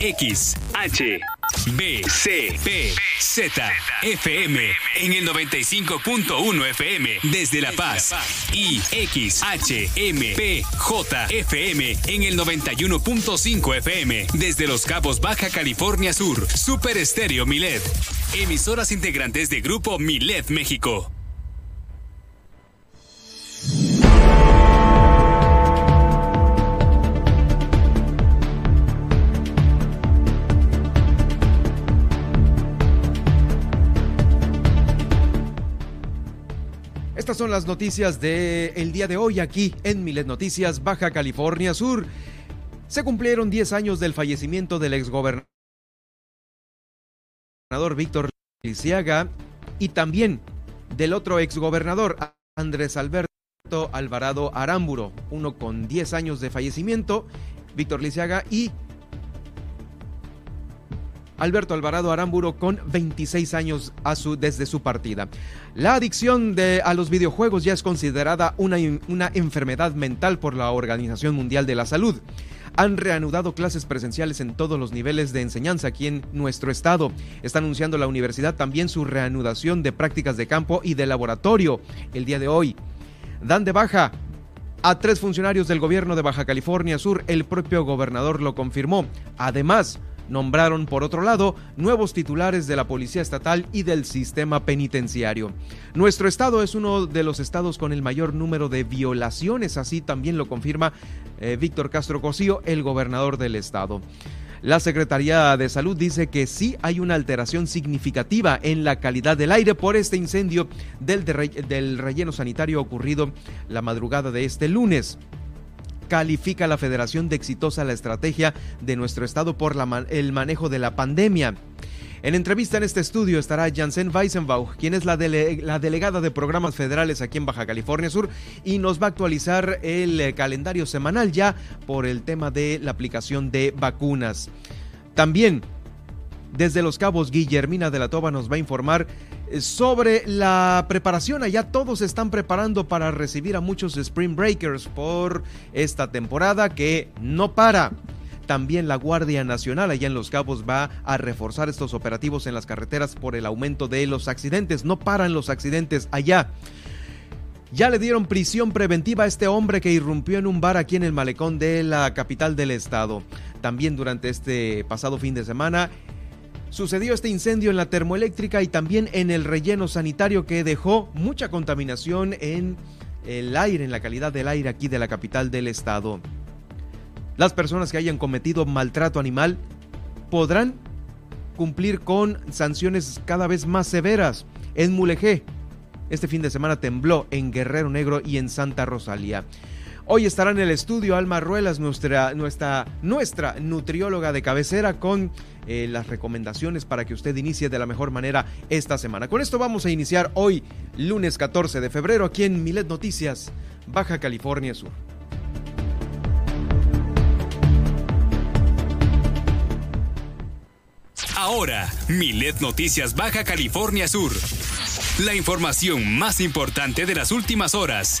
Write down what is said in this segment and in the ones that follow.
X, H, B, C, P, Z, FM en el 95.1 FM desde La Paz y X, H, M, P, J, FM en el 91.5 FM desde Los Cabos, Baja California Sur. Super Estéreo Milet. Emisoras integrantes de Grupo Milet México. Estas son las noticias del el día de hoy aquí en Milet Noticias, Baja California Sur. Se cumplieron 10 años del fallecimiento del exgobernador Víctor Lisiaga y también del otro exgobernador Andrés Alberto Alvarado Aramburo, uno con 10 años de fallecimiento, Víctor Lisiaga y Alberto Alvarado Aramburo con 26 años a su, desde su partida. La adicción a los videojuegos ya es considerada una, una enfermedad mental por la Organización Mundial de la Salud han reanudado clases presenciales en todos los niveles de enseñanza aquí en nuestro estado. Está anunciando la universidad también su reanudación de prácticas de campo y de laboratorio el día de hoy. Dan de baja a tres funcionarios del gobierno de Baja California Sur. El propio gobernador lo confirmó. Además, nombraron, por otro lado, nuevos titulares de la Policía Estatal y del sistema penitenciario. Nuestro estado es uno de los estados con el mayor número de violaciones, así también lo confirma eh, Víctor Castro Cosío, el gobernador del estado. La Secretaría de Salud dice que sí hay una alteración significativa en la calidad del aire por este incendio del, del relleno sanitario ocurrido la madrugada de este lunes califica la federación de exitosa la estrategia de nuestro estado por la, el manejo de la pandemia. En entrevista en este estudio estará Janssen Weisenbach, quien es la, la, delegada de programas federales aquí en Baja California Sur y nos va a actualizar el eh, calendario semanal ya por el tema de la aplicación de vacunas. También desde Los Cabos, Guillermina de la Toba nos va a informar sobre la preparación. Allá todos están preparando para recibir a muchos Spring Breakers por esta temporada que no para. También la Guardia Nacional allá en Los Cabos va a reforzar estos operativos en las carreteras por el aumento de los accidentes. No paran los accidentes allá. Ya le dieron prisión preventiva a este hombre que irrumpió en un bar aquí en el malecón de la capital del estado. También durante este pasado fin de semana sucedió este incendio en la termoeléctrica y también en el relleno sanitario que dejó mucha contaminación en el aire, en la calidad del aire aquí de la capital del estado. Las personas que hayan cometido maltrato animal podrán cumplir con sanciones cada vez más severas. En Mulegé, este fin de semana tembló en Guerrero Negro y en Santa Rosalía. Hoy estará en el estudio Alma Ruelas, nuestra, nuestra, nutrióloga de cabecera, con eh, las recomendaciones para que usted inicie de la mejor manera esta semana. Con esto vamos a iniciar hoy, lunes 14 de febrero, aquí en Milet Noticias, Baja California Sur. Ahora, Milet Noticias Baja California Sur. La información más importante de las últimas horas.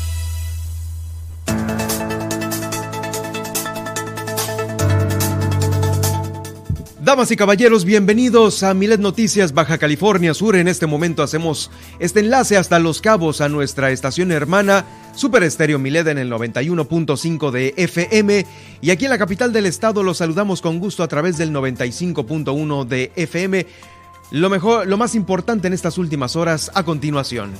Damas y caballeros, bienvenidos a Milet Noticias Baja California Sur. En este momento hacemos este enlace hasta Los Cabos a nuestra estación hermana Super Estéreo Milet en el 91.5 de FM. Y aquí en la capital del estado los saludamos con gusto a través del 95.1 de FM. Lo mejor, lo más importante en estas últimas horas a continuación.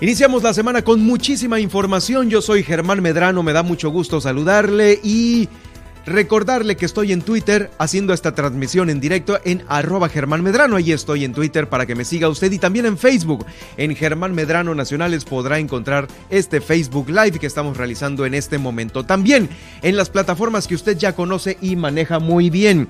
Iniciamos la semana con muchísima información. Yo soy Germán Medrano, me da mucho gusto saludarle y Recordarle que estoy en Twitter haciendo esta transmisión en directo en arroba Germán Medrano. Ahí estoy en Twitter para que me siga usted y también en Facebook. En Germán Medrano Nacionales podrá encontrar este Facebook Live que estamos realizando en este momento. También en las plataformas que usted ya conoce y maneja muy bien.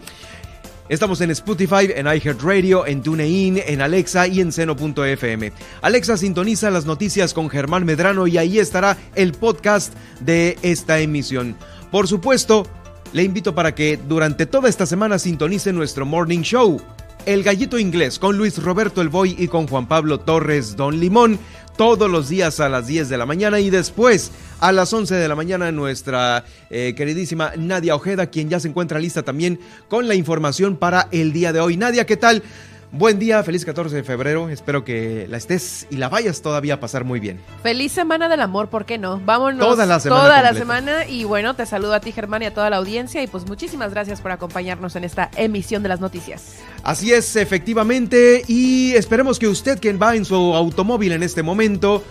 Estamos en Spotify, en iHeartRadio, en TuneIn, en Alexa y en Seno.fm. Alexa sintoniza las noticias con Germán Medrano y ahí estará el podcast de esta emisión. Por supuesto, le invito para que durante toda esta semana sintonice nuestro Morning Show. El Gallito Inglés con Luis Roberto El Boy y con Juan Pablo Torres Don Limón todos los días a las 10 de la mañana y después a las 11 de la mañana nuestra eh, queridísima Nadia Ojeda, quien ya se encuentra lista también con la información para el día de hoy. Nadia, ¿qué tal? Buen día, feliz 14 de febrero. Espero que la estés y la vayas todavía a pasar muy bien. Feliz semana del amor, ¿por qué no? Vámonos toda la semana. Toda la semana. Y bueno, te saludo a ti, Germán, y a toda la audiencia. Y pues muchísimas gracias por acompañarnos en esta emisión de las noticias. Así es, efectivamente. Y esperemos que usted, quien va en su automóvil en este momento,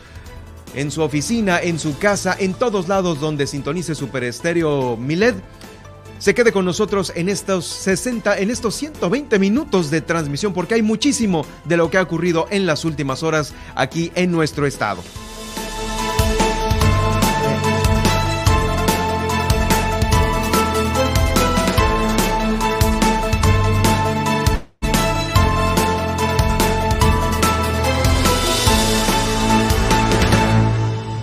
en su oficina, en su casa, en todos lados donde sintonice Super Estéreo Milet, se quede con nosotros en estos 60, en estos 120 minutos de transmisión, porque hay muchísimo de lo que ha ocurrido en las últimas horas aquí en nuestro estado.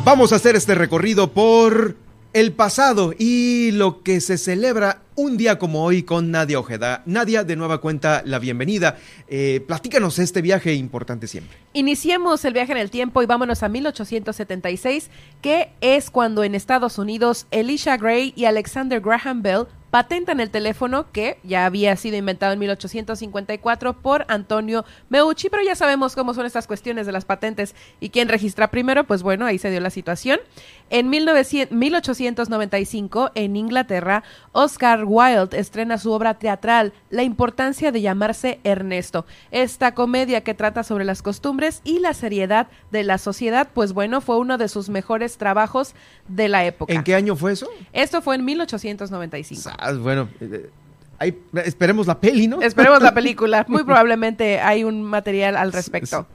Vamos a hacer este recorrido por el pasado y lo que se celebra un día como hoy con Nadia Ojeda. Nadia, de nueva cuenta, la bienvenida. Eh, platícanos este viaje importante siempre. Iniciemos el viaje en el tiempo y vámonos a 1876, que es cuando en Estados Unidos Elisha Gray y Alexander Graham Bell patentan el teléfono que ya había sido inventado en 1854 por Antonio Meucci, pero ya sabemos cómo son estas cuestiones de las patentes y quién registra primero, pues bueno, ahí se dio la situación. En 1895, en Inglaterra, Oscar Wilde estrena su obra teatral La importancia de llamarse Ernesto. Esta comedia que trata sobre las costumbres y la seriedad de la sociedad, pues bueno, fue uno de sus mejores trabajos de la época. ¿En qué año fue eso? Esto fue en 1895. Ah, bueno, eh, ahí, esperemos la peli, ¿no? Esperemos la película. Muy probablemente hay un material al respecto.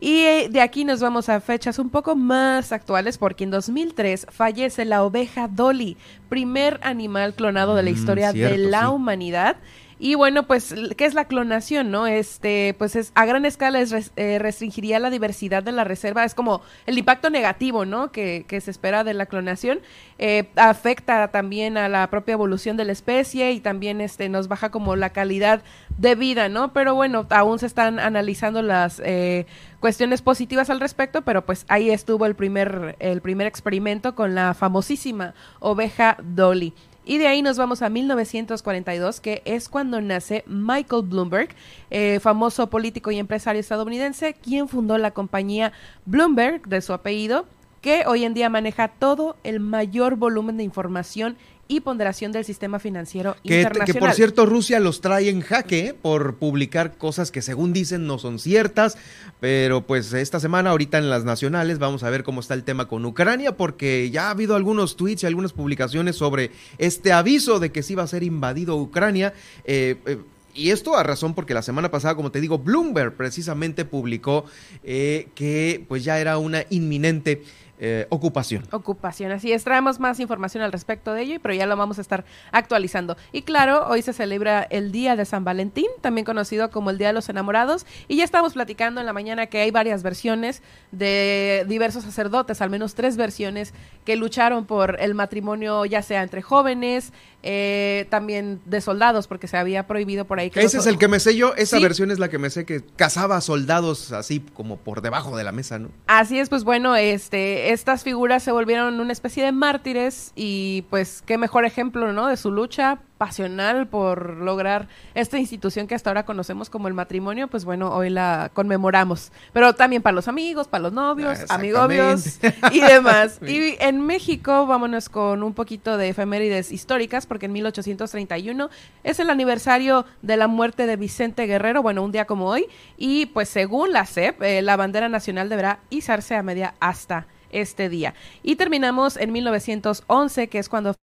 Y eh, de aquí nos vamos a fechas un poco más actuales porque en 2003 fallece la oveja Dolly, primer animal clonado de la mm, historia de la humanidad. Y bueno, pues, ¿qué es la clonación, no? Este, pues es a gran escala es, eh, restringiría la diversidad de la reserva. Es como el impacto negativo, ¿no? Que, que se espera de la clonación. Eh, afecta también a la propia evolución de la especie y también este, nos baja como la calidad de vida, ¿no? Pero bueno, aún se están analizando las eh, cuestiones positivas al respecto, pero pues ahí estuvo el primer, el primer experimento con la famosísima oveja Dolly. Y de ahí nos vamos a 1942, que es cuando nace Michael Bloomberg, eh, famoso político y empresario estadounidense, quien fundó la compañía Bloomberg, de su apellido, que hoy en día maneja todo el mayor volumen de información y ponderación del sistema financiero internacional. Que por cierto Rusia los trae en jaque ¿eh? por publicar cosas que según dicen no son ciertas, pero pues esta semana ahorita en las nacionales vamos a ver cómo está el tema con Ucrania porque ya ha habido algunos tweets y algunas publicaciones sobre este aviso de que sí va a ser invadido Ucrania. Eh, eh, y esto a razón porque la semana pasada, como te digo, Bloomberg precisamente publicó que pues ya era una inminente eh, ocupación. Ocupación, así es. Traemos más información al respecto de ello, pero ya lo vamos a estar actualizando. Y claro, hoy se celebra el Día de San Valentín, también conocido como el Día de los Enamorados, y ya estamos platicando en la mañana que hay varias versiones de diversos sacerdotes, al menos tres versiones que lucharon por el matrimonio, ya sea entre jóvenes, eh, también de soldados, porque se había prohibido por ahí. Que Ese es el que me sé yo, esa versión es la que me sé que cazaba soldados así como por debajo de la mesa, ¿no? Así es, pues bueno, este, estas figuras se volvieron una especie de mártires y pues qué mejor ejemplo, ¿no? De su lucha pasional por lograr esta institución que hasta ahora conocemos como el matrimonio, pues bueno, hoy la conmemoramos. Pero también para los amigos, para los novios, ah, amigobios y demás. y en México, vámonos con un poquito de efemérides históricas, porque en 1831 es el aniversario de la muerte de Vicente Guerrero, bueno, un día como hoy, y pues según la CEP, eh, la bandera nacional deberá izarse a media hasta este día. Y terminamos en 1911, que es cuando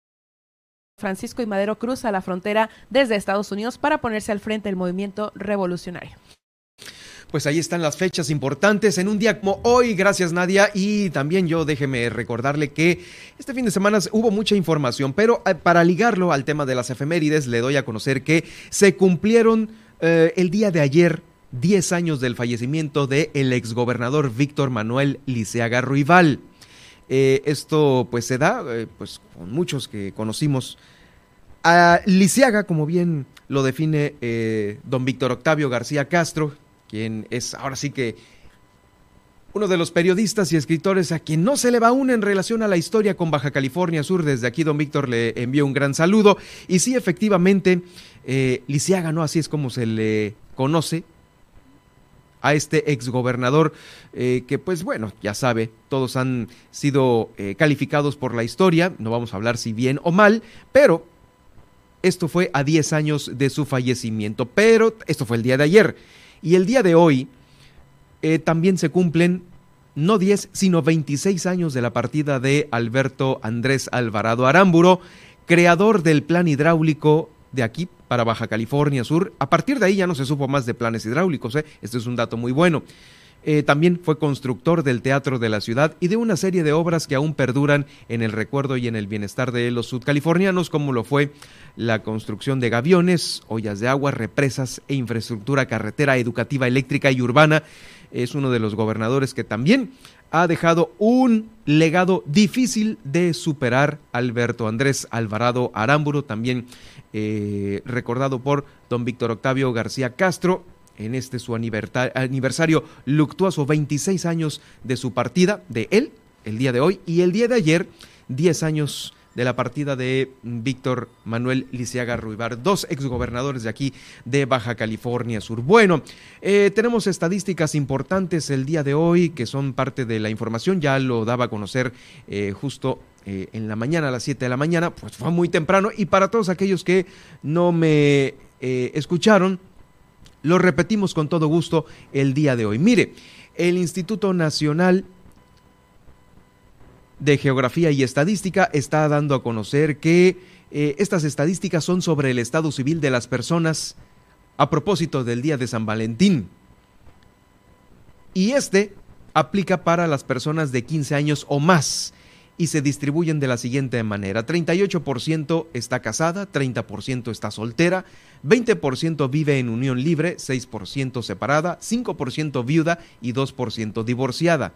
Francisco y Madero cruza la frontera desde Estados Unidos para ponerse al frente del movimiento revolucionario. Pues ahí están las fechas importantes en un día como hoy. Gracias Nadia. Y también yo déjeme recordarle que este fin de semana hubo mucha información, pero eh, para ligarlo al tema de las efemérides le doy a conocer que se cumplieron eh, el día de ayer 10 años del fallecimiento del el exgobernador Víctor Manuel Liceaga Ruibal. Eh, esto pues se da pues con muchos que conocimos a Liceaga, como bien lo define don Víctor Octavio García Castro, quien es ahora sí que uno de los periodistas y escritores a quien no se le va aún en relación a la historia con Baja California Sur. Desde aquí, don Víctor le envió un gran saludo. Y sí, efectivamente, eh, Lisiaga, ¿no? Así es como se le conoce a este exgobernador eh, que pues bueno, ya sabe, todos han sido eh, calificados por la historia, no vamos a hablar si bien o mal, pero esto fue a 10 años de su fallecimiento, pero esto fue el día de ayer. Y el día de hoy eh, también se cumplen no 10, sino 26 años de la partida de Alberto Andrés Alvarado Aramburo, creador del plan hidráulico de aquí para Baja California Sur. A partir de ahí ya no se supo más de planes hidráulicos, ¿eh? este es un dato muy bueno. Eh, también fue constructor del Teatro de la Ciudad y de una serie de obras que aún perduran en el recuerdo y en el bienestar de los sudcalifornianos, como lo fue la construcción de gaviones, ollas de agua, represas e infraestructura carretera, educativa, eléctrica y urbana. Es uno de los gobernadores que también ha dejado un legado difícil de superar. Alberto Andrés Alvarado Aramburo, también eh, recordado por don Víctor Octavio García Castro, en este su aniversario luctuoso, 26 años de su partida, de él, el día de hoy, y el día de ayer, 10 años de la partida de Víctor Manuel Lisiaga Ruibar, dos exgobernadores de aquí de Baja California Sur. Bueno, eh, tenemos estadísticas importantes el día de hoy que son parte de la información, ya lo daba a conocer eh, justo eh, en la mañana, a las 7 de la mañana, pues fue muy temprano y para todos aquellos que no me escucharon, lo repetimos con todo gusto el día de hoy. Mire, el Instituto Nacional de Geografía y Estadística está dando a conocer que eh, estas estadísticas son sobre el estado civil de las personas a propósito del Día de San Valentín. Y este aplica para las personas de 15 años o más y se distribuyen de la siguiente manera. 38% está casada, 30% está soltera, 20% vive en unión libre, 6% separada, 5% viuda y 2% divorciada.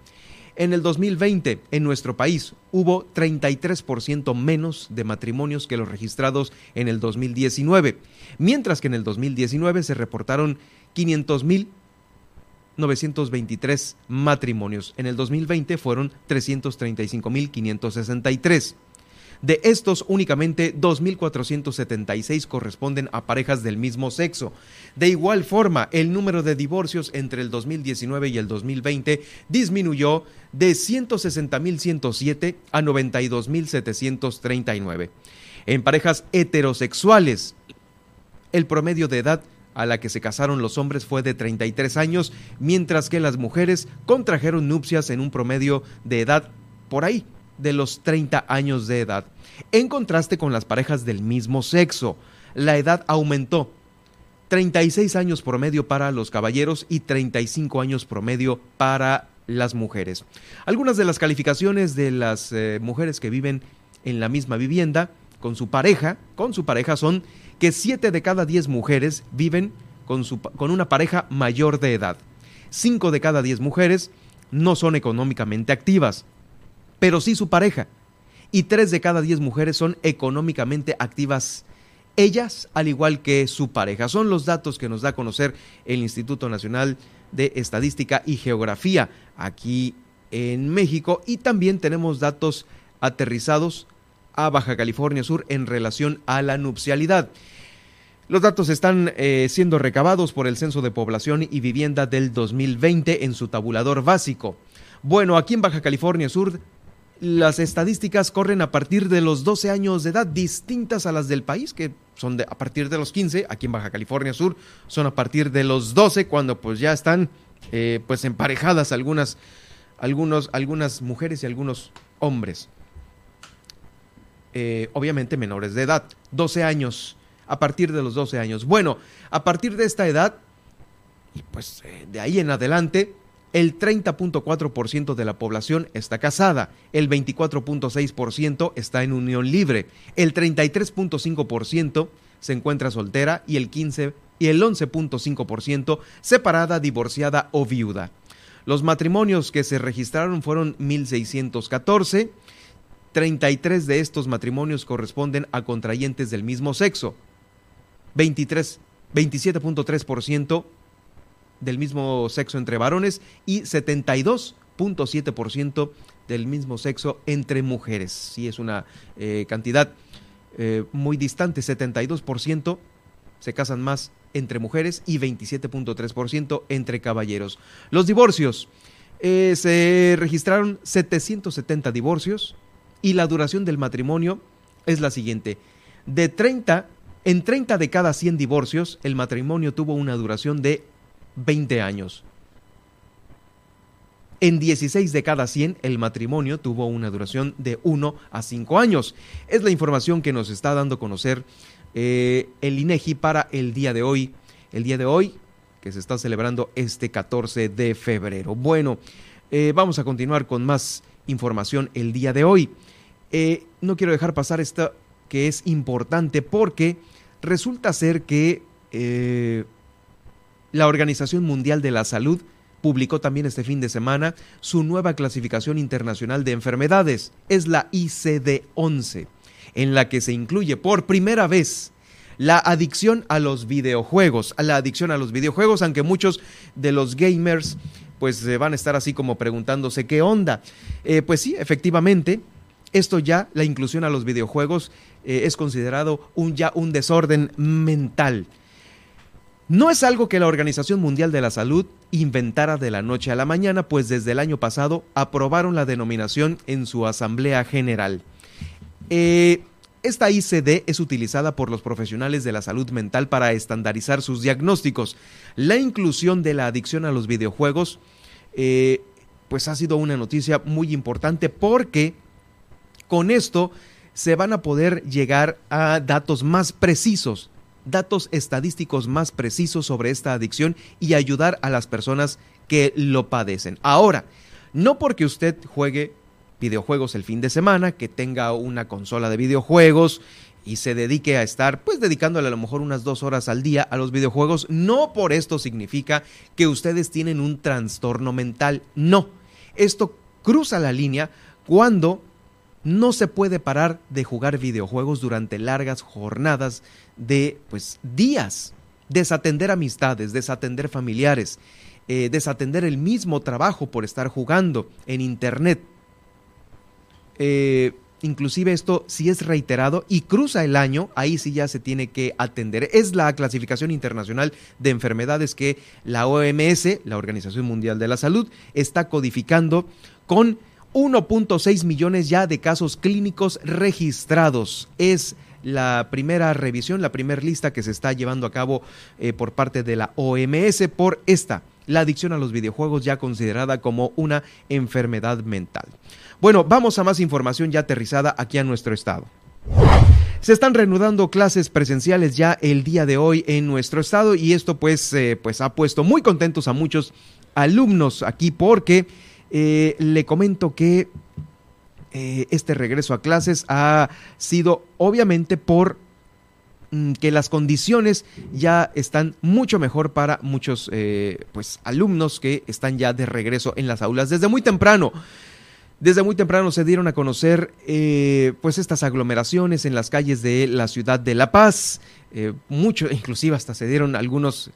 En el 2020, en nuestro país, hubo 33% menos de matrimonios que los registrados en el 2019, mientras que en el 2019 se reportaron 500.923 matrimonios. En el 2020 fueron 335.563. De estos, únicamente 2.476 corresponden a parejas del mismo sexo. De igual forma, el número de divorcios entre el 2019 y el 2020 disminuyó de 160.107 a 92.739. En parejas heterosexuales, el promedio de edad a la que se casaron los hombres fue de 33 años, mientras que las mujeres contrajeron nupcias en un promedio de edad por ahí, de los 30 años de edad. En contraste con las parejas del mismo sexo, la edad aumentó 36 años promedio para los caballeros y 35 años promedio para las mujeres. Algunas de las calificaciones de las eh, mujeres que viven en la misma vivienda con su pareja, con su pareja son que 7 de cada 10 mujeres viven con, su, con una pareja mayor de edad. 5 de cada 10 mujeres no son económicamente activas pero sí su pareja. Y tres de cada diez mujeres son económicamente activas ellas, al igual que su pareja. Son los datos que nos da a conocer el Instituto Nacional de Estadística y Geografía aquí en México. Y también tenemos datos aterrizados a Baja California Sur en relación a la nupcialidad. Los datos están eh, siendo recabados por el Censo de Población y Vivienda del 2020 en su tabulador básico. Bueno, aquí en Baja California Sur las estadísticas corren a partir de los 12 años de edad, distintas a las del país, que son de, a partir de los 15, aquí en Baja California Sur son a partir de los 12, cuando pues ya están eh, pues emparejadas algunas, algunos, algunas mujeres y algunos hombres. eh, obviamente menores de edad, 12 años, a partir de los 12 años. Bueno, a partir de esta edad, y pues eh, de ahí en adelante, el 30.4% de la población está casada, el 24.6% está en unión libre, el 33.5% se encuentra soltera y el 15 y el 11.5% separada, divorciada o viuda. Los matrimonios que se registraron fueron 1614. 33 de estos matrimonios corresponden a contrayentes del mismo sexo. 23 27.3% del mismo sexo entre varones y 72.7% del mismo sexo entre mujeres. Sí, es una eh, cantidad eh, muy distante, 72% se casan más entre mujeres y 27.3% entre caballeros. Los divorcios. Eh, se registraron 770 divorcios y la duración del matrimonio es la siguiente. De 30, en 30 de cada 100 divorcios, el matrimonio tuvo una duración de 20 años. En 16 de cada 100 el matrimonio tuvo una duración de 1 a 5 años. Es la información que nos está dando a conocer eh, el INEGI para el día de hoy. El día de hoy que se está celebrando este 14 de febrero. Bueno, eh, vamos a continuar con más información el día de hoy. Eh, no quiero dejar pasar esta que es importante porque resulta ser que la Organización Mundial de la Salud publicó también este fin de semana su nueva clasificación internacional de enfermedades. Es la ICD-11, en la que se incluye por primera vez la adicción a los videojuegos, a la adicción a los videojuegos, aunque muchos de los gamers pues van a estar así como preguntándose qué onda. Eh, pues sí, efectivamente, esto ya, la inclusión a los videojuegos, eh, es considerado un, ya un desorden mental. No es algo que la Organización Mundial de la Salud inventara de la noche a la mañana, pues desde el año pasado aprobaron la denominación en su Asamblea General. Eh, esta ICD es utilizada por los profesionales de la salud mental para estandarizar sus diagnósticos. La inclusión de la adicción a los videojuegos, eh, pues ha sido una noticia muy importante porque con esto se van a poder llegar a datos más precisos datos estadísticos más precisos sobre esta adicción y ayudar a las personas que lo padecen. Ahora, no porque usted juegue videojuegos el fin de semana, que tenga una consola de videojuegos y se dedique a estar, pues dedicándole a lo mejor unas dos horas al día a los videojuegos, no por esto significa que ustedes tienen un trastorno mental. No, esto cruza la línea cuando no se puede parar de jugar videojuegos durante largas jornadas de pues días, desatender amistades, desatender familiares, eh, desatender el mismo trabajo por estar jugando en internet. Eh, inclusive esto si es reiterado y cruza el año, ahí sí ya se tiene que atender. Es la clasificación internacional de enfermedades que la OMS, la Organización Mundial de la Salud, está codificando con 1.6 millones ya de casos clínicos registrados. Es la primera revisión, la primera lista que se está llevando a cabo eh, por parte de la OMS por esta, la adicción a los videojuegos ya considerada como una enfermedad mental. Bueno, vamos a más información ya aterrizada aquí a nuestro estado. Se están reanudando clases presenciales ya el día de hoy en nuestro estado y esto pues, eh, pues ha puesto muy contentos a muchos alumnos aquí porque eh, le comento que eh, este regreso a clases ha sido obviamente por mm, que las condiciones ya están mucho mejor para muchos eh, pues alumnos que están ya de regreso en las aulas desde muy temprano. Desde muy temprano se dieron a conocer pues estas aglomeraciones en las calles de la ciudad de La Paz. mucho, inclusive hasta se dieron algunos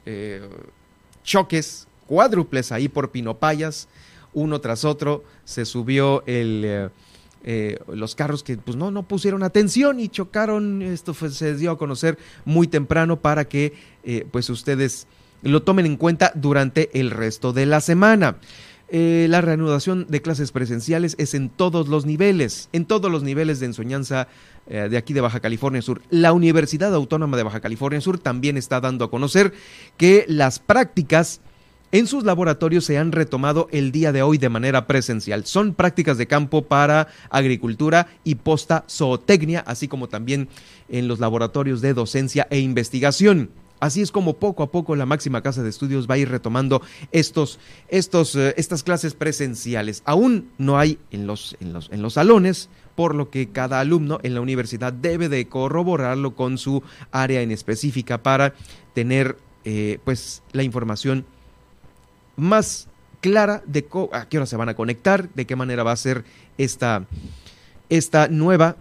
choques cuádruples ahí por Pinopayas uno tras otro, se subió el... Eh, eh, los carros que pues no, no pusieron atención y chocaron, esto se dio a conocer muy temprano para que eh, pues ustedes lo tomen en cuenta durante el resto de la semana. la reanudación de clases presenciales es en todos los niveles, en todos los niveles de enseñanza de aquí de Baja California Sur. La Universidad Autónoma de Baja California Sur también está dando a conocer que las prácticas en sus laboratorios se han retomado el día de hoy de manera presencial. Son prácticas de campo para agricultura y posta zootecnia, así como también en los laboratorios de docencia e investigación. Así es como poco a poco la máxima casa de estudios va a ir retomando estos, estos, eh, estas clases presenciales. Aún no hay en los, en, los, en los salones, por lo que cada alumno en la universidad debe de corroborarlo con su área en específica para tener eh, pues la información más clara de a qué hora se van a conectar, de qué manera va a ser esta, esta nueva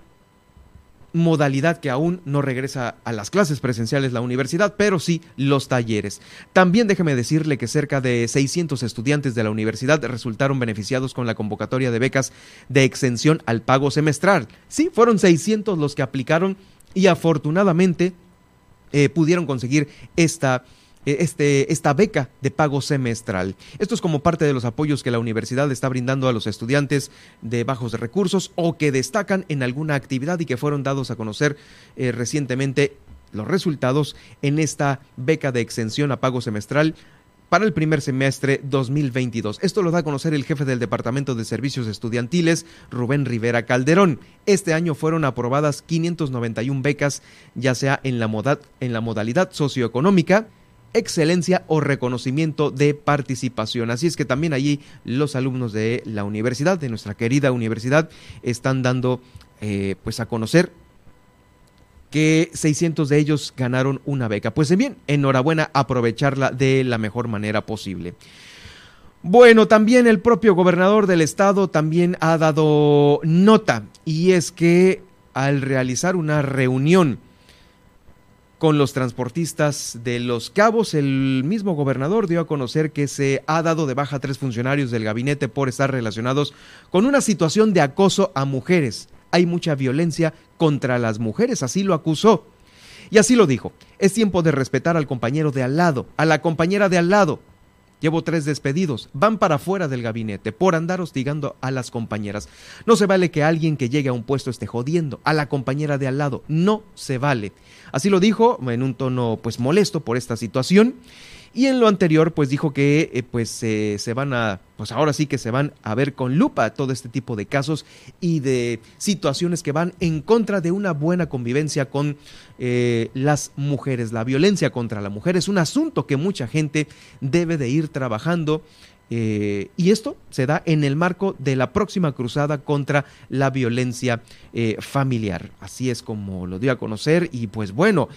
modalidad que aún no regresa a las clases presenciales la universidad, pero sí los talleres. También déjeme decirle que cerca de 600 estudiantes de la universidad resultaron beneficiados con la convocatoria de becas de exención al pago semestral. Sí, fueron 600 los que aplicaron y afortunadamente eh, pudieron conseguir esta este, esta beca de pago semestral. Esto es como parte de los apoyos que la universidad está brindando a los estudiantes de bajos recursos o que destacan en alguna actividad y que fueron dados a conocer eh, recientemente los resultados en esta beca de exención a pago semestral para el primer semestre 2022. Esto lo da a conocer el jefe del Departamento de Servicios Estudiantiles, Rubén Rivera Calderón. Este año fueron aprobadas 591 becas, ya sea en la, en la modalidad socioeconómica, excelencia o reconocimiento de participación. Así es que también allí los alumnos de la universidad, de nuestra querida universidad, están dando eh, pues a conocer que 600 de ellos ganaron una beca. Pues bien, enhorabuena, aprovecharla de la mejor manera posible. Bueno, también el propio gobernador del estado también ha dado nota y es que al realizar una reunión con los transportistas de Los Cabos. El mismo gobernador dio a conocer que se ha dado de baja a tres funcionarios del gabinete por estar relacionados con una situación de acoso a mujeres. Hay mucha violencia contra las mujeres, así lo acusó. Y así lo dijo. Es tiempo de respetar al compañero de al lado, a la compañera de al lado. Llevo tres despedidos. Van para fuera del gabinete por andar hostigando a las compañeras. No se vale que alguien que llegue a un puesto esté jodiendo a la compañera de al lado. No se vale. Así lo dijo en un tono pues molesto por esta situación. Y en lo anterior, pues dijo que eh, pues se van a, pues ahora sí que se van a ver con lupa todo este tipo de casos y de situaciones que van en contra de una buena convivencia con eh, las mujeres. La violencia contra la mujer es un asunto que mucha gente debe de ir trabajando. Eh, y esto se da en el marco de la próxima cruzada contra la violencia familiar. Así es como lo dio a conocer y pues bueno,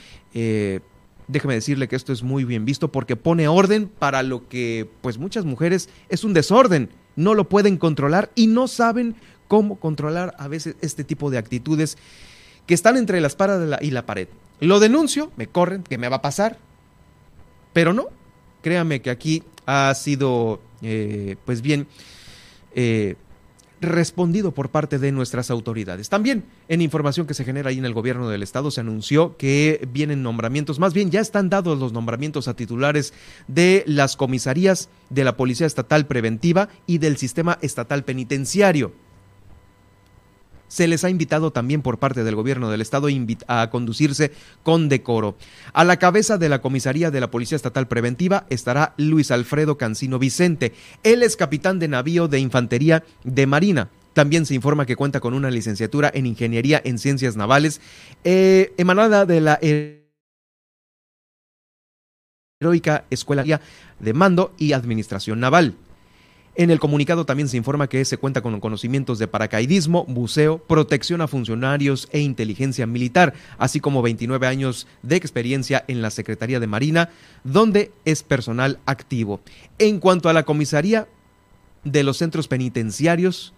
déjeme decirle que esto es muy bien visto porque pone orden para lo que pues muchas mujeres es un desorden, no lo pueden controlar y no saben cómo controlar a veces este tipo de actitudes que están entre la espada y la pared. Lo denuncio, me corren, ¿qué me va a pasar? Pero no, créame que aquí ha sido eh, pues bien eh, respondido por parte de nuestras autoridades. También en información que se genera ahí en el gobierno del estado se anunció que vienen nombramientos, más bien ya están dados los nombramientos a titulares de las comisarías de la Policía Estatal Preventiva y del Sistema Estatal Penitenciario se les ha invitado también por parte del gobierno del estado a conducirse con decoro. A la cabeza de la comisaría de la Policía Estatal Preventiva estará Luis Alfredo Cancino Vicente. Él es capitán de navío de infantería de Marina. También se informa que cuenta con una licenciatura en Ingeniería en Ciencias Navales, eh, emanada de la heroica Escuela de Mando y Administración Naval. En el comunicado también se informa que se cuenta con conocimientos de paracaidismo, buceo, protección a funcionarios e inteligencia militar, así como 29 años de experiencia en la Secretaría de Marina, donde es personal activo. En cuanto a la comisaría de los centros penitenciarios,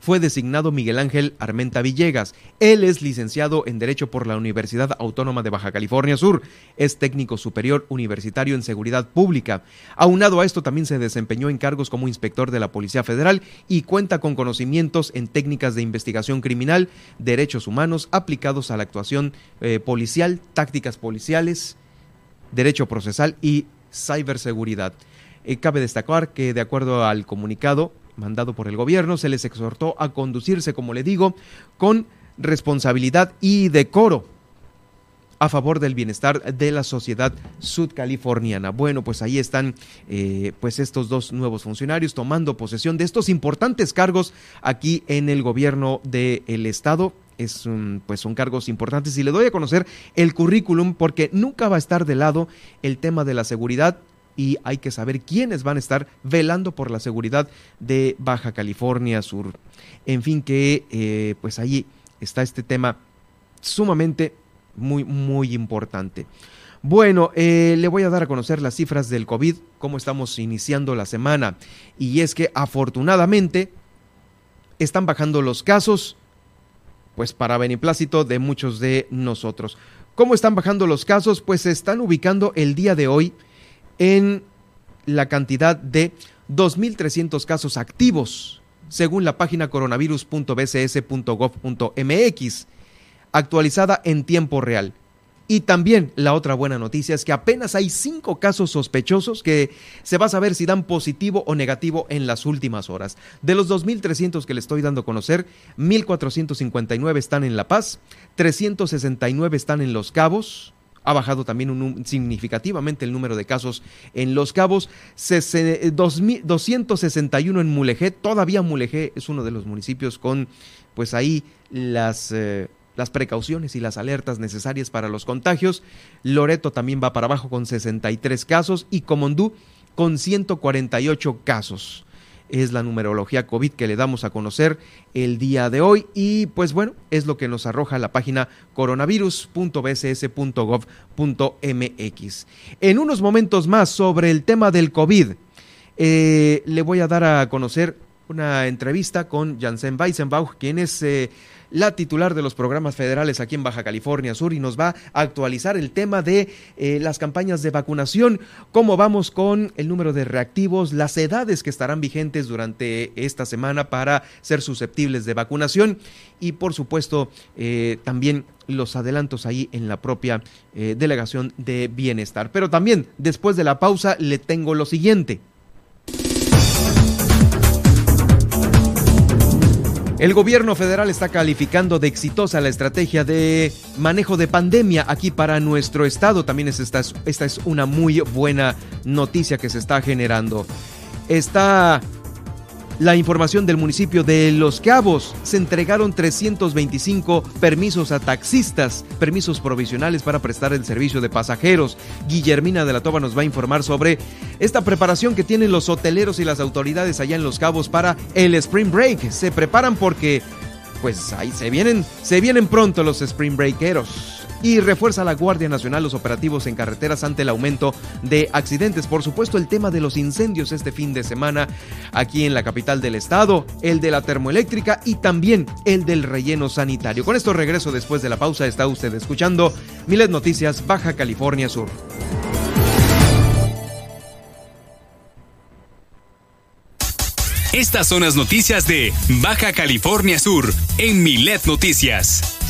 fue designado Miguel Ángel Armenta Villegas. Él es licenciado en Derecho por la Universidad Autónoma de Baja California Sur. Es técnico superior universitario en seguridad pública. Aunado a esto, también se desempeñó en cargos como inspector de la Policía Federal y cuenta con conocimientos en técnicas de investigación criminal, derechos humanos aplicados a la actuación eh, policial, tácticas policiales, derecho procesal y ciberseguridad. Eh, cabe destacar que, de acuerdo al comunicado, mandado por el gobierno, se les exhortó a conducirse, como le digo, con responsabilidad y decoro. a favor del bienestar de la sociedad sudcaliforniana. Bueno, pues ahí están eh, pues estos dos nuevos funcionarios tomando posesión de estos importantes cargos aquí en el gobierno del estado es pues son cargos importantes y le doy a conocer el currículum porque nunca va a estar de lado el tema de la seguridad y hay que saber quiénes van a estar velando por la seguridad de Baja California Sur. En fin, que eh, pues ahí está este tema sumamente muy, muy importante. Bueno, eh, le voy a dar a conocer las cifras del COVID, cómo estamos iniciando la semana. Y es que afortunadamente están bajando los casos, pues para beneplácito de muchos de nosotros. ¿Cómo están bajando los casos? Pues se están ubicando el día de hoy en la cantidad de 2.300 casos activos, según la página coronavirus.bcs.gov.mx, actualizada en tiempo real. Y también la otra buena noticia es que apenas hay cinco casos sospechosos que se va a saber si dan positivo o negativo en las últimas horas. De los 2.300 que le estoy dando a conocer, 1.459 están en La Paz, 369 están en Los Cabos, ha bajado también significativamente el número de casos en Los Cabos, 261 en Mulegé, todavía Mulegé es uno de los municipios con pues ahí las... Eh, las precauciones y las alertas necesarias para los contagios. Loreto también va para abajo con 63 casos y Comondú con 148 casos. Es la numerología COVID que le damos a conocer el día de hoy y pues bueno, es lo que nos arroja la página coronavirus.bcs.gov.mx. En unos momentos más sobre el tema del COVID, eh, le voy a dar a conocer una entrevista con Janssen Weisenbach, quien es... Eh, la titular de los programas federales aquí en Baja California Sur y nos va a actualizar el tema de eh, las campañas de vacunación, cómo vamos con el número de reactivos, las edades que estarán vigentes durante esta semana para ser susceptibles de vacunación y por supuesto eh, también los adelantos ahí en la propia delegación de bienestar. Pero también después de la pausa le tengo lo siguiente. El gobierno federal está calificando de exitosa la estrategia de manejo de pandemia aquí para nuestro estado. También es esta, esta es una muy buena noticia que se está generando. Está la información del municipio de Los Cabos. Se entregaron 325 permisos a taxistas, permisos provisionales para prestar el servicio de pasajeros. Guillermina de la Toba nos va a informar sobre esta preparación que tienen los hoteleros y las autoridades allá en Los Cabos para el Spring Break. Se preparan porque pues ahí se vienen, se vienen pronto los Spring Breakeros y refuerza la Guardia Nacional los operativos en carreteras ante el aumento de accidentes. Por supuesto, el tema de los incendios este fin de semana aquí en la capital del estado, el de la termoeléctrica y también el del relleno sanitario. Con esto regreso después de la pausa. Está usted escuchando Milet Noticias Baja California Sur. Estas son las noticias de Baja California Sur en Milet Noticias.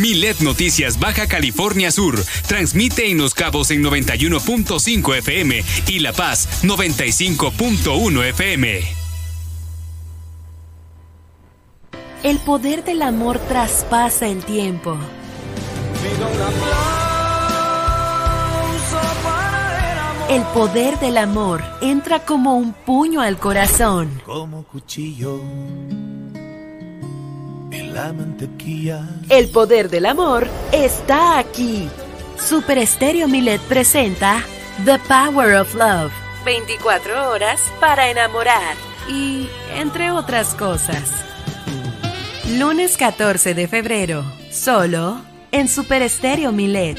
Milet Noticias Baja California Sur transmite en Los Cabos en 91.5 FM y La Paz 95.1 FM. El poder del amor traspasa el tiempo. El poder del amor entra como un puño al corazón. Como cuchillo El poder del amor está aquí. Super Estéreo Milet presenta The Power of Love. 24 horas para enamorar. Y entre otras cosas. Lunes 14 de febrero. Solo en Super Estéreo Milet.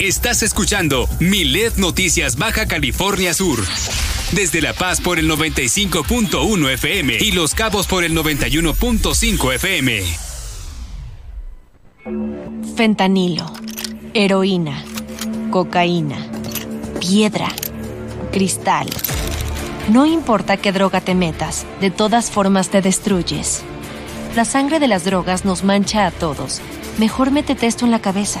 Estás escuchando Milet Noticias Baja California Sur. Desde La Paz por el 95.1 FM y Los Cabos por el 91.5 FM. Fentanilo, heroína, cocaína, piedra, cristal. No importa qué droga te metas, de todas formas te destruyes. La sangre de las drogas nos mancha a todos. Mejor métete esto en la cabeza.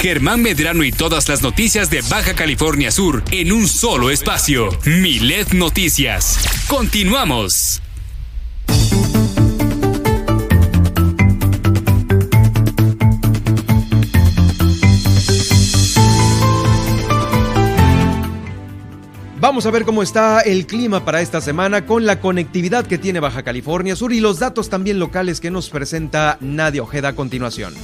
Germán Medrano y todas las noticias de Baja California Sur en un solo espacio. Milet Noticias. Continuamos. Vamos a ver cómo está el clima para esta semana con la conectividad que tiene Baja California Sur y los datos también locales que nos presenta Nadia Ojeda a continuación.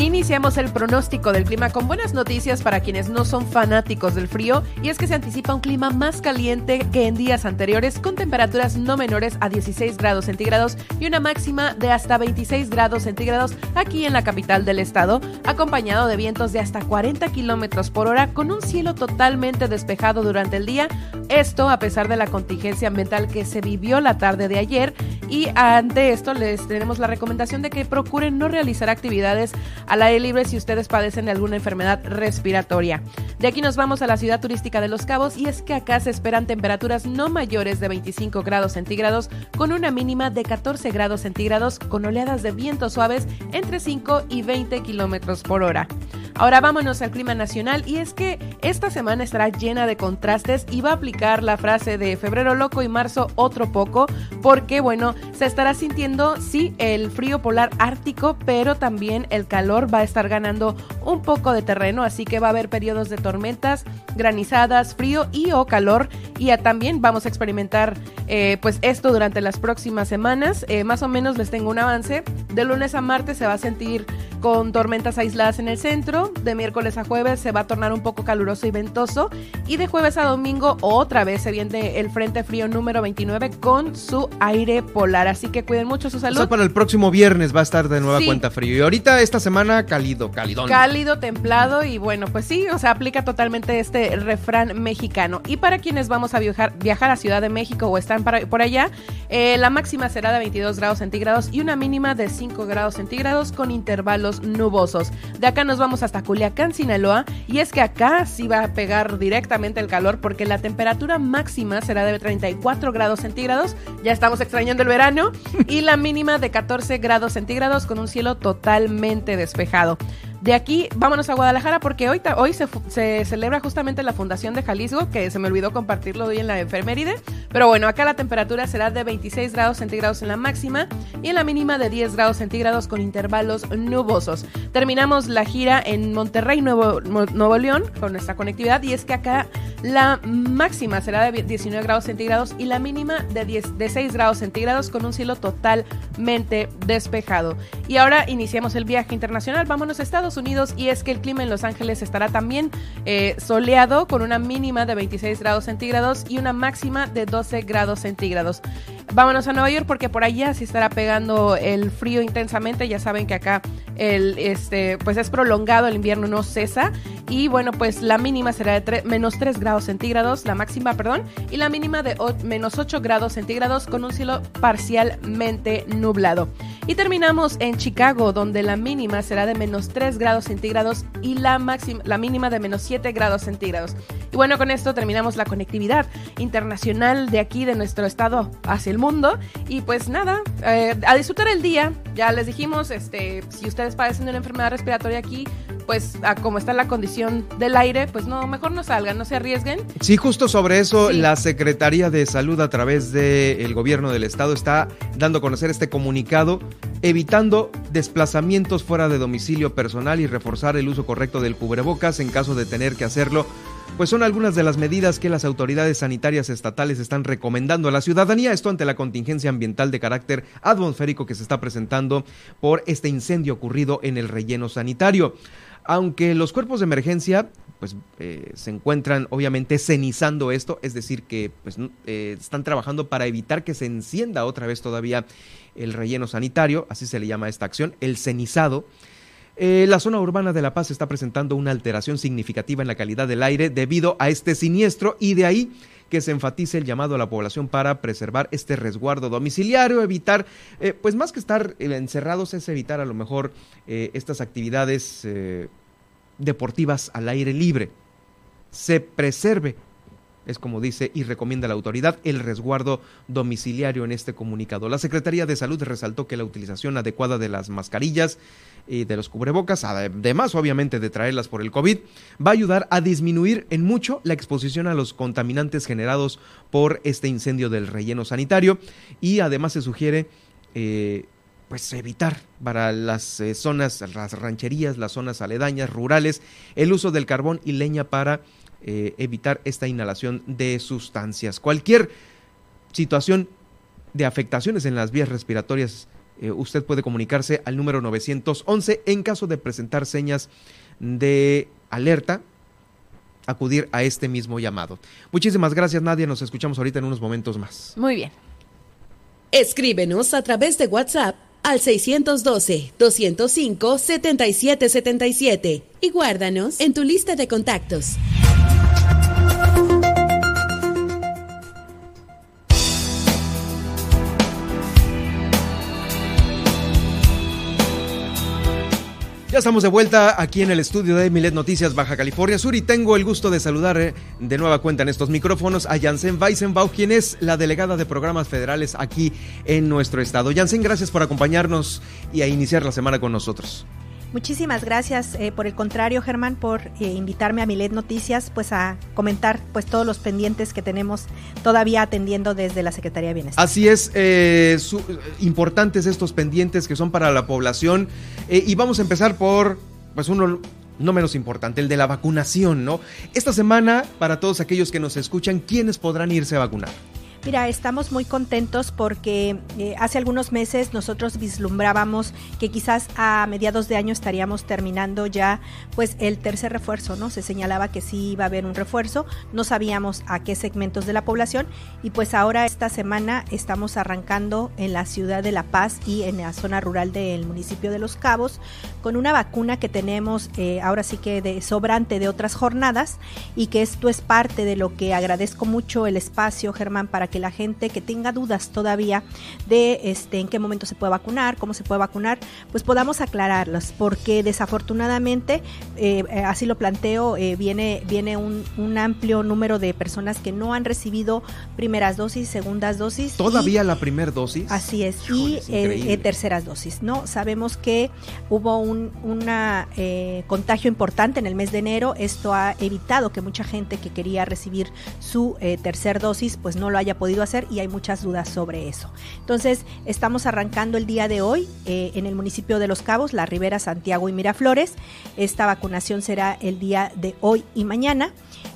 Iniciamos el pronóstico del clima con buenas noticias para quienes no son fanáticos del frío y es que se anticipa un clima más caliente que en días anteriores con temperaturas no menores a 16 grados centígrados y una máxima de hasta 26 grados centígrados aquí en la capital del estado, acompañado de vientos de hasta 40 kilómetros por hora con un cielo totalmente despejado durante el día. Esto a pesar de la contingencia ambiental que se vivió la tarde de ayer y ante esto les tenemos la recomendación de que procuren no realizar actividades al aire libre si ustedes padecen de alguna enfermedad respiratoria. De aquí nos vamos a la ciudad turística de Los Cabos y es que acá se esperan temperaturas no mayores de 25 grados centígrados con una mínima de 14 grados centígrados con oleadas de vientos suaves entre 5 y 20 kilómetros por hora. Ahora vámonos al clima nacional y es que esta semana estará llena de contrastes y va a aplicar la frase de febrero loco y marzo otro poco porque bueno, se estará sintiendo sí el frío polar ártico pero también el calor va a estar ganando un poco de terreno así que va a haber periodos de tormentas, granizadas, frío y o calor. Y también vamos a experimentar eh, pues esto durante las próximas semanas. Eh, más o menos les tengo un avance. De lunes a martes se va a sentir con tormentas aisladas en el centro. De miércoles a jueves se va a tornar un poco caluroso y ventoso. Y de jueves a domingo otra vez se viene el Frente Frío número 29 con su aire polar. Así que cuiden mucho su salud. O sea, para el próximo viernes va a estar de nueva sí. cuenta frío. Y ahorita esta semana cálido, calidón. Cálido, templado y bueno, pues sí, o sea, aplica totalmente este refrán mexicano. Y para quienes vamos a viajar, viajar a Ciudad de México o están para, por allá, eh, la máxima será de 22 grados centígrados y una mínima de 5 grados centígrados con intervalos nubosos. De acá nos vamos hasta Culiacán, Sinaloa, y es que acá sí va a pegar directamente el calor porque la temperatura máxima será de 34 grados centígrados, ya estamos extrañando el verano, y la mínima de 14 grados centígrados con un cielo totalmente despejado. De aquí, vámonos a Guadalajara porque hoy, hoy se, se, celebra justamente la Fundación de Jalisco, que se me olvidó compartirlo hoy en la enfermeride. Pero bueno, acá la temperatura será de 26 grados centígrados en la máxima y en la mínima de 10 grados centígrados con intervalos nubosos. Terminamos la gira en Monterrey, Nuevo, Nuevo León, con nuestra conectividad y es que acá La máxima será de 19 grados centígrados y la mínima de, 10, de 6 grados centígrados con un cielo totalmente despejado. Y ahora iniciamos el viaje internacional. Vámonos a Estados Unidos y es que el clima en Los Ángeles estará también eh, soleado con una mínima de 26 grados centígrados y una máxima de 12 grados centígrados. Vámonos a Nueva York porque por allá sí estará pegando el frío intensamente. Ya saben que acá el, este, pues es prolongado, el invierno no cesa. Y bueno, pues la mínima será de menos 3 grados centígrados, la máxima, perdón, y la mínima de menos 8 grados centígrados con un cielo parcialmente nublado. Y terminamos en Chicago, donde la mínima será de menos 3 grados centígrados y la, máxima, la mínima de menos 7 grados centígrados. Bueno, con esto terminamos la conectividad internacional de aquí, de nuestro estado hacia el mundo. Y pues nada, eh, a disfrutar el día. Ya les dijimos, este, si ustedes padecen de una enfermedad respiratoria aquí, pues a como está la condición del aire, pues no, mejor no salgan, no se arriesguen. Sí, justo sobre eso, la Secretaría de Salud a través del gobierno del estado está dando a conocer este comunicado, evitando desplazamientos fuera de domicilio personal y reforzar el uso correcto del cubrebocas en caso de tener que hacerlo pues son algunas de las medidas que las autoridades sanitarias estatales están recomendando a la ciudadanía, esto ante la contingencia ambiental de carácter atmosférico que se está presentando por este incendio ocurrido en el relleno sanitario. Aunque los cuerpos de emergencia pues eh, se encuentran obviamente cenizando esto, es decir, que pues, eh, están trabajando para evitar que se encienda otra vez todavía el relleno sanitario, así se le llama esta acción, el cenizado. Eh, la zona urbana de La Paz está presentando una alteración significativa en la calidad del aire debido a este siniestro y de ahí que se enfatice el llamado a la población para preservar este resguardo domiciliario, evitar, eh, pues más que estar encerrados, es evitar a lo mejor eh, estas actividades deportivas al aire libre. Se preserve es como dice y recomienda la autoridad, el resguardo domiciliario en este comunicado. La Secretaría de Salud resaltó que la utilización adecuada de las mascarillas y de los cubrebocas, además obviamente de traerlas por el COVID, va a ayudar a disminuir en mucho la exposición a los contaminantes generados por este incendio del relleno sanitario y además se sugiere eh, pues evitar para las eh, zonas, las rancherías, las zonas aledañas, rurales, el uso del carbón y leña para eh, evitar esta inhalación de sustancias. Cualquier situación de afectaciones en las vías respiratorias, eh, usted puede comunicarse al número 911 en caso de presentar señas de alerta acudir a este mismo llamado. Muchísimas gracias Nadia, nos escuchamos ahorita en unos momentos más. Muy bien. Escríbenos a través de WhatsApp al 612-205-7777 y guárdanos en tu lista de contactos. Ya estamos de vuelta aquí en el estudio de Milet Noticias Baja California Sur y tengo el gusto de saludar eh, de nueva cuenta en estos micrófonos a Jansen Weisenbau, quien es la delegada de programas federales aquí en nuestro estado. Jansen, gracias por acompañarnos y a iniciar la semana con nosotros. Muchísimas gracias, eh, por el contrario, Germán, por eh, invitarme a Milet Noticias, pues a comentar pues todos los pendientes que tenemos todavía atendiendo desde la Secretaría de Bienestar. Así es, eh, importantes estos pendientes que son para la población y vamos a empezar por pues uno no menos importante, el de la vacunación, ¿no? Esta semana, para todos aquellos que nos escuchan, ¿quiénes podrán irse a vacunar? Mira, estamos muy contentos porque eh, hace algunos meses nosotros vislumbrábamos que quizás a mediados de año estaríamos terminando ya pues el tercer refuerzo, ¿no? Se señalaba que sí iba a haber un refuerzo, no sabíamos a qué segmentos de la población y pues ahora esta semana estamos arrancando en la ciudad de La Paz y en la zona rural del municipio de Los Cabos con una vacuna que tenemos eh, ahora sí que de sobrante de otras jornadas y que esto es parte de lo que agradezco mucho el espacio, Germán, para que la gente que tenga dudas todavía de este en qué momento se puede vacunar, cómo se puede vacunar, pues podamos aclararlas, porque desafortunadamente, eh, eh, así lo planteo, eh, viene, viene un, amplio número de personas que no han recibido primeras dosis, segundas dosis. ¿Todavía la primera dosis? Así es, y terceras dosis, ¿no? Sabemos que hubo un una, contagio importante en el mes de enero, esto ha evitado que mucha gente que quería recibir su tercer dosis, pues no lo haya podido hacer y hay muchas dudas sobre eso. Entonces, estamos arrancando el día de hoy eh, en el municipio de Los Cabos, La Ribera, Santiago y Miraflores. Esta vacunación será el día de hoy y mañana.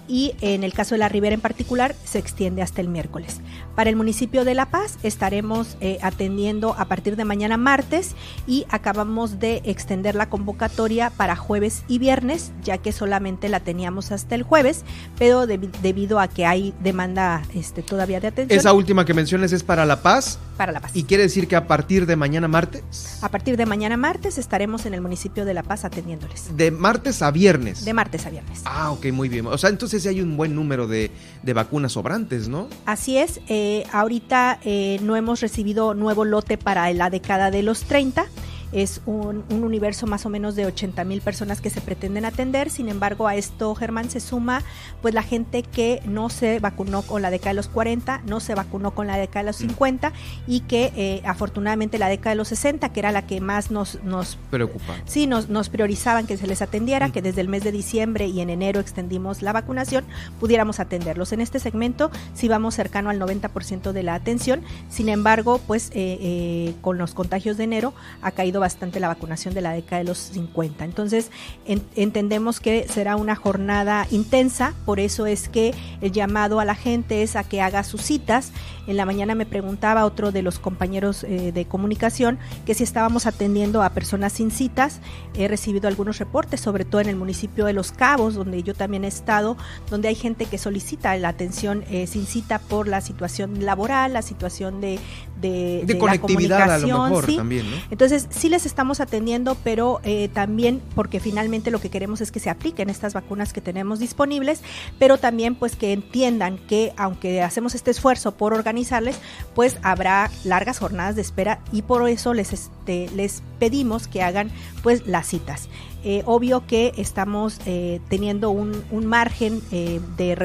y en el caso de la Ribera en particular se extiende hasta el miércoles. Para el municipio de La Paz estaremos eh, atendiendo a partir de mañana martes y acabamos de extender la convocatoria para jueves y viernes, ya que solamente la teníamos hasta el jueves, pero debido a que hay demanda este, todavía de atención. Esa última que mencionas es para La Paz. Para La Paz. ¿Y quiere decir que a partir de mañana martes? A partir de mañana martes estaremos en el municipio de La Paz atendiéndoles. De martes a viernes. De martes a viernes. Ah, ok, muy bien. O sea, entonces hay un buen número de, de vacunas sobrantes, ¿no? Así es. Eh, ahorita eh, no hemos recibido nuevo lote para la década de los 30 es un, universo más o menos de 80 mil personas que se pretenden atender. Sin embargo, a esto, Germán, se suma pues la gente que no se vacunó con la década de los 40, no se vacunó con la década de los 50 y que eh, afortunadamente la década de los 60, que era la que más nos... nos Preocupa. Sí, nos, nos priorizaban que se les atendiera, que desde el mes de diciembre y en enero extendimos la vacunación, pudiéramos atenderlos. En este segmento sí vamos cercano al 90% de la atención. Sin embargo, pues eh, eh, con los contagios de enero ha caído bastante la vacunación de la década de los 50. Entonces, entendemos que será una jornada intensa, por eso es que el llamado a la gente es a que haga sus citas. En la mañana me preguntaba otro de los compañeros eh, de comunicación que si estábamos atendiendo a personas sin citas. He recibido algunos reportes, sobre todo en el municipio de Los Cabos, donde yo también he estado, donde hay gente que solicita la atención eh, sin cita por la situación laboral, la situación de, de, conectividad a lo mejor también, ¿no? Entonces, sí les estamos atendiendo, pero eh, también porque finalmente lo que queremos es que se apliquen estas vacunas que tenemos disponibles, pero también pues que entiendan que aunque hacemos este esfuerzo por organizarles, pues habrá largas jornadas de espera y por eso les, este, les pedimos que hagan pues las citas. Eh, obvio que estamos eh, teniendo un, margen eh, de,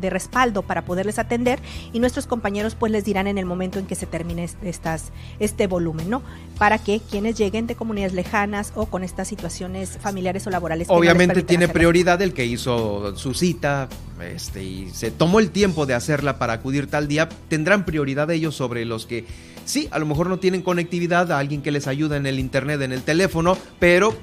de, respaldo para poderles atender y nuestros compañeros pues les dirán en el momento en que se termine estas, este volumen, ¿no? Para que quienes lleguen de comunidades lejanas o con estas situaciones familiares o laborales. Obviamente tiene prioridad el que hizo su cita este, y se tomó el tiempo de hacerla para acudir tal día, tendrán prioridad ellos sobre los que Sí, a lo mejor no tienen conectividad a alguien que les ayuda en el internet, en el teléfono, pero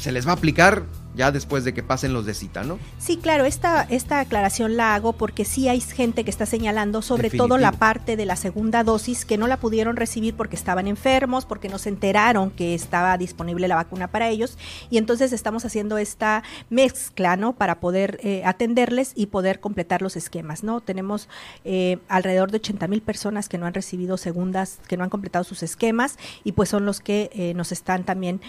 se les va a aplicar ya después de que pasen los de cita, ¿no? Sí, claro, esta, esta aclaración la hago porque sí hay gente que está señalando, sobre todo la parte de la segunda dosis, que no la pudieron recibir porque estaban enfermos, porque no se enteraron que estaba disponible la vacuna para ellos, y entonces estamos haciendo esta mezcla, ¿no? Para poder eh, atenderles y poder completar los esquemas, ¿no? Tenemos eh, alrededor de 80 mil personas que no han recibido segundas, que no han completado sus esquemas, y pues son los que eh, nos están también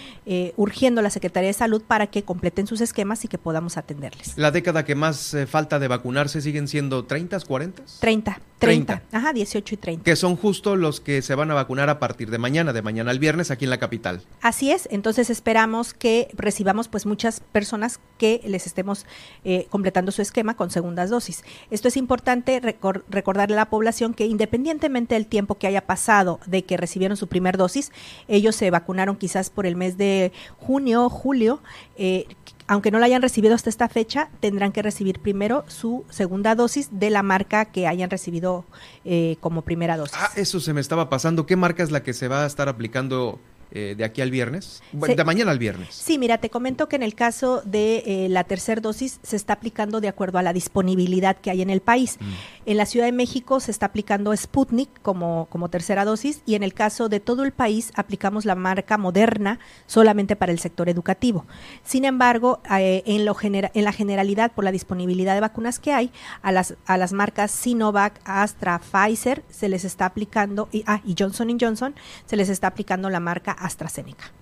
urgiendo la Secretaría de Salud para que completen sus esquemas y que podamos atenderles. ¿La década que más eh, falta de vacunarse siguen siendo 30, 40? 30. 30. Ajá, 18 y 30. Que son justo los que se van a vacunar a partir de mañana, de mañana al viernes aquí en la capital. Así es, entonces esperamos que recibamos pues muchas personas que les estemos eh, completando su esquema con segundas dosis. Esto es importante recordarle a la población que independientemente del tiempo que haya pasado de que recibieron su primer dosis, ellos se vacunaron quizás por el mes de junio, julio, eh, aunque no la hayan recibido hasta esta fecha, tendrán que recibir primero su segunda dosis de la marca que hayan recibido eh, como primera dosis. Ah, eso se me estaba pasando. ¿Qué marca es la que se va a estar aplicando eh, de aquí al viernes? de mañana al viernes. Sí, mira, te comento que en el caso de eh, la tercera dosis se está aplicando de acuerdo a la disponibilidad que hay en el país. Mm. En la Ciudad de México se está aplicando Sputnik como, como tercera dosis y en el caso de todo el país aplicamos la marca Moderna solamente para el sector educativo. Sin embargo, eh, en, lo en la generalidad, por la disponibilidad de vacunas que hay, a las, a las marcas Sinovac, Astra, Pfizer se les está aplicando, y, ah, y Johnson Johnson se les está aplicando la marca AstraZeneca.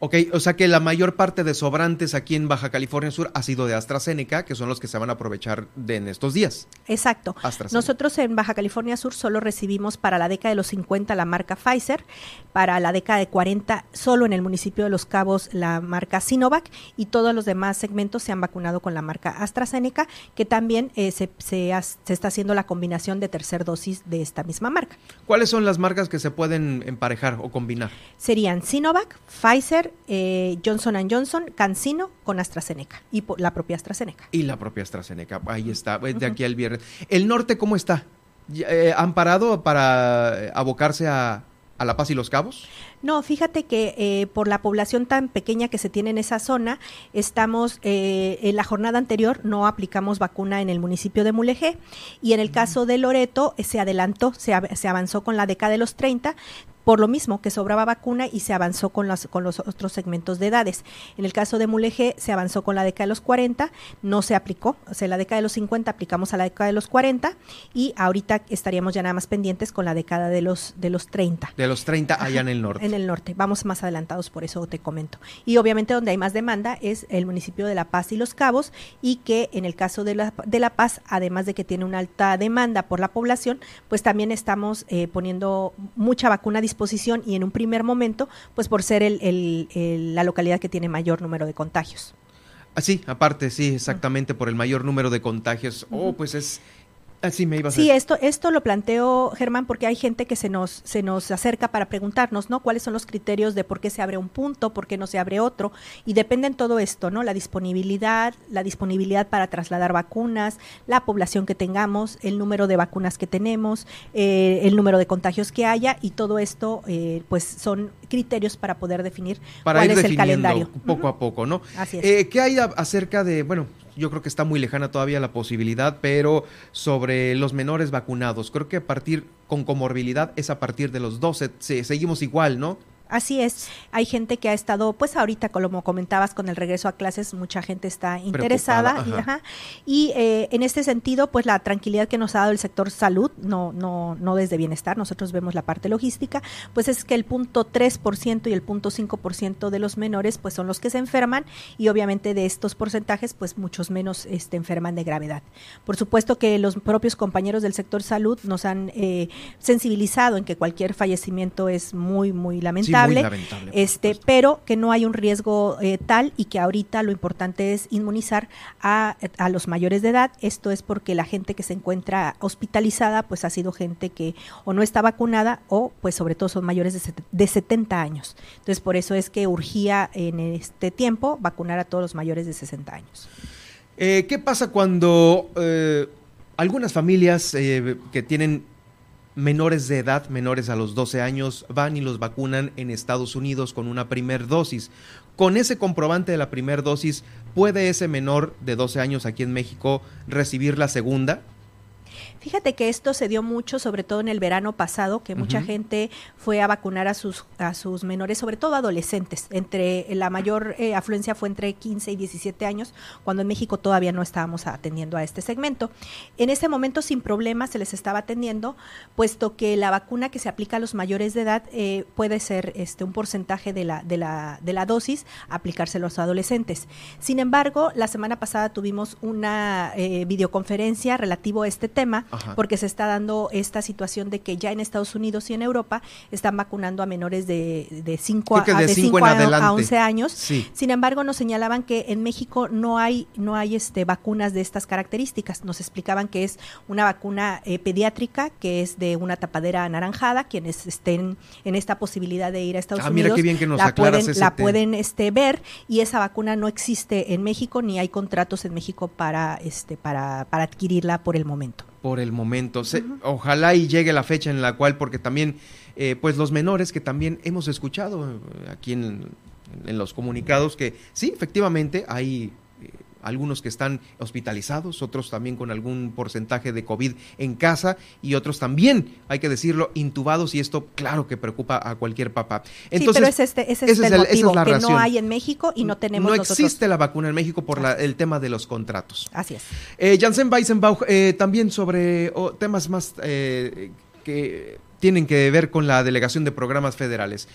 Ok, o sea que la mayor parte de sobrantes aquí en Baja California Sur ha sido de AstraZeneca, que son los que se van a aprovechar de en estos días. Exacto. Nosotros en Baja California Sur solo recibimos para la década de los 50 la marca Pfizer, para la década de 40 solo en el municipio de Los Cabos la marca Sinovac y todos los demás segmentos se han vacunado con la marca AstraZeneca, que también eh, se, se, se está haciendo la combinación de tercer dosis de esta misma marca. ¿Cuáles son las marcas que se pueden emparejar o combinar? Serían Sinovac, Pfizer, eh, Johnson Johnson, Cancino con AstraZeneca y la propia AstraZeneca. Y la propia AstraZeneca, ahí está, de aquí al viernes. ¿El norte cómo está? Eh, ¿Han parado para abocarse a, a La Paz y Los Cabos? No, fíjate que eh, por la población tan pequeña que se tiene en esa zona, estamos, eh, en la jornada anterior no aplicamos vacuna en el municipio de Mulegé y en el caso de Loreto eh, se adelantó, se, se avanzó con la década de los 30, por lo mismo que sobraba vacuna y se avanzó con, las, con los otros segmentos de edades. En el caso de Mulegé se avanzó con la década de los 40, no se aplicó, o sea, la década de los 50 aplicamos a la década de los 40 y ahorita estaríamos ya nada más pendientes con la década de los, de los 30. De los 30 allá en el norte. En el norte, vamos más adelantados, por eso te comento. Y obviamente donde hay más demanda es el municipio de La Paz y Los Cabos y que en el caso de La, de la Paz, además de que tiene una alta demanda por la población, pues también estamos eh, poniendo mucha vacuna disponible y en un primer momento, pues por ser el, la localidad que tiene mayor número de contagios. Ah, sí, aparte, sí, exactamente, por el mayor número de contagios. Oh, pues es Así me iba a Sí, esto, esto lo planteo, Germán, porque hay gente que se nos, se nos acerca para preguntarnos, ¿no? ¿Cuáles son los criterios de por qué se abre un punto, por qué no se abre otro? Y depende en todo esto, ¿no? La disponibilidad, la disponibilidad para trasladar vacunas, la población que tengamos, el número de vacunas que tenemos, eh, el número de contagios que haya, y todo esto, eh, pues son criterios para poder definir cuál es el calendario. Poco a poco, ¿no? Así es. Eh, ¿Qué hay acerca de, bueno, yo creo que está muy lejana todavía la posibilidad, pero sobre los menores vacunados, creo que a partir con comorbilidad es a partir de los 12, seguimos igual, ¿no? Así es, hay gente que ha estado, pues ahorita como comentabas con el regreso a clases, mucha gente está interesada y, eh, en este sentido, pues la tranquilidad que nos ha dado el sector salud, no, no, no desde bienestar, nosotros vemos la parte logística, pues es que el punto 3% y el punto 5% de los menores, pues son los que se enferman y obviamente de estos porcentajes, pues muchos menos este, enferman de gravedad. Por supuesto que los propios compañeros del sector salud nos han eh, sensibilizado en que cualquier fallecimiento es muy, muy lamentable este, pero que no hay un riesgo eh, tal y que ahorita lo importante es inmunizar a, a, los mayores de edad. Esto es porque la gente que se encuentra hospitalizada, pues ha sido gente que o no está vacunada o, pues sobre todo son mayores de, de 70 años. Entonces, por eso es que urgía en este tiempo vacunar a todos los mayores de 60 años. Eh, ¿Qué pasa cuando eh, algunas familias que tienen menores de edad, menores a los 12 años, van y los vacunan en Estados Unidos con una primer dosis. Con ese comprobante de la primera dosis, ¿puede ese menor de 12 años aquí en México recibir la segunda? Fíjate que esto se dio mucho, sobre todo en el verano pasado, que mucha gente fue a vacunar a sus, a sus menores, sobre todo adolescentes. Entre la mayor eh, afluencia fue entre 15 y 17 años, cuando en México todavía no estábamos atendiendo a este segmento. En ese momento, sin problemas, se les estaba atendiendo, puesto que la vacuna que se aplica a los mayores de edad eh, puede ser este, un porcentaje de la, de, la, de la dosis, aplicárselo a los adolescentes. Sin embargo, la semana pasada tuvimos una eh, videoconferencia relativo a este tema porque se está dando esta situación de que ya en Estados Unidos y en Europa están vacunando a menores de, de 5 a, de a, 11 años. Sin embargo, nos señalaban que en México no hay, no hay este, vacunas de estas características. Nos explicaban que es una vacuna eh, pediátrica, que es de una tapadera anaranjada, quienes estén en esta posibilidad de ir a Estados ah, Unidos la pueden, la pueden este, ver. Y esa vacuna no existe en México ni hay contratos en México para, este, para, para adquirirla por el momento por el momento. Ojalá y llegue la fecha en la cual, porque también, eh, pues los menores que también hemos escuchado eh, aquí en, en, los comunicados que sí, efectivamente hay algunos que están hospitalizados, otros también con algún porcentaje de COVID en casa y otros también, hay que decirlo, intubados y esto claro que preocupa a cualquier papá. Entonces, sí, pero es este, ese es, el motivo, que no hay en México y no tenemos No existe la vacuna en México por el tema de los contratos. Así es. Eh, Janssen Weisenbach, eh, también sobre temas más eh, que tienen que ver con la delegación de programas federales.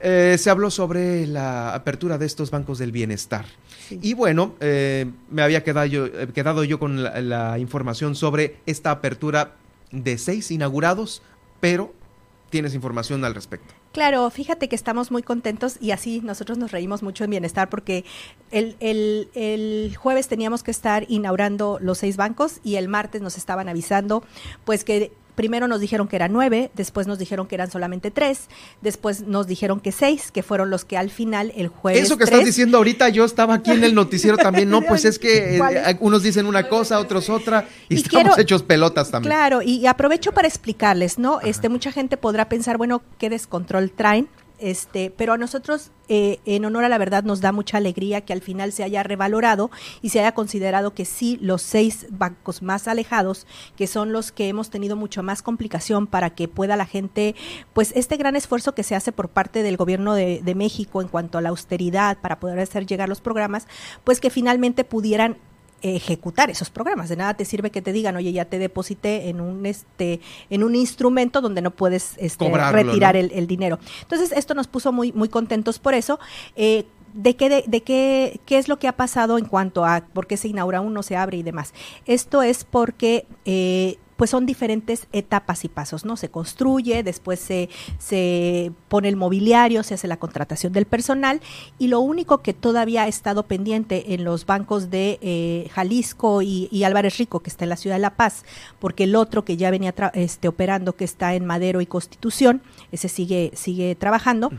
Eh, se habló sobre la apertura de estos bancos del bienestar. Y bueno, eh, me había quedado yo, eh, quedado yo con la, información sobre esta apertura de seis inaugurados, pero tienes información al respecto. Claro, fíjate que estamos muy contentos y así nosotros nos reímos mucho en bienestar porque el, el, el, jueves teníamos que estar inaugurando los seis bancos y el martes nos estaban avisando pues que primero nos dijeron que eran nueve, después nos dijeron que eran solamente tres, después nos dijeron que seis, que fueron los que al final el jueves. Eso que estás diciendo ahorita, yo estaba aquí en el noticiero también, no, pues es que eh, unos dicen una cosa, otros otra, y, estamos hechos pelotas también. Claro, y, aprovecho para explicarles, ¿no? Este, mucha gente podrá pensar, bueno, ¿qué descontrol traen? Este, pero a nosotros, eh, en honor a la verdad, nos da mucha alegría que al final se haya revalorado y se haya considerado que sí, los seis bancos más alejados, que son los que hemos tenido mucho más complicación para que pueda la gente, pues este gran esfuerzo que se hace por parte del gobierno de, de México en cuanto a la austeridad para poder hacer llegar los programas, pues que finalmente pudieran ejecutar esos programas. De nada te sirve que te digan, oye, ya te deposité en un este, en un instrumento donde no puedes este, retirar El, dinero. Entonces, esto nos puso muy, muy contentos por eso. Eh, de qué, de, de, qué, qué es lo que ha pasado en cuanto a por qué se inaugura uno, se abre y demás. Esto es porque eh, pues son diferentes etapas y pasos, ¿no? Se construye, después se, se pone el mobiliario, se hace la contratación del personal y lo único que todavía ha estado pendiente en los bancos de eh, Jalisco y, Álvarez Rico, que está en la ciudad de La Paz, porque el otro que ya venía este, operando, que está en Madero y Constitución, ese sigue, sigue trabajando,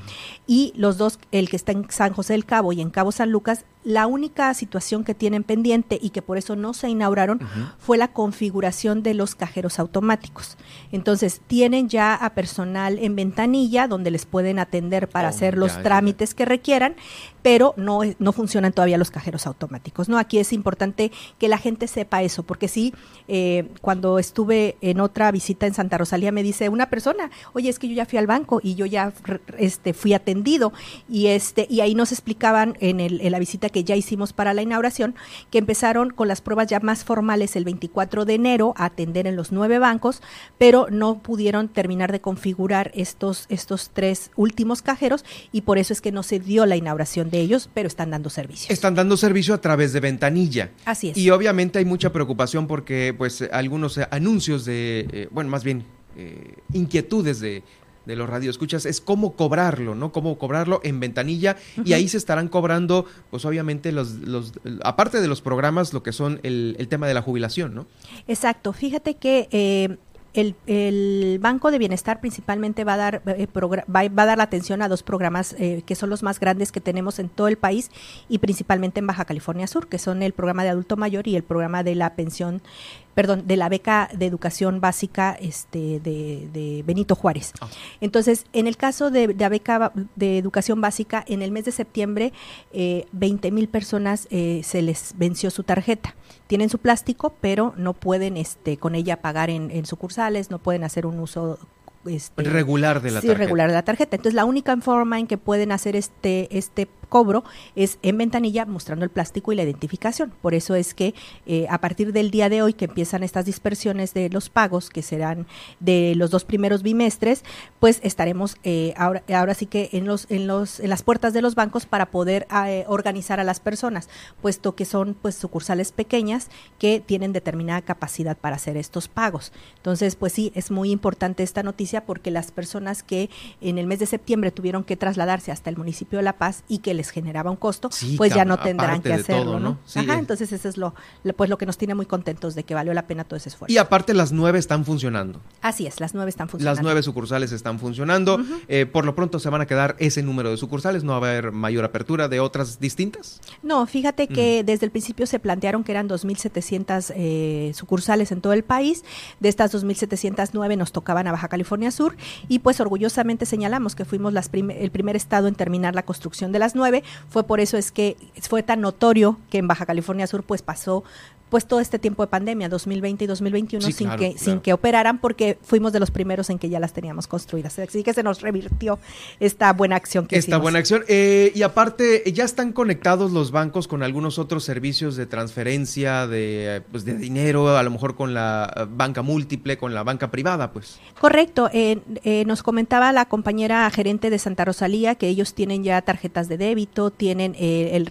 y los dos, el que está en San José del Cabo y en Cabo San Lucas, la única situación que tienen pendiente y que por eso no se inauguraron fue la configuración de los cajeros automáticos. Entonces, tienen ya a personal en ventanilla donde les pueden atender para oh, hacer los trámites que requieran pero no, no funcionan todavía los cajeros automáticos. ¿no? Aquí es importante que la gente sepa eso, porque sí, eh, cuando estuve en otra visita en Santa Rosalía me dice una persona, oye, es que yo ya fui al banco y yo ya este, fui atendido y, este, y ahí nos explicaban en, el, en la visita que ya hicimos para la inauguración que empezaron con las pruebas ya más formales el 24 de enero a atender en los nueve bancos, pero no pudieron terminar de configurar estos, estos tres últimos cajeros y por eso es que no se dio la inauguración de ellos, pero están dando servicio. Están dando servicio a través de ventanilla. Así es. Y obviamente hay mucha preocupación porque pues algunos eh, anuncios de, eh, bueno, más bien eh, inquietudes de, de los radioescuchas es cómo cobrarlo, ¿no? Cómo cobrarlo en ventanilla y ahí se estarán cobrando, pues obviamente los, los, aparte de los programas, lo que son el, el tema de la jubilación, ¿no? Exacto. Fíjate que el, Banco de Bienestar principalmente va a dar, eh, va, a dar la atención a dos programas eh, que son los más grandes que tenemos en todo el país y principalmente en Baja California Sur, que son el programa de adulto mayor y el programa de la pensión perdón, de la beca de educación básica este, de, Benito Juárez. Ah. Entonces, en el caso de, la beca de educación básica, en el mes de septiembre, eh, 20 mil personas eh, se les venció su tarjeta. Tienen su plástico, pero no pueden este, con ella pagar en, en sucursales, no pueden hacer un uso este, regular de la tarjeta. regular de la tarjeta. Entonces, la única forma en que pueden hacer este, este cobro es en ventanilla mostrando el plástico y la identificación. Por eso es que eh, a partir del día de hoy que empiezan estas dispersiones de los pagos, que serán de los dos primeros bimestres, pues estaremos eh, ahora, ahora sí que en, los, en, los, en las puertas de los bancos para poder eh, organizar a las personas, puesto que son pues sucursales pequeñas que tienen determinada capacidad para hacer estos pagos. Entonces, pues sí, es muy importante esta noticia porque las personas que en el mes de septiembre tuvieron que trasladarse hasta el municipio de La Paz y que les generaba un costo, pues ya no tendrán que hacerlo, ¿no? Ajá, entonces eso es lo, pues lo que nos tiene muy contentos de que valió la pena todo ese esfuerzo. Y aparte las nueve están funcionando. Así es, las nueve están funcionando. Las nueve sucursales están funcionando. Eh, por lo pronto se van a quedar ese número de sucursales, no va a haber mayor apertura de otras distintas. No, fíjate que desde el principio se plantearon que eran 2.700 eh, sucursales en todo el país. De estas 2.709 nos tocaban a Baja California Sur y pues orgullosamente señalamos que fuimos las el primer estado en terminar la construcción de las nueve fue por eso es que fue tan notorio que en Baja California Sur pues pasó pues todo este tiempo de pandemia, 2020 y 2021, sin, que, sin que operaran, porque fuimos de los primeros en que ya las teníamos construidas. Así que se nos revirtió esta buena acción que Esta buena acción. Eh, y aparte, ya están conectados los bancos con algunos otros servicios de transferencia de, pues, de dinero, a lo mejor con la banca múltiple, con la banca privada, pues. Correcto. Eh, eh, nos comentaba la compañera gerente de Santa Rosalía que ellos tienen ya tarjetas de débito, tienen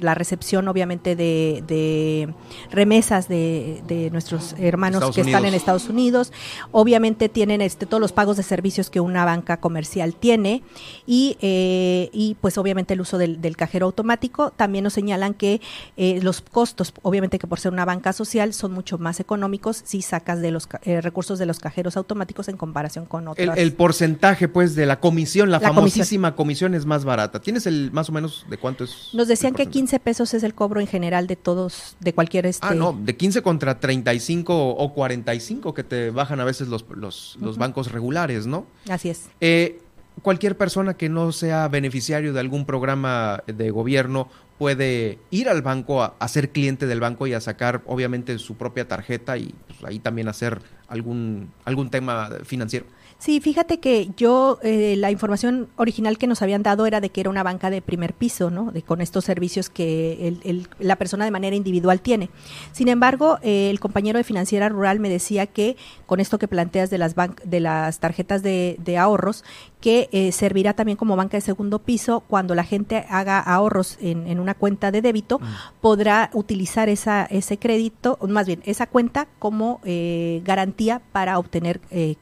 la recepción, obviamente, de remesas de, de nuestros hermanos Estados que están en Estados Unidos. Obviamente tienen este, todos los pagos de servicios que una banca comercial tiene y, eh, y pues obviamente el uso del, del cajero automático. También nos señalan que eh, los costos, obviamente que por ser una banca social, son mucho más económicos si sacas de los eh, recursos de los cajeros automáticos en comparación con otros. el porcentaje, pues, de la comisión, la, La famosísima comisión. es más barata. ¿Tienes el más o menos de cuánto es? Nos decían que porcentaje? 15 pesos es el cobro en general de todos, de cualquier este. Ah, no, de 15 contra 35 o 45 que te bajan a veces los, los, bancos regulares, ¿no? Así es. Eh, cualquier persona que no sea beneficiario de algún programa de gobierno puede ir al banco a, a ser cliente del banco y a sacar obviamente su propia tarjeta y pues, ahí también hacer algún algún tema financiero. Sí, fíjate que yo, eh, la información original que nos habían dado era de que era una banca de primer piso, ¿no? De, con estos servicios que el- el- la persona de manera individual tiene. Sin embargo, eh, el compañero de Financiera Rural me decía que con esto que planteas de las, de las tarjetas de, de ahorros, que eh, servirá también como banca de segundo piso cuando la gente haga ahorros en, en una cuenta de débito, podrá utilizar esa, ese crédito, más bien esa cuenta como eh, garantía para obtener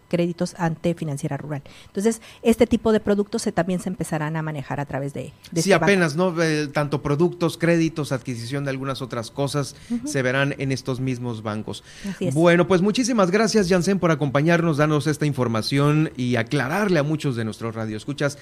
créditos ante financiera rural. Entonces, este tipo de productos se, también se empezarán a manejar a través de, de Sí, este banco. apenas, ¿no? Eh, tanto productos, créditos, adquisición de algunas otras cosas se verán en estos mismos bancos. Así es. Bueno, pues muchísimas gracias, Jansen, por acompañarnos, darnos esta información y aclararle a muchos de nuestros radioescuchas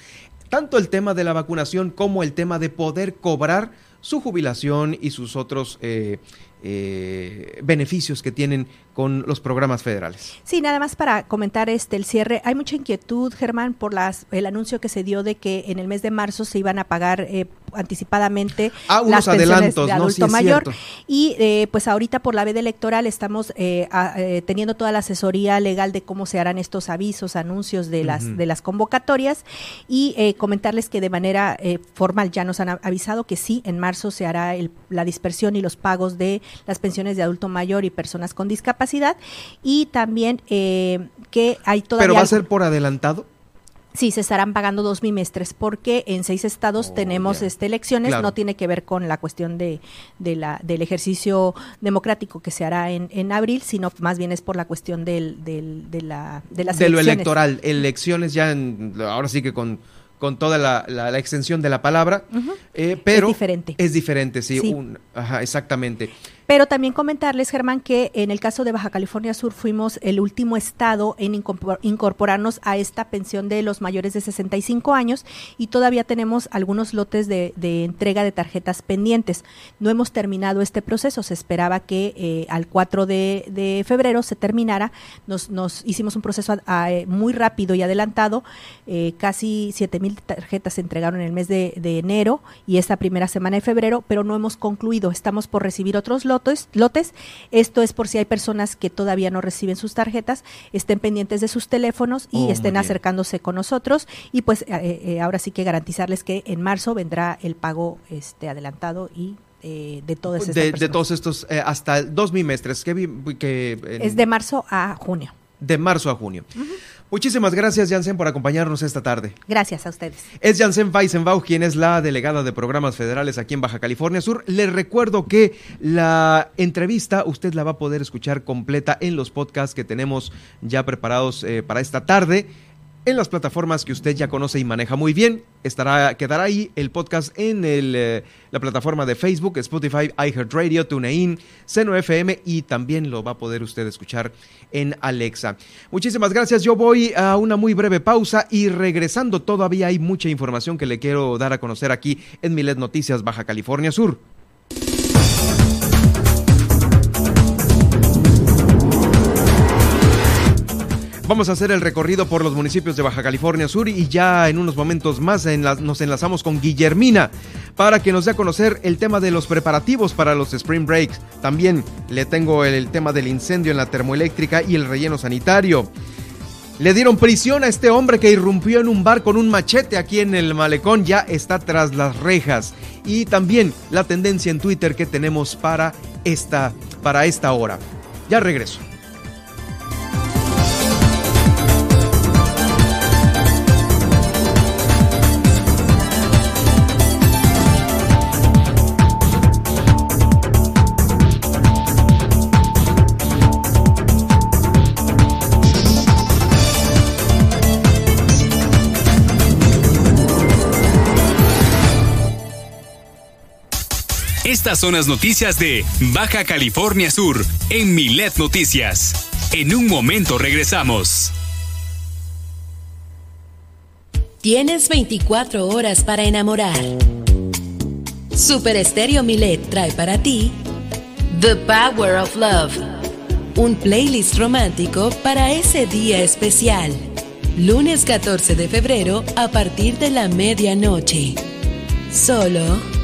tanto el tema de la vacunación como el tema de poder cobrar su jubilación y sus otros eh, eh, beneficios que tienen con los programas federales. Sí, nada más para comentar este el cierre. Hay mucha inquietud, Germán, por las el anuncio que se dio de que en el mes de marzo se iban a pagar eh, anticipadamente Ah, unos las pensiones adelantos, de ¿no? adulto Sí, mayor. Y eh, pues ahorita por la veda electoral estamos eh, a- eh, teniendo toda la asesoría legal de cómo se harán estos avisos, anuncios de las de las convocatorias y eh, comentarles que de manera eh, formal ya nos han avisado que sí, en marzo se hará el- la dispersión y los pagos de las pensiones de adulto mayor y personas con discapacidad y también eh, que hay todavía Pero va a ser por adelantado. Sí, se estarán pagando dos bimestres porque en seis estados tenemos Oh, ya. este, elecciones, Claro. no tiene que ver con la cuestión de, de la, del ejercicio democrático que se hará en, en abril, sino más bien es por la cuestión del, del, de, la, de las de lo elecciones. electoral, elecciones ya en- ahora sí que con, con toda la, la- la extensión de la palabra, eh, pero Es diferente. Es diferente, sí, Sí. un- ajá, exactamente. Pero también comentarles, Germán, que en el caso de Baja California Sur fuimos el último estado en incorpor- incorporarnos a esta pensión de los mayores de 65 años y todavía tenemos algunos lotes de, entrega de tarjetas pendientes. No hemos terminado este proceso, se esperaba que eh, al 4 de, febrero se terminara. Nos, nos hicimos un proceso eh, muy rápido y adelantado, eh, casi 7 mil tarjetas se entregaron en el mes de enero y esta primera semana de febrero, pero no hemos concluido. Estamos por recibir otros lotes, lotes. Esto es por si hay personas que todavía no reciben sus tarjetas, estén pendientes de sus teléfonos y Oh, estén acercándose con nosotros. Y pues eh, eh, ahora sí que garantizarles que en marzo vendrá el pago este adelantado y eh, de todas estas De, de todos estos, eh, hasta dos bimestres, que, vi- que en- Es de marzo a junio. de marzo a junio. Muchísimas gracias, Jansen, por acompañarnos esta tarde. Gracias a ustedes. Es Jansen Weisenbach, quien es la delegada de programas federales aquí en Baja California Sur. Les recuerdo que la entrevista usted la va a poder escuchar completa en los podcasts que tenemos ya preparados eh, para esta tarde. En las plataformas que usted ya conoce y maneja muy bien, estará, quedará ahí el podcast en eh, la plataforma de Facebook, Spotify, iHeartRadio, TuneIn, Seno FM y también lo va a poder usted escuchar en Alexa. Muchísimas gracias. Yo voy a una muy breve pausa y regresando todavía hay mucha información que le quiero dar a conocer aquí en Milet Noticias Baja California Sur. Vamos a hacer el recorrido por los municipios de Baja California Sur y ya en unos momentos más nos enlazamos con Guillermina para que nos dé a conocer el tema de los preparativos para los Spring Breaks. También le tengo el, el tema del incendio en la termoeléctrica y el relleno sanitario. Le dieron prisión a este hombre que irrumpió en un bar con un machete aquí en el malecón, ya está tras las rejas. Y también la tendencia en Twitter que tenemos para esta, para esta hora. Ya regreso. Estas son las noticias de Baja California Sur en Milet Noticias. En un momento regresamos. Tienes 24 horas para enamorar. Super Estéreo Milet trae para ti The Power of Love, un playlist romántico para ese día especial. Lunes 14 de febrero a partir de la medianoche. Solo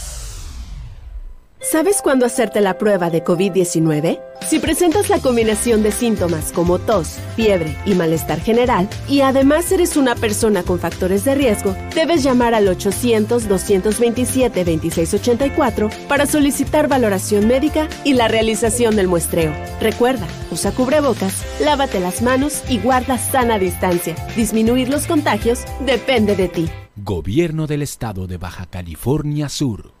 ¿Sabes cuándo hacerte la prueba de COVID-19? Si presentas la combinación de síntomas como tos, fiebre y malestar general, y además eres una persona con factores de riesgo, debes llamar al 800-227-2684 para solicitar valoración médica y la realización del muestreo. Recuerda, usa cubrebocas, lávate las manos y guarda sana distancia. Disminuir los contagios depende de ti. Gobierno del Estado de Baja California Sur.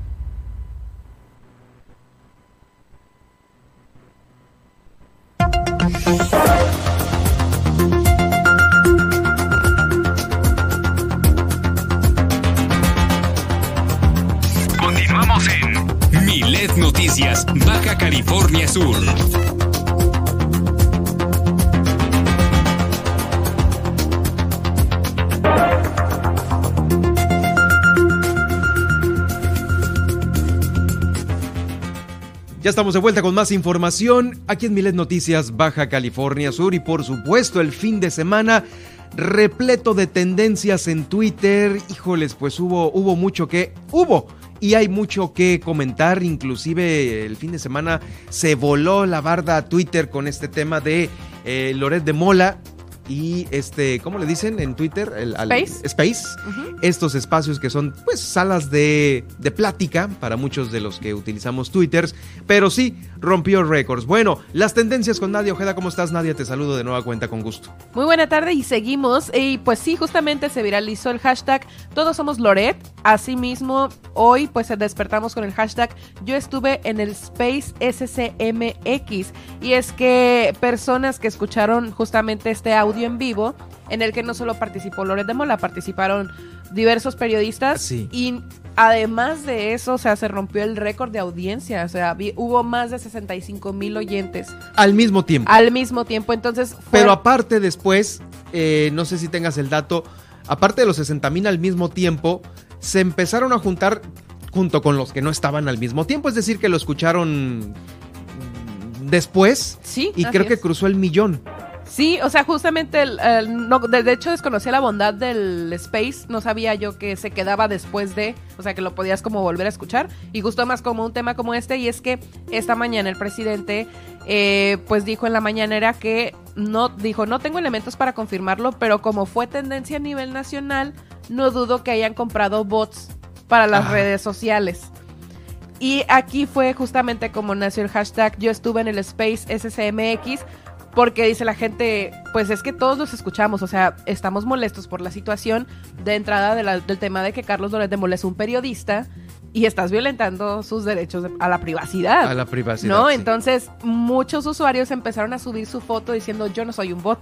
Baja California Sur. Ya estamos de vuelta con más información aquí en Milet Noticias Baja California Sur y por supuesto el fin de semana repleto de tendencias en Twitter. Híjoles, pues hubo, hubo mucho que... Hubo y hay mucho que comentar, inclusive el fin de semana se voló la barda a Twitter con este tema de eh, Loret de Mola y este, ¿cómo le dicen en Twitter? El, al- Space. Space. Estos espacios que son pues salas de, de plática para muchos de los que utilizamos Twitters, pero sí rompió récords. Bueno, las tendencias con Nadia Ojeda, ¿cómo estás Nadia? Te saludo de nueva cuenta con gusto. Muy buena tarde y seguimos. Y pues sí, justamente se viralizó el hashtag Todos somos Loret. Asimismo, hoy pues despertamos con el hashtag Yo estuve en el Space SCMX. Y es que personas que escucharon justamente este audio en vivo, en el que no solo participó Loret de Mola, participaron diversos periodistas. Sí. Y además de eso, o sea, se rompió el récord de audiencia. O sea, vi- hubo más de 65 mil oyentes Al mismo tiempo. al mismo tiempo. Entonces, fue- Pero aparte después, eh, no sé si tengas el dato, aparte de los 60 mil al mismo tiempo, se empezaron a juntar junto con los que no estaban al mismo tiempo, es decir, que lo escucharon después Sí, y creo que cruzó el millón. Sí, o sea, justamente, el- el- no, de, de hecho desconocía la bondad del Space, no sabía yo que se quedaba después de, o sea, que lo podías como volver a escuchar, y gustó más como un tema como este, y es que esta mañana el presidente, eh, pues dijo en la mañanera que no, dijo, no tengo elementos para confirmarlo, pero como fue tendencia a nivel nacional, no dudo que hayan comprado bots para las Ajá. redes sociales. Y aquí fue justamente como nació el hashtag Yo estuve en el Space SCMX. Porque dice la gente, pues es que todos los escuchamos, o sea, estamos molestos por la situación de entrada de la- del tema de que Carlos Loret de Mola es un periodista y estás violentando sus derechos de- a la privacidad. A la privacidad. ¿No? sí. Entonces, muchos usuarios empezaron a subir su foto diciendo yo no soy un bot.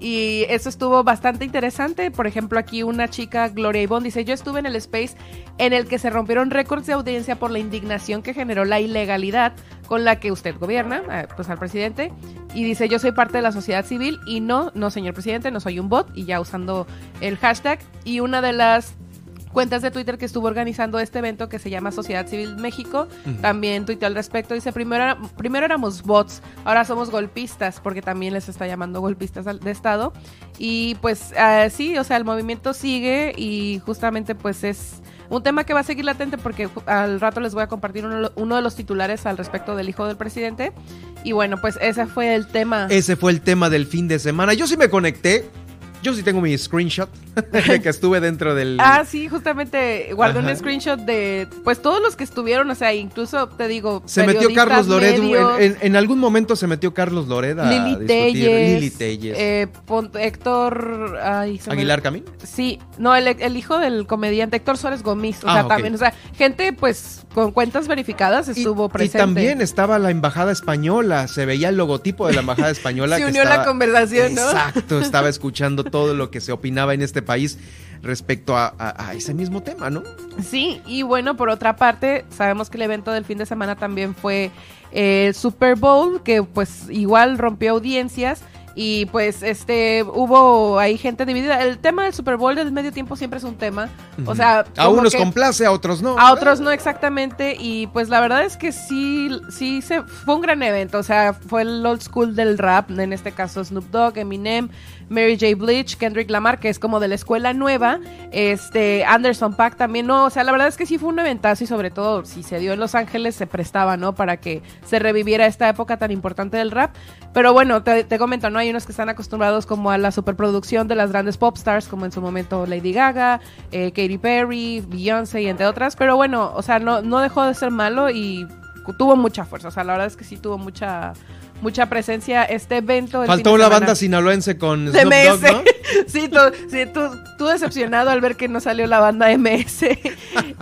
Y eso estuvo bastante interesante. Por ejemplo, aquí una chica, Gloria Ivonne, dice, yo estuve en el space en el que se rompieron récords de audiencia por la indignación que generó la ilegalidad con la que usted gobierna, eh, pues al presidente. Y dice, yo soy parte de la sociedad civil y no, no señor presidente, no soy un bot. Y ya usando el hashtag. Y una de las cuentas de Twitter que estuvo organizando este evento que se llama Sociedad Civil México. También tuiteó al respecto. Dice, primero, primero éramos bots, ahora somos golpistas, porque también les está llamando golpistas de Estado. Y pues uh, sí, o sea, el movimiento sigue y justamente pues es un tema que va a seguir latente porque al rato les voy a compartir uno, de los titulares al respecto del hijo del presidente. Y bueno, pues ese fue el tema. Ese fue el tema del fin de semana. Yo sí me conecté yo sí tengo mi screenshot de que estuve dentro del. Ah, sí, justamente guardé un screenshot de pues todos los que estuvieron, o sea, incluso te digo. Se metió Carlos Loredo. En, en, algún momento se metió Carlos Loredo. Lili Telles. Lili Telles. Eh, Héctor. Ay, ¿Aguilar Camín? Sí, no, el, el, hijo del comediante Héctor Suárez Gómez. O ah, sea, también, o sea, gente pues con cuentas verificadas estuvo presente. Y también estaba la embajada española, se veía el logotipo de la embajada española. se unió a la conversación, ¿no? Exacto, estaba escuchando todo lo que se opinaba en este país respecto a, ese mismo tema, ¿no? Sí, y bueno, por otra parte, sabemos que el evento del fin de semana también fue el Super Bowl, que pues igual rompió audiencias y pues este hubo ahí gente dividida. El tema del Super Bowl del medio tiempo siempre es un tema. O sea, a unos complace, a otros no. A otros no exactamente y pues la verdad es que sí sí se fue un gran evento, o sea, fue el old school del rap, en este caso Snoop Dogg, Eminem, Mary J. Blige, Kendrick Lamar, que es como de la escuela nueva, este Anderson Pack también, no, o sea, la verdad es que sí fue un eventazo y sobre todo si se dio en Los Ángeles se prestaba, ¿no? Para que se reviviera esta época tan importante del rap. Pero bueno, te, comento, ¿no? Hay unos que están acostumbrados como a la superproducción de las grandes pop stars, como en su momento Lady Gaga, eh, Katy Perry, Beyoncé y entre otras, pero bueno, o sea, no, no dejó de ser malo y tuvo mucha fuerza, o sea, la verdad es que sí tuvo mucha mucha presencia este evento. Faltó la banda sinaloense con Snoop Dogg, ¿no? sí, tú, decepcionado al ver que no salió la banda MS.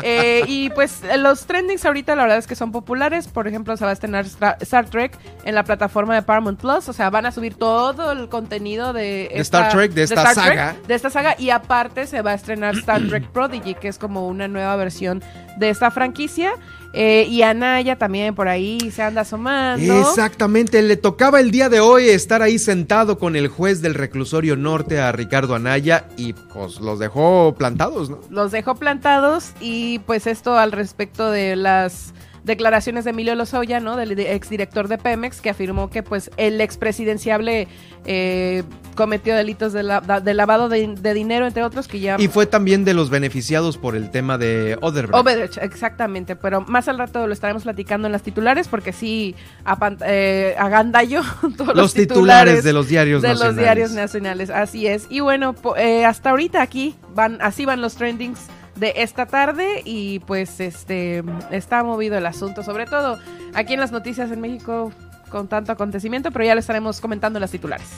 Eh, y pues los trendings ahorita la verdad es que son populares. Por ejemplo, se va a estrenar Star Trek en la plataforma de Paramount Plus. O sea, van a subir todo el contenido de, Star Trek, de esta saga. de esta saga. Y aparte se va a estrenar Star Trek Prodigy, que es como una nueva versión de esta franquicia. Eh, y Anaya también por ahí se anda asomando. Exactamente, le tocaba el día de hoy estar ahí sentado con el juez del reclusorio norte a Ricardo Anaya y pues los dejó plantados, ¿no? Los dejó plantados y pues esto al respecto de las declaraciones de Emilio Lozoya, ¿no? Del exdirector de Pemex, que afirmó que pues el expresidenciable eh, cometió delitos de, lavado de, dinero, entre otros, que ya... Y fue también de los beneficiados por el tema de Odebrecht. Odebrecht, exactamente, pero más al rato lo estaremos platicando en las titulares, porque sí, eh, agandallo todos los, titulares, de los diarios de nacionales. los diarios nacionales, así es. Y bueno, eh, hasta ahorita aquí van, así van los trendings de esta tarde y pues este está movido el asunto, sobre todo aquí en las noticias en México con tanto acontecimiento, pero ya lo estaremos comentando en las titulares.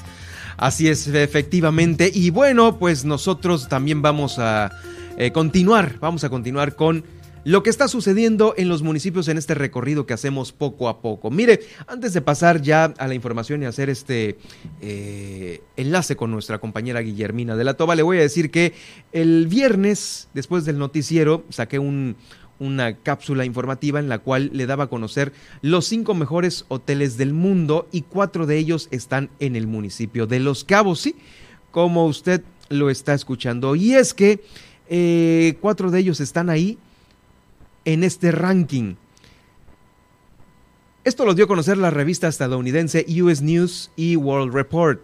Así es, efectivamente. Y bueno, pues nosotros también vamos a eh, continuar, vamos a continuar con lo que está sucediendo en los municipios en este recorrido que hacemos poco a poco. Mire, antes de pasar ya a la información y hacer este eh, enlace con nuestra compañera Guillermina de la Toba, le voy a decir que el viernes, después del noticiero, saqué una cápsula informativa en la cual le daba a conocer los cinco mejores hoteles del mundo y cuatro de ellos están en el municipio de Los Cabos, ¿sí? Como usted lo está escuchando. Y es que eh, cuatro de ellos están ahí en este ranking. Esto lo dio a conocer la revista estadounidense US News y World Report.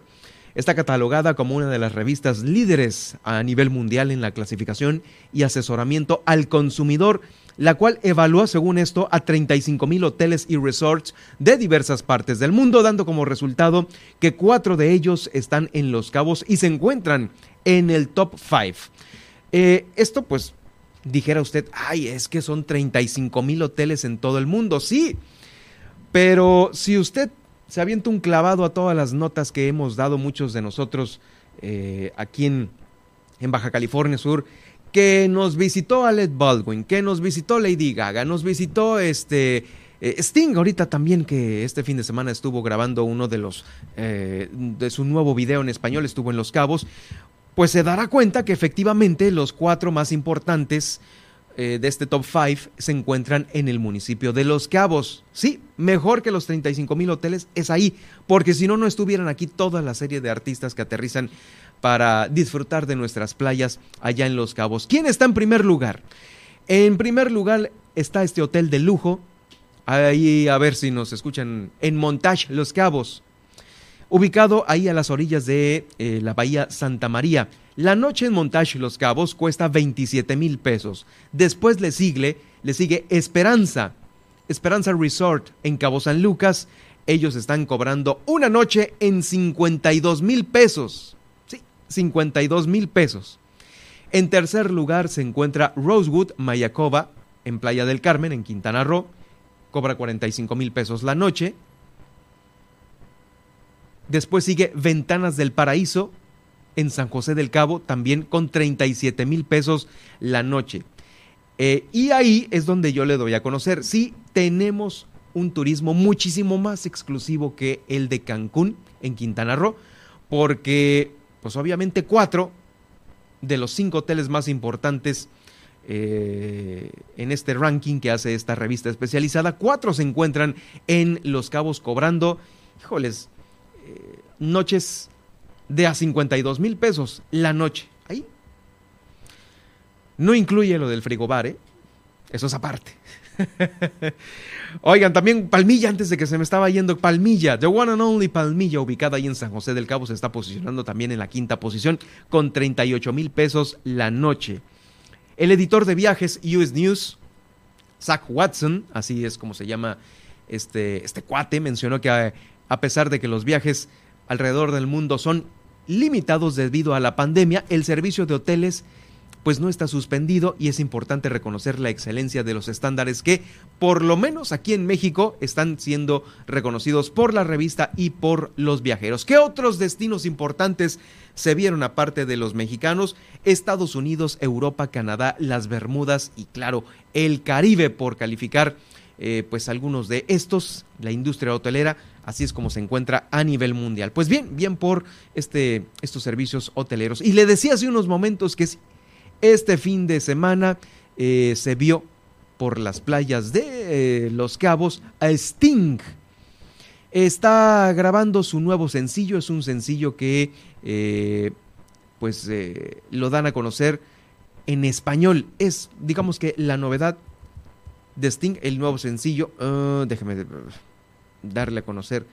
Está catalogada como una de las revistas líderes a nivel mundial en la clasificación y asesoramiento al consumidor, la cual evalúa, según esto, a 35 mil hoteles y resorts de diversas partes del mundo, dando como resultado que cuatro de ellos están en Los Cabos y se encuentran en el top 5. Eh, esto, pues, dijera usted, ay, es que son 35 mil hoteles en todo el mundo. Sí, pero si usted se avienta un clavado a todas las notas que hemos dado muchos de nosotros eh, aquí en, Baja California Sur, que nos visitó Alec Baldwin, que nos visitó Lady Gaga, nos visitó este Eh, Sting ahorita también que este fin de semana estuvo grabando uno de los eh, de su nuevo video en español, estuvo en Los Cabos, pues se dará cuenta que efectivamente los cuatro más importantes eh, de este top 5 se encuentran en el municipio de Los Cabos. Sí, mejor que los 35 mil hoteles es ahí, porque si no, no estuvieran aquí toda la serie de artistas que aterrizan para disfrutar de nuestras playas allá en Los Cabos. ¿Quién está en primer lugar? En primer lugar está este hotel de lujo, ahí a ver si nos escuchan, en Montage, Los Cabos, ubicado ahí a las orillas de eh, la bahía Santa María. La noche en Montage Los Cabos cuesta 27 mil pesos. Después le sigue, le sigue Esperanza, Esperanza Resort en Cabo San Lucas. Ellos están cobrando una noche en 52 mil pesos. Sí, 52 mil pesos. En tercer lugar se encuentra Rosewood Mayacoba en Playa del Carmen, en Quintana Roo. Cobra 45 mil pesos la noche. Después sigue Ventanas del Paraíso en San José del Cabo, también con 37 mil pesos la noche. Eh, y ahí es donde yo le doy a conocer. Sí, tenemos un turismo muchísimo más exclusivo que el de Cancún en Quintana Roo, porque, pues obviamente, cuatro de los cinco hoteles más importantes eh, en este ranking que hace esta revista especializada, cuatro se encuentran en Los Cabos cobrando, híjoles, eh, noches de a 52 mil pesos la noche. Ahí. No incluye lo del frigobar, ¿eh? Eso es aparte. Oigan, también Palmilla, antes de que se me estaba yendo, Palmilla, The One and Only Palmilla, ubicada ahí en San José del Cabo, se está posicionando también en la quinta posición con 38 mil pesos la noche. El editor de viajes US News, Zach Watson, así es como se llama este, este cuate, mencionó que a, pesar de que los viajes alrededor del mundo son limitados debido a la pandemia, el servicio de hoteles pues no está suspendido y es importante reconocer la excelencia de los estándares que, por lo menos aquí en México, están siendo reconocidos por la revista y por los viajeros. ¿Qué otros destinos importantes se vieron aparte de los mexicanos? Estados Unidos, Europa, Canadá, las Bermudas y claro, el Caribe por calificar eh, pues algunos de estos, la industria hotelera, así es como se encuentra a nivel mundial. Pues bien, bien por este, estos servicios hoteleros. Y le decía hace unos momentos que este fin de semana eh, se vio por las playas de eh, Los Cabos a Sting. Está grabando su nuevo sencillo, es un sencillo que pues lo dan a conocer en español. Es, digamos que la novedad de Sting, el nuevo sencillo. Uh, déjeme darle a conocer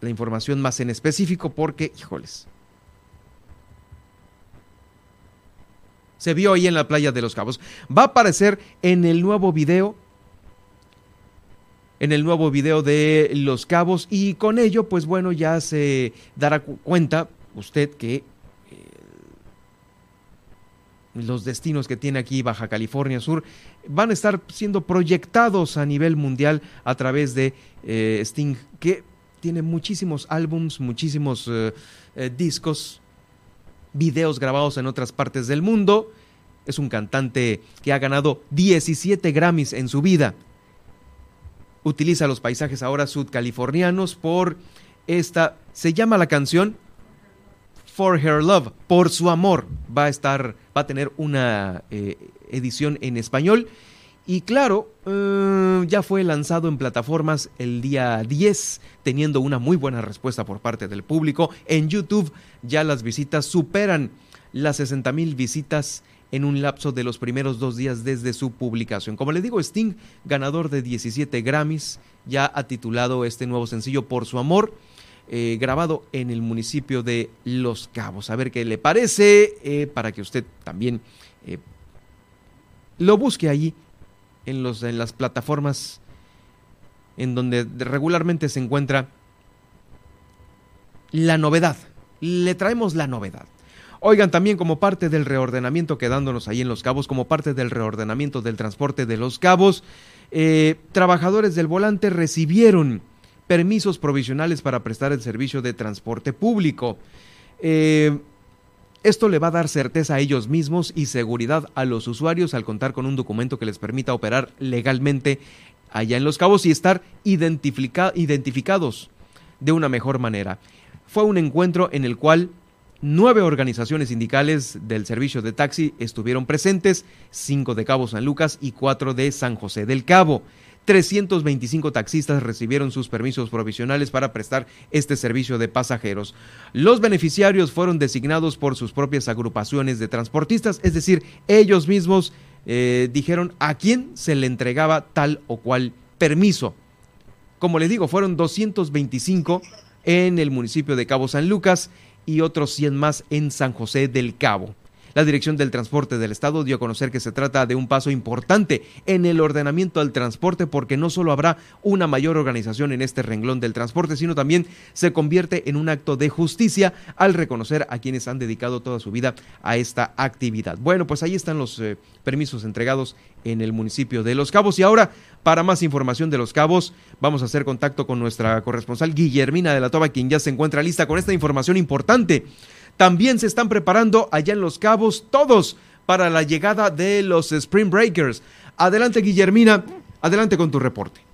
la información más en específico porque, híjoles, se vio ahí en la playa de los Cabos. Va a aparecer en el nuevo video, en el nuevo video de Los Cabos y con ello, pues bueno, ya se dará cuenta usted que los destinos que tiene aquí Baja California Sur van a estar siendo proyectados a nivel mundial a través de eh, Sting, que tiene muchísimos álbums, muchísimos eh, eh, discos, videos grabados en otras partes del mundo. Es un cantante que ha ganado 17 Grammys en su vida. Utiliza los paisajes ahora sudcalifornianos por esta, se llama la canción For Her Love, por su amor. Va a estar, va a tener una eh, edición en español. Y claro, eh, ya fue lanzado en plataformas el día 10, teniendo una muy buena respuesta por parte del público. En YouTube ya las visitas superan las 60 mil visitas en un lapso de los primeros dos días desde su publicación. Como le digo, Sting, ganador de 17 Grammys, ya ha titulado este nuevo sencillo Por su amor. Eh, grabado en el municipio de Los Cabos. A ver qué le parece, eh, para que usted también eh, lo busque allí en, los, en las plataformas en donde regularmente se encuentra la novedad. Le traemos la novedad. Oigan, también como parte del reordenamiento, quedándonos ahí en Los Cabos, como parte del reordenamiento del transporte de Los Cabos, trabajadores del volante recibieron permisos provisionales para prestar el servicio de transporte público. Eh, Esto le va a dar certeza a ellos mismos y seguridad a los usuarios al contar con un documento que les permita operar legalmente allá en Los Cabos y estar identificados de una mejor manera. Fue un encuentro en el cual nueve organizaciones sindicales del servicio de taxi estuvieron presentes, cinco de Cabo San Lucas y cuatro de San José del Cabo. 325 taxistas recibieron sus permisos provisionales para prestar este servicio de pasajeros. Los beneficiarios fueron designados por sus propias agrupaciones de transportistas, es decir, ellos mismos eh, dijeron a quién se le entregaba tal o cual permiso. Como les digo, fueron 225 en el municipio de Cabo San Lucas y otros 100 más en San José del Cabo. La Dirección del Transporte del Estado dio a conocer que se trata de un paso importante en el ordenamiento al transporte porque no solo habrá una mayor organización en este renglón del transporte, sino también se convierte en un acto de justicia al reconocer a quienes han dedicado toda su vida a esta actividad. Bueno, pues ahí están los eh, permisos entregados en el municipio de Los Cabos y ahora para más información de Los Cabos vamos a hacer contacto con nuestra corresponsal Guillermina de la Toba, quien ya se encuentra lista con esta información importante. También se están preparando allá en Los Cabos todos para la llegada de los Spring Breakers. Adelante, Guillermina, adelante con tu reporte.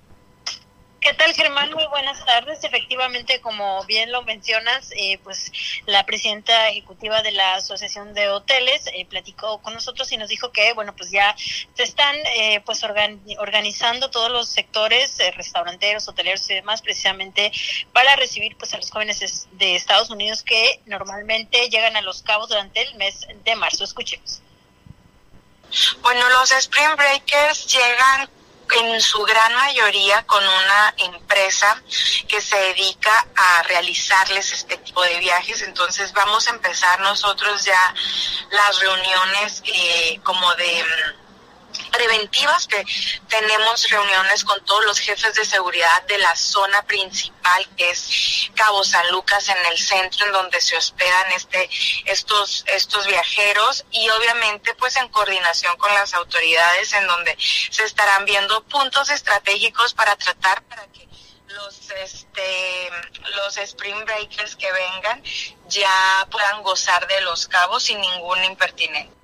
¿Qué tal, Germán? Muy buenas tardes. Efectivamente, como bien lo mencionas, eh, pues la presidenta ejecutiva de la Asociación de Hoteles eh, platicó con nosotros y nos dijo que, bueno, pues ya se están eh, pues organizando todos los sectores restauranteros, hoteleros y demás, precisamente para recibir pues a los jóvenes de Estados Unidos que normalmente llegan a Los Cabos durante el mes de marzo. Escuchemos. Bueno, los Spring Breakers llegan en su gran mayoría con una empresa que se dedica a realizarles este tipo de viajes. Entonces vamos a empezar nosotros ya las reuniones eh, como de preventivas que tenemos reuniones con todos los jefes de seguridad de la zona principal que es Cabo San Lucas en el centro en donde se hospedan este estos estos viajeros y obviamente pues en coordinación con las autoridades en donde se estarán viendo puntos estratégicos para tratar para que los este los spring breakers que vengan ya puedan gozar de los cabos sin ningún impertinente.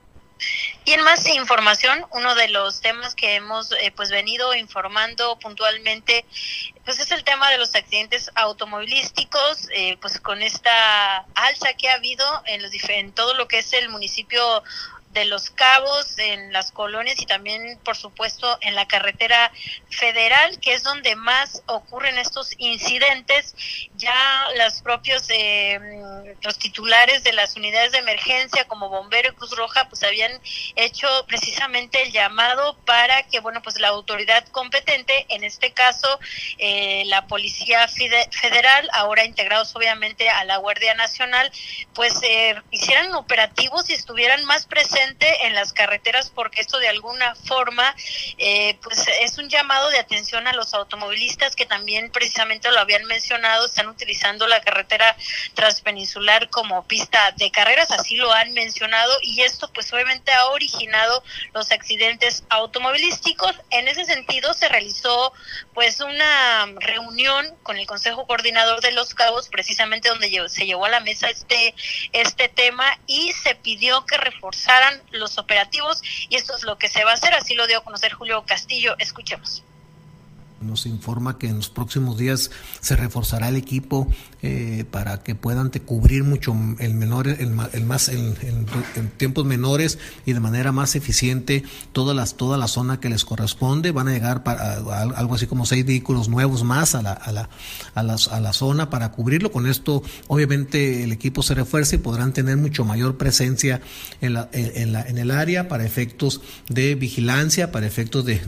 Y en más información, uno de los temas que hemos eh, pues venido informando puntualmente, pues es el tema de los accidentes automovilísticos, eh, pues con esta alza que ha habido en los en todo lo que es el municipio de Los Cabos, en las colonias y también, por supuesto, en la carretera federal, que es donde más ocurren estos incidentes. Ya los propios, eh, los titulares de las unidades de emergencia, como Bombero y Cruz Roja, pues habían hecho precisamente el llamado para que, bueno, pues la autoridad competente, en este caso, eh, la Policía Federal, ahora integrados obviamente a la Guardia Nacional, pues eh, hicieran operativos y estuvieran más presentes en las carreteras porque esto de alguna forma eh, pues es un llamado de atención a los automovilistas que también precisamente lo habían mencionado, utilizando la carretera transpeninsular como pista de carreras, así lo han mencionado y esto pues obviamente ha originado los accidentes automovilísticos. En ese sentido se realizó pues una reunión con el Consejo Coordinador de los Cabos precisamente donde se llevó a la mesa este este tema y se pidió que reforzaran los operativos y esto es lo que se va a hacer, así lo dio a conocer Julio Castillo. Escuchemos. Nos informa que en los próximos días se reforzará el equipo eh, para que puedan cubrir mucho el menor, el, más en, tiempos menores y de manera más eficiente todas las, toda la zona que les corresponde. Van a llegar para, algo así como seis vehículos nuevos más a la, a la, a la, a la zona para cubrirlo. Con esto, obviamente, el equipo se refuerza y podrán tener mucho mayor presencia en, la, en, la, en el área para efectos de vigilancia, para efectos de,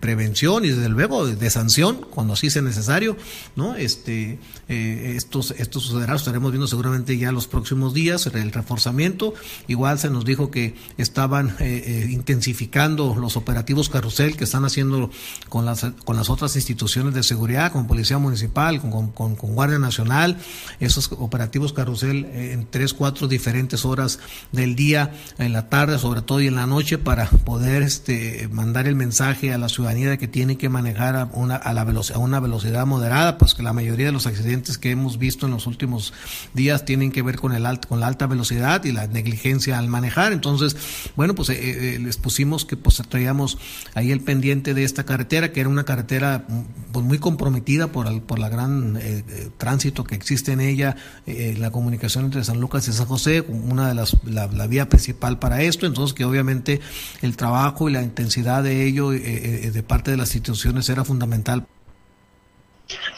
prevención y desde luego de sanción cuando así sea necesario, ¿no? Este, eh, esto sucederá, estaremos viendo seguramente ya los próximos días, el reforzamiento. Igual se nos dijo que estaban eh, eh, intensificando los operativos carrusel que están haciendo con las, con las otras instituciones de seguridad, con Policía Municipal, con, con, Guardia Nacional, esos operativos carrusel en tres, cuatro diferentes horas del día, en la tarde sobre todo y en la noche para poder este, mandar el mensaje a la ciudadanía de que tiene que manejar a una, a, la velocidad, a una velocidad moderada, pues que la mayoría de los accidentes que hemos visto en los últimos días tienen que ver con, el alt, con la alta velocidad y la negligencia al manejar. Entonces, bueno, pues eh, eh, les pusimos que pues traíamos ahí el pendiente de esta carretera, que era una carretera pues, muy comprometida por, el, por la gran eh, tránsito que existe en ella, la comunicación entre San Lucas y San José, una de las, la, la vía principal para esto, entonces que obviamente el trabajo y la intensidad de ello de parte de las instituciones era fundamental.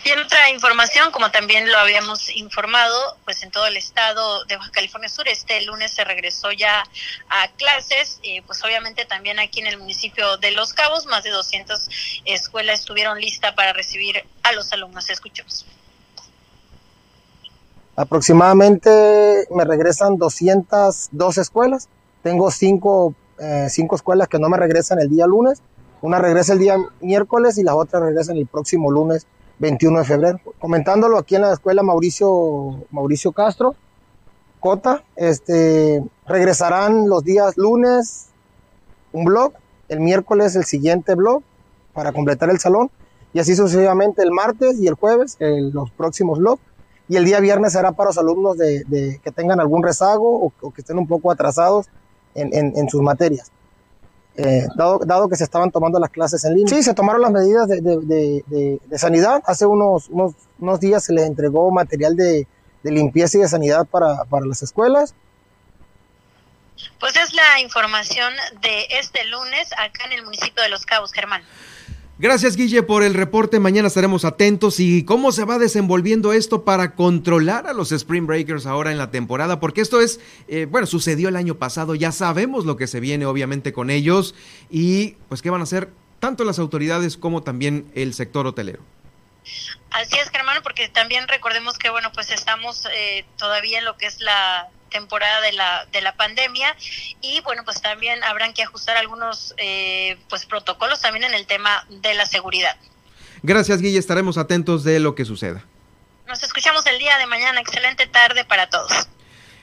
Y otra información, como también lo habíamos informado, pues en todo el estado de Baja California Sur, este lunes se regresó ya a clases, y pues obviamente también aquí en el municipio de Los Cabos, más de 200 escuelas estuvieron listas para recibir a los alumnos. Escuchemos. Aproximadamente me regresan 202 escuelas. Tengo cinco, eh, cinco escuelas que no me regresan el día lunes una regresa el día miércoles y la otra regresa el próximo lunes 21 de febrero. Comentándolo aquí en la escuela Mauricio, Mauricio Castro, Cota, este, regresarán los días lunes un blog, el miércoles el siguiente blog para completar el salón y así sucesivamente el martes y el jueves los próximos blogs y el día viernes será para los alumnos de, que tengan algún rezago o, que estén un poco atrasados en sus materias. Eh, dado, que se estaban tomando las clases en línea. Sí, se tomaron las medidas de, sanidad. Hace unos, unos, días se les entregó material de, limpieza y de sanidad para, para las escuelas. Pues es la información de este lunes acá en el municipio de Los Cabos, Germán. Gracias, Guille, por el reporte. Mañana estaremos atentos y cómo se va desenvolviendo esto para controlar a los Spring Breakers ahora en la temporada, porque esto es, eh, bueno, sucedió el año pasado, ya sabemos lo que se viene obviamente con ellos y pues qué van a hacer tanto las autoridades como también el sector hotelero. Así es, hermano, porque también recordemos que, bueno, pues estamos eh, todavía en lo que es la temporada de la, de la pandemia y bueno pues también habrán que ajustar algunos eh, pues protocolos también en el tema de la seguridad. Gracias Guille, estaremos atentos de lo que suceda. Nos escuchamos el día de mañana, excelente tarde para todos.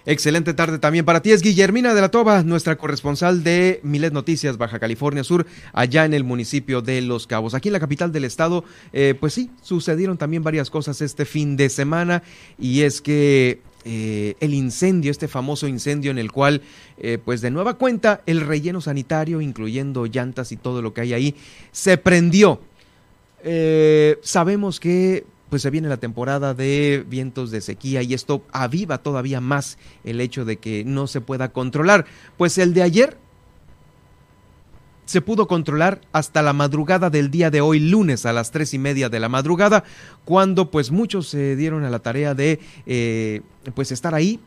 Excelente tarde también para ti. Es Guillermina de la Toba, nuestra corresponsal de Milet Noticias, Baja California Sur, allá en el municipio de Los Cabos. Aquí en la capital del estado, eh, pues sí, sucedieron también varias cosas este fin de semana y es que eh, el incendio, este famoso incendio en el cual, eh, pues de nueva cuenta, el relleno sanitario, incluyendo llantas y todo lo que hay ahí, se prendió. Eh, sabemos que pues se viene la temporada de vientos de sequía y esto aviva todavía más el hecho de que no se pueda controlar. Pues el de ayer se pudo controlar hasta la madrugada del día de hoy, lunes a las tres y media de la madrugada, cuando pues muchos se dieron a la tarea de eh, pues estar ahí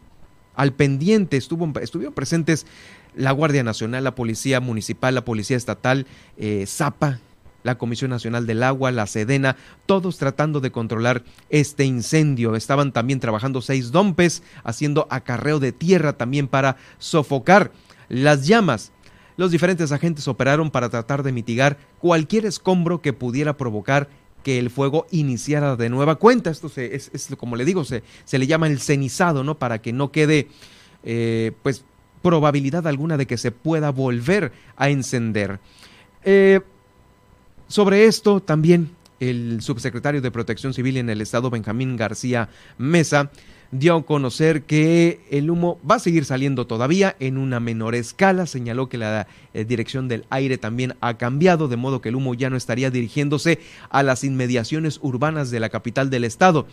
al pendiente, estuvo, estuvieron presentes la Guardia Nacional, la Policía Municipal, la Policía Estatal, eh, Zapa, la Comisión Nacional del Agua, la Sedena, todos tratando de controlar este incendio. Estaban también trabajando seis dompes, haciendo acarreo de tierra también para sofocar las llamas. Los diferentes agentes operaron para tratar de mitigar cualquier escombro que pudiera provocar que el fuego iniciara de nueva cuenta. Esto es, como le digo, se, se, le llama el cenizado, ¿no? Para que no quede, eh, pues, probabilidad alguna de que se pueda volver a encender. Eh, sobre esto también el subsecretario de Protección Civil en el Estado, Benjamín García Mesa, dio a conocer que el humo va a seguir saliendo todavía en una menor escala. Señaló que la eh, dirección del aire también ha cambiado, de modo que el humo ya no estaría dirigiéndose a las inmediaciones urbanas de la capital del estado.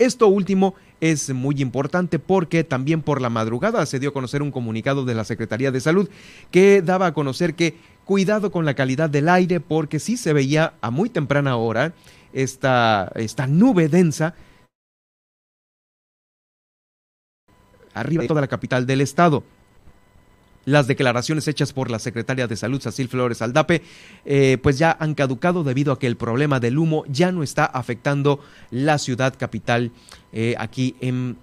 Esto último es muy importante porque también por la madrugada se dio a conocer un comunicado de la Secretaría de Salud que daba a conocer que cuidado con la calidad del aire porque sí se veía a muy temprana hora esta, esta nube densa arriba de toda la capital del estado. Las declaraciones hechas por la secretaria de Salud, Cecil Flores Aldape, eh, pues ya han caducado debido a que el problema del humo ya no está afectando la ciudad capital eh, aquí en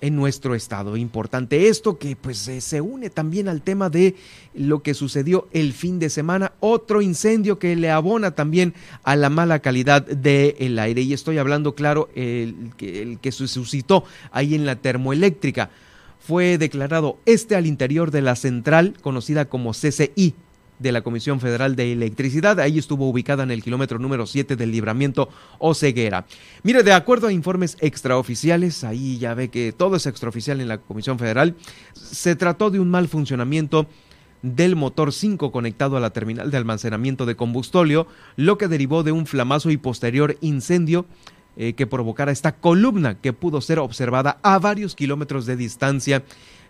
en nuestro estado. Importante esto que pues eh, se une también al tema de lo que sucedió el fin de semana, otro incendio que le abona también a la mala calidad del aire. Y estoy hablando, claro, el, el que se suscitó ahí en la termoeléctrica. Fue declarado este al interior de la central conocida como CCI, de la Comisión Federal de Electricidad. Ahí estuvo ubicada en el kilómetro número 7 del libramiento o ceguera. Mire, de acuerdo a informes extraoficiales, ahí ya ve que todo es extraoficial en la Comisión Federal, se trató de un mal funcionamiento del motor 5 conectado a la terminal de almacenamiento de combustóleo, lo que derivó de un flamazo y posterior incendio eh, que provocara esta columna que pudo ser observada a varios kilómetros de distancia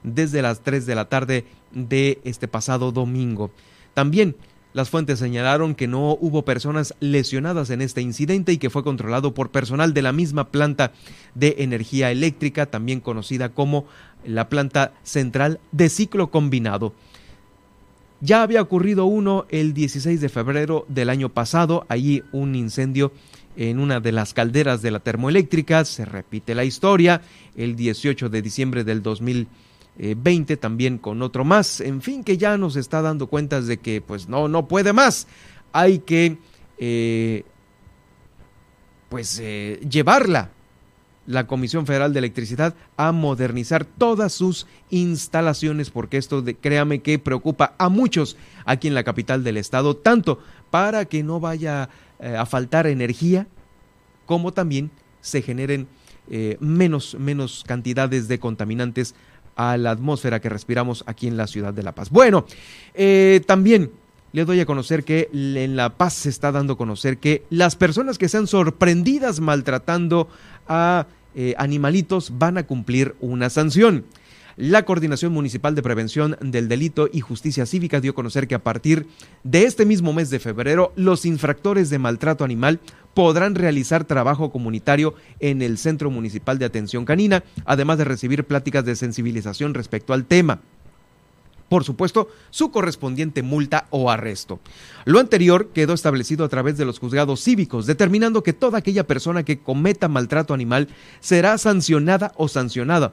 desde las 3 de la tarde de este pasado domingo. También las fuentes señalaron que no hubo personas lesionadas en este incidente y que fue controlado por personal de la misma planta de energía eléctrica, también conocida como la planta central de ciclo combinado. Ya había ocurrido uno el 16 de febrero del año pasado, allí un incendio en una de las calderas de la termoeléctrica, se repite la historia, el 18 de diciembre del 2020 también con otro más, en fin, que ya nos está dando cuentas de que pues no, no puede más, hay que eh, pues eh, llevarla la Comisión Federal de Electricidad a modernizar todas sus instalaciones, porque esto, de, créame que preocupa a muchos aquí en la capital del estado, tanto para que no vaya eh, a faltar energía, como también se generen eh, menos, menos cantidades de contaminantes a la atmósfera que respiramos aquí en la ciudad de La Paz. Bueno, eh, también le doy a conocer que en La Paz se está dando a conocer que las personas que sean sorprendidas maltratando a animalitos van a cumplir una sanción. La Coordinación Municipal de Prevención del Delito y Justicia Cívica dio a conocer que a partir de este mismo mes de febrero, los infractores de maltrato animal podrán realizar trabajo comunitario en el Centro Municipal de Atención Canina, además de recibir pláticas de sensibilización respecto al tema por supuesto, su correspondiente multa o arresto. Lo anterior quedó establecido a través de los juzgados cívicos, determinando que toda aquella persona que cometa maltrato animal será sancionada o sancionada,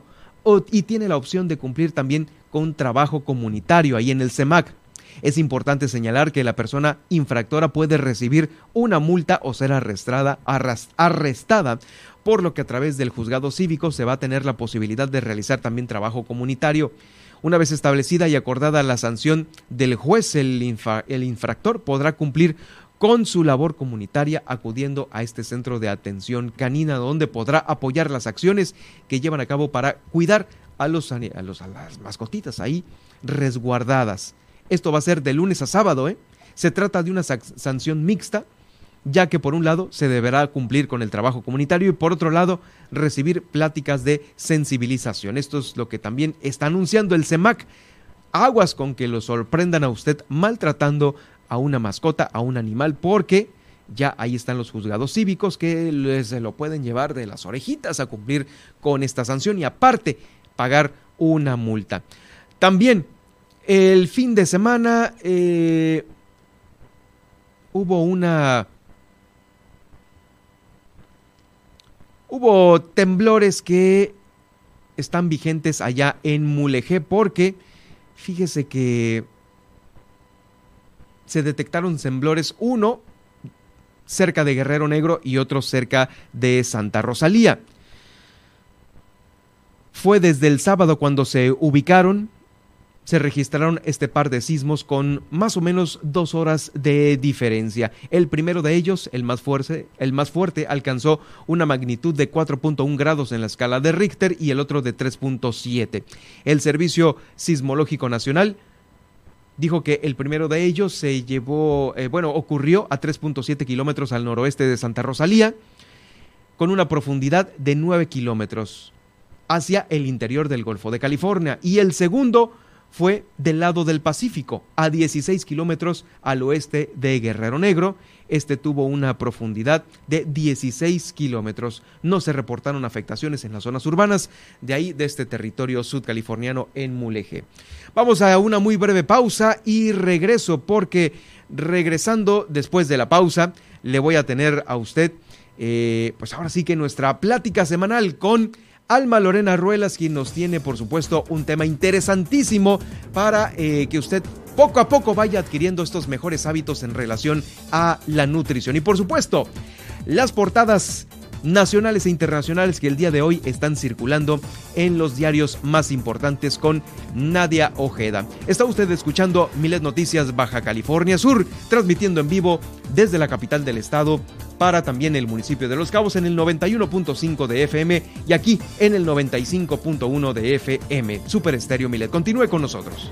y tiene la opción de cumplir también con trabajo comunitario ahí en el CEMAC. Es importante señalar que la persona infractora puede recibir una multa o ser arrestada, arrestada, por lo que a través del juzgado cívico se va a tener la posibilidad de realizar también trabajo comunitario. Una vez establecida y acordada la sanción del juez, el, infractor podrá cumplir con su labor comunitaria acudiendo a este centro de atención canina donde podrá apoyar las acciones que llevan a cabo para cuidar a, los, a, los, a las mascotitas ahí resguardadas. Esto va a ser de lunes a sábado. ¿eh? Se trata de una sanción mixta ya que por un lado se deberá cumplir con el trabajo comunitario y por otro lado recibir pláticas de sensibilización. Esto es lo que también está anunciando el CEMAC. Aguas con que lo sorprendan a usted maltratando a una mascota, a un animal, porque ya ahí están los juzgados cívicos que se lo pueden llevar de las orejitas a cumplir con esta sanción y aparte pagar una multa. También el fin de semana eh, hubo una Hubo temblores que están vigentes allá en Mulegé porque fíjese que se detectaron temblores, uno cerca de Guerrero Negro y otro cerca de Santa Rosalía. Fue desde el sábado cuando se ubicaron se registraron este par de sismos con más o menos dos horas de diferencia. El primero de ellos, el más fuerte, el más fuerte alcanzó una magnitud de 4.1 grados en la escala de Richter y el otro de 3.7. El Servicio Sismológico Nacional dijo que el primero de ellos se llevó, eh, bueno, ocurrió a 3.7 kilómetros al noroeste de Santa Rosalía, con una profundidad de 9 kilómetros hacia el interior del Golfo de California. Y el segundo fue del lado del Pacífico, a 16 kilómetros al oeste de Guerrero Negro. Este tuvo una profundidad de 16 kilómetros. No se reportaron afectaciones en las zonas urbanas de ahí, de este territorio sudcaliforniano en Mulegé. Vamos a una muy breve pausa y regreso porque regresando después de la pausa le voy a tener a usted, eh, pues ahora sí que nuestra plática semanal con Alma Lorena Ruelas, quien nos tiene, por supuesto, un tema interesantísimo para eh, que usted poco a poco vaya adquiriendo estos mejores hábitos en relación a la nutrición. Y por supuesto, las portadas nacionales e internacionales que el día de hoy están circulando en los diarios más importantes con Nadia Ojeda. Está usted escuchando Milet Noticias Baja California Sur, transmitiendo en vivo desde la capital del estado para también el municipio de Los Cabos en el 91.5 de FM y aquí en el 95.1 de FM. Super Estéreo Milet. Continúe con nosotros.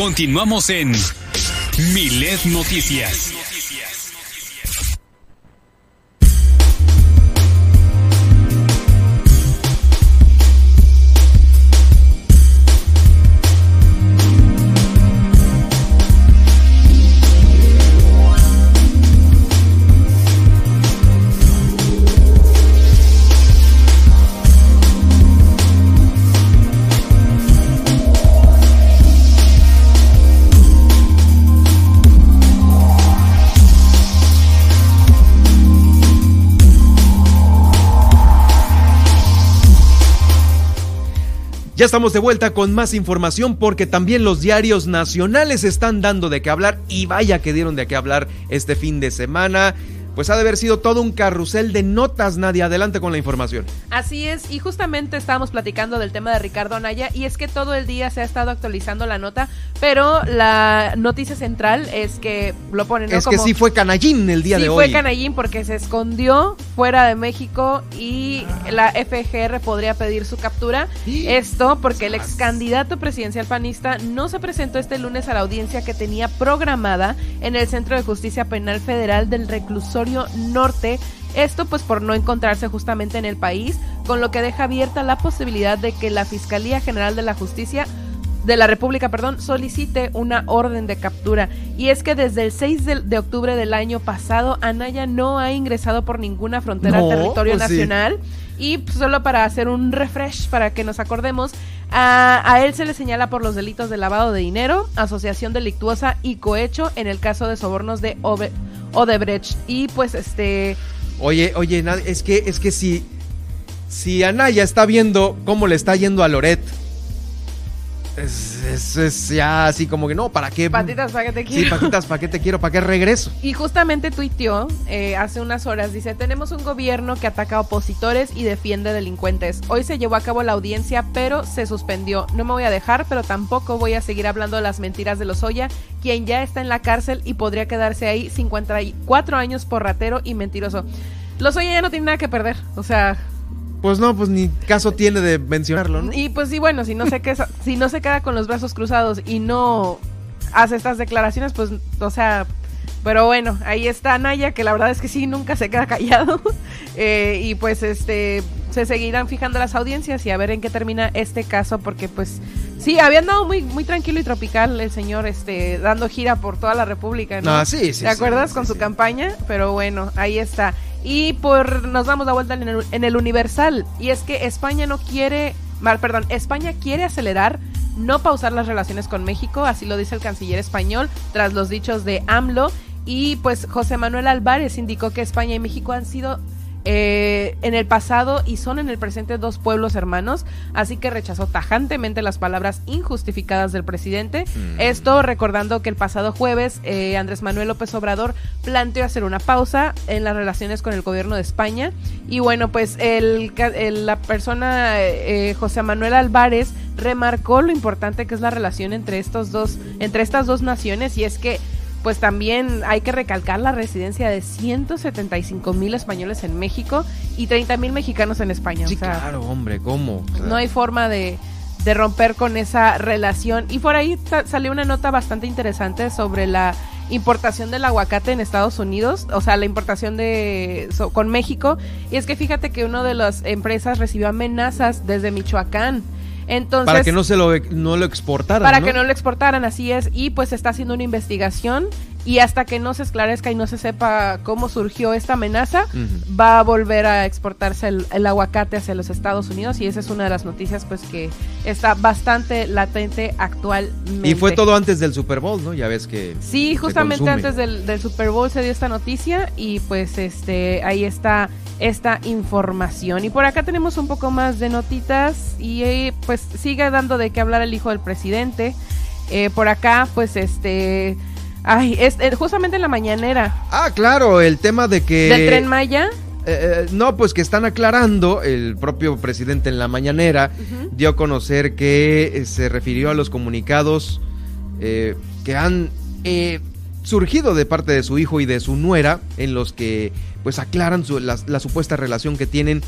Continuamos en Milet Noticias. Ya estamos de vuelta con más información porque también los diarios nacionales están dando de qué hablar y vaya que dieron de qué hablar este fin de semana pues ha de haber sido todo un carrusel de notas, Nadia. Adelante con la información. Así es, y justamente estábamos platicando del tema de Ricardo Anaya, y es que todo el día se ha estado actualizando la nota, pero la noticia central es que lo ponen. Es que sí fue canallín el día de hoy. Sí fue canallín porque se escondió fuera de México y la FGR podría pedir su captura. Esto porque el ex candidato presidencial panista no se presentó este lunes a la audiencia que tenía programada en el Centro de Justicia Penal Federal del Reclusorio Norte. Esto pues por no encontrarse justamente en el país, con lo que deja abierta la posibilidad de que la Fiscalía General de la Justicia de la República, perdón, solicite una orden de captura. Y es que desde el 6 de, de octubre del año pasado, Anaya no ha ingresado por ninguna frontera No, al territorio pues sí. nacional. Y pues, solo para hacer un refresh, para que nos acordemos, a, a él se le señala por los delitos de lavado de dinero, asociación delictuosa y cohecho en el caso de sobornos de Ove- Odebrecht. Y pues este... Oye, oye, es que, es que si, si Anaya está viendo cómo le está yendo a Loret, es, es- es ya así como que no, ¿para qué? Patitas, ¿para qué te Sí, quiero? patitas, ¿para qué te quiero? ¿Para qué regreso? Y justamente tuiteó eh, hace unas horas, dice, tenemos un gobierno que ataca a opositores y defiende delincuentes. Hoy se llevó a cabo la audiencia, pero se suspendió. No me voy a dejar, pero tampoco voy a seguir hablando de las mentiras de Lozoya, quien ya está en la cárcel y podría quedarse ahí 54 años por ratero y mentiroso. Lozoya ya no tiene nada que perder, o sea... Pues no, pues ni caso tiene de mencionarlo, ¿no? Y pues sí, bueno, si no se queda, si no se queda con los brazos cruzados y no hace estas declaraciones, pues, o sea, pero bueno, ahí está Naya, que la verdad es que sí, nunca se queda callado. Eh, y pues este se seguirán fijando las audiencias y a ver en qué termina este caso, porque pues sí, había andado muy, muy tranquilo y tropical el señor, este, dando gira por toda la República, ¿no? Ah, sí, sí, ¿Te acuerdas sí, con su campaña? Pero bueno, ahí está. Y por nos damos la vuelta en el, en el Universal. Y es que España no quiere, perdón, España quiere acelerar, no pausar las relaciones con México, así lo dice el canciller español, tras los dichos de AMLO. Y pues José Manuel Álvarez indicó que España y México han sido eh, en el pasado y son en el presente dos pueblos hermanos, así que rechazó tajantemente las palabras injustificadas del presidente. Esto recordando que el pasado jueves eh, Andrés Manuel López Obrador planteó hacer una pausa en las relaciones con el gobierno de España y bueno, pues el- la persona eh, José Manuel Álvarez remarcó lo importante que es la relación entre estos dos, entre estas dos naciones y es que pues también hay que recalcar la residencia de 175 mil españoles en México y 30 mil mexicanos en España. Sí, o sea, claro, hombre, ¿cómo? No hay forma de, de romper con esa relación. Y por ahí salió una nota bastante interesante sobre la importación del aguacate en Estados Unidos, o sea, la importación de so- con México. Y es que fíjate que una de las empresas recibió amenazas desde Michoacán. Entonces, para que no se lo, no lo exportaran, para ¿no? que no lo exportaran, así es. Y pues se está haciendo una investigación y hasta que no se esclarezca y no se sepa cómo surgió esta amenaza, va a volver a exportarse el, el aguacate hacia los Estados Unidos y esa es una de las noticias pues que está bastante latente actualmente. Y fue todo antes del Super Bowl, ¿no? Ya ves que... Sí, justamente antes del, del Super Bowl se dio esta noticia y pues este ahí está esta información. Y por acá tenemos un poco más de notitas y eh, pues sigue dando de qué hablar el hijo del presidente. Eh, por acá pues este... Ay, es, eh, justamente en la mañanera Ah, claro, el tema de que... del tren Maya. Eh, eh, no, pues que están aclarando, el propio presidente en la mañanera dio a conocer que eh, se refirió a los comunicados eh, que han eh, surgido de parte de su hijo y de su nuera, en los que pues aclaran su- la, la supuesta relación que tienen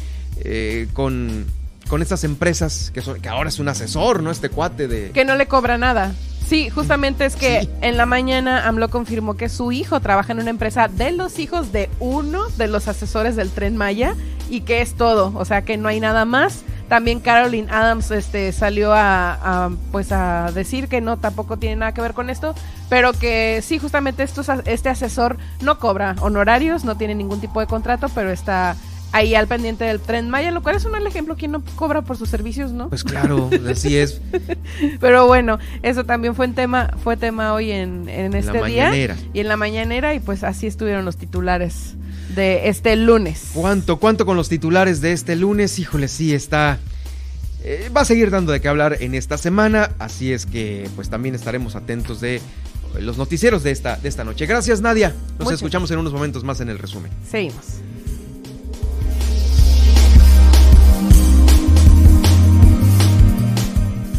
eh, con, con estas empresas, que, son, que ahora es un asesor, ¿no? Este cuate de... que no le cobra nada. Sí, justamente es que en la mañana AMLO confirmó que su hijo trabaja en una empresa de los hijos de uno de los asesores del tren Maya y que es todo, o sea que no hay nada más. También Caroline Adams este, salió a, a, pues a decir que no, tampoco tiene nada que ver con esto, pero que sí, justamente estos, este asesor no cobra honorarios, no tiene ningún tipo de contrato, pero está ahí al pendiente del tren Maya, lo cual es un mal ejemplo, quien no cobra por sus servicios, ¿no? Pues claro, así es. Pero bueno, eso también fue en tema, fue tema hoy en, en este día mañanera. y en la mañanera y pues así estuvieron los titulares de este lunes. ¿Cuánto, cuánto con los titulares de este lunes? Híjole, sí, está... eh, va a seguir dando de qué hablar en esta semana, así es que pues también estaremos atentos de los noticieros de esta, de esta noche. Gracias Nadia, nos escuchamos en unos momentos más en el resumen. Seguimos.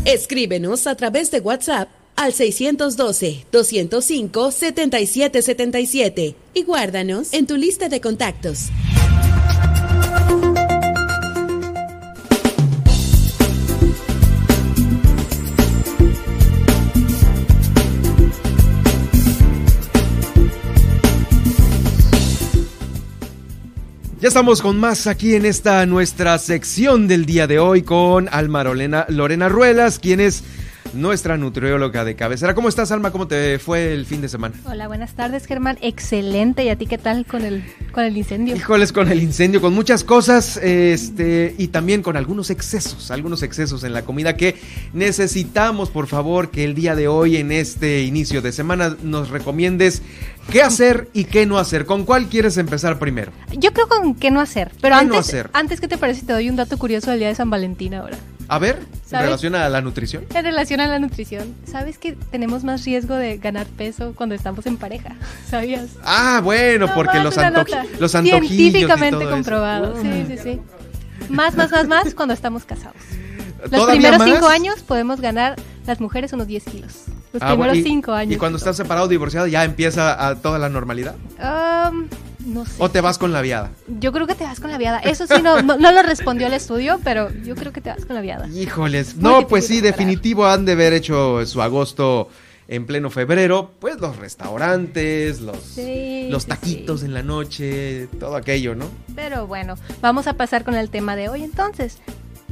Escríbenos a través de WhatsApp al 612-205-7777 y guárdanos en tu lista de contactos. Ya estamos con más aquí en esta nuestra sección del día de hoy con Alma Lorena, Lorena Ruelas, quien es nuestra nutrióloga de cabecera. ¿Cómo estás, Alma? ¿Cómo te fue el fin de semana? Hola, buenas tardes, Germán. Excelente. ¿Y a ti qué tal con el, con el incendio? Híjoles, con el incendio, con muchas cosas, este, y también con algunos excesos, algunos excesos en la comida que necesitamos, por favor, que el día de hoy, en este inicio de semana, nos recomiendes qué hacer y qué no hacer. ¿Con cuál quieres empezar primero? Yo creo con qué no hacer. Pero ¿Qué antes, no hacer? antes, ¿qué te parece te doy un dato curioso del día de San Valentín ahora? A ver, en ¿Sabes? relación a la nutrición. En relación a la nutrición, ¿sabes que tenemos más riesgo de ganar peso cuando estamos en pareja? ¿Sabías? Ah, bueno, porque más los, una antoji- nota. los antojillos y Científicamente todo eso. comprobado. Sí, sí, sí. Más, más, más, más cuando estamos casados. Los ¿Todavía primeros más? cinco años podemos ganar las mujeres unos 10 kilos. Los Ah, primeros y- cinco años. Y cuando estás separado o divorciado, ya empieza a toda la normalidad. Um, no sé. ¿O te vas con la viada? Yo creo que te vas con la viada. Eso sí, no, no, no lo respondió el estudio, pero yo creo que te vas con la viada. Híjoles. No, pues sí, definitivo han de haber hecho su agosto en pleno febrero. Pues los restaurantes, los, Sí, los sí, taquitos en la noche, todo aquello, ¿no? Pero bueno, vamos a pasar con el tema de hoy entonces.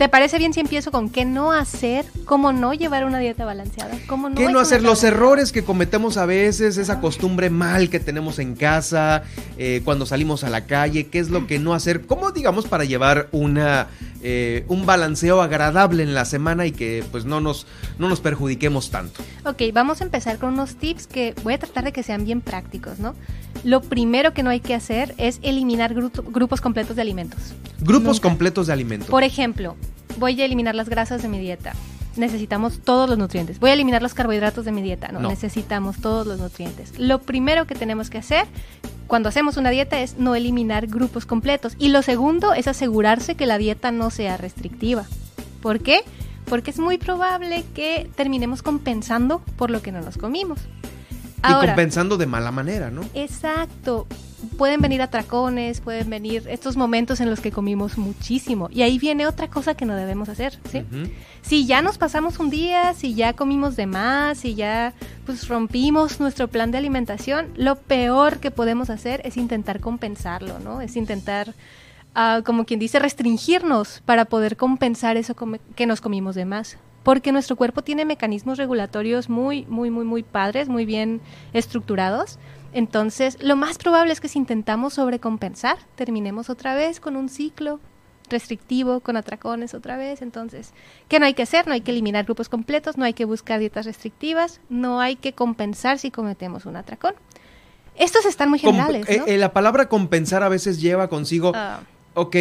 ¿Te parece bien si empiezo con qué no hacer? ¿Cómo no llevar una dieta balanceada? ¿Cómo no ¿Qué no hacer? Los errores que cometemos a veces, esa costumbre mal que tenemos en casa, eh, cuando salimos a la calle, ¿qué es lo que no hacer? ¿Cómo, digamos, para llevar una, eh, un balanceo agradable en la semana y que pues no nos, no nos perjudiquemos tanto? Ok, vamos a empezar con unos tips que voy a tratar de que sean bien prácticos, ¿no? Lo primero que no hay que hacer es eliminar gru- grupos completos de alimentos. Grupos Nunca. completos de alimentos. Por ejemplo, voy a eliminar las grasas de mi dieta. Necesitamos todos los nutrientes. Voy a eliminar los carbohidratos de mi dieta. No, No. necesitamos todos los nutrientes. Lo primero que tenemos que hacer cuando hacemos una dieta es no eliminar grupos completos. Y lo segundo es asegurarse que la dieta no sea restrictiva. ¿Por qué? Porque es muy probable que terminemos compensando por lo que no nos comimos. y compensando de mala manera, ¿no? Exacto. Pueden venir atracones, pueden venir estos momentos en los que comimos muchísimo. Y ahí viene otra cosa que no debemos hacer, ¿sí? Si ya nos pasamos un día, si ya comimos de más, si ya pues rompimos nuestro plan de alimentación, lo peor que podemos hacer es intentar compensarlo, ¿no? Es intentar, ah, como quien dice, restringirnos para poder compensar eso que nos comimos de más. Porque nuestro cuerpo tiene mecanismos regulatorios muy, muy, muy, muy padres, muy bien estructurados. Entonces, lo más probable es que si intentamos sobrecompensar, terminemos otra vez con un ciclo restrictivo, con atracones otra vez. Entonces, ¿qué no hay que hacer? No hay que eliminar grupos completos, no hay que buscar dietas restrictivas, no hay que compensar si cometemos un atracón. Estos están muy generales, eh, ¿no? eh, la palabra compensar a veces lleva consigo, Ah. ok,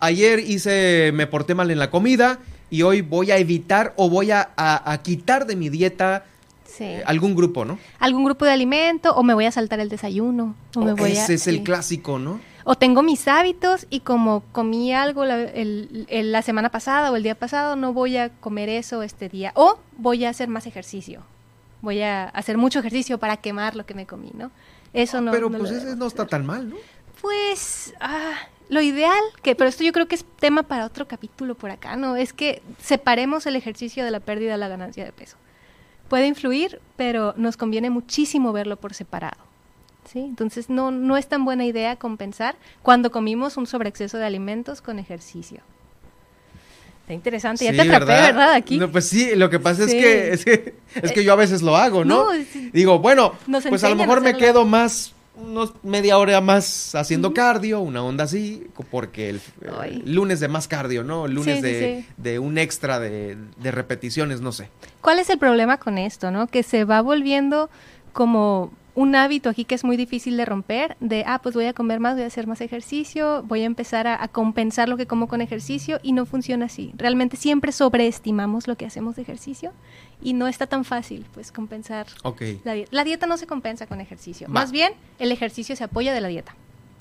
ayer hice, me porté mal en la comida y hoy voy a evitar o voy a, a- a quitar de mi dieta Sí. eh, algún grupo, ¿no? Algún grupo de alimento, o me voy a saltar el desayuno, o me voy a... Es el sí. clásico, ¿no? O tengo mis hábitos y como comí algo la, el- el- la semana pasada o el día pasado, no voy a comer eso este día. O voy a hacer más ejercicio. Voy a hacer mucho ejercicio para quemar lo que me comí, ¿no? Eso no. Pero no pues ese no está hacer. tan mal, ¿no? Pues ah, lo ideal, que pero esto yo creo que es tema para otro capítulo por acá, ¿no? Es que separemos el ejercicio de la pérdida de la ganancia de peso. Puede influir, pero nos conviene muchísimo verlo por separado. ¿sí? Entonces no, no es tan buena idea compensar cuando comimos un sobreexceso de alimentos con ejercicio. Está interesante, ya Sí, te atrapé, ¿verdad? Aquí. No, pues sí, lo que pasa es que es que, es que yo a veces lo hago, ¿no? No, es- Digo, bueno, pues a lo mejor me quedo más, unos media hora más haciendo cardio, una onda así, porque el, eh, lunes de más cardio, ¿no? Lunes sí, de, sí. de un extra de, de repeticiones, no sé. ¿Cuál es el problema con esto, no? Que se va volviendo como un hábito aquí que es muy difícil de romper, de, ah, pues voy a comer más, voy a hacer más ejercicio, voy a empezar a, a compensar lo que como con ejercicio y no funciona así. Realmente siempre sobreestimamos lo que hacemos de ejercicio y no está tan fácil, pues, compensar la dieta. La dieta no se compensa con ejercicio. Va. Más bien, el ejercicio se apoya de la dieta.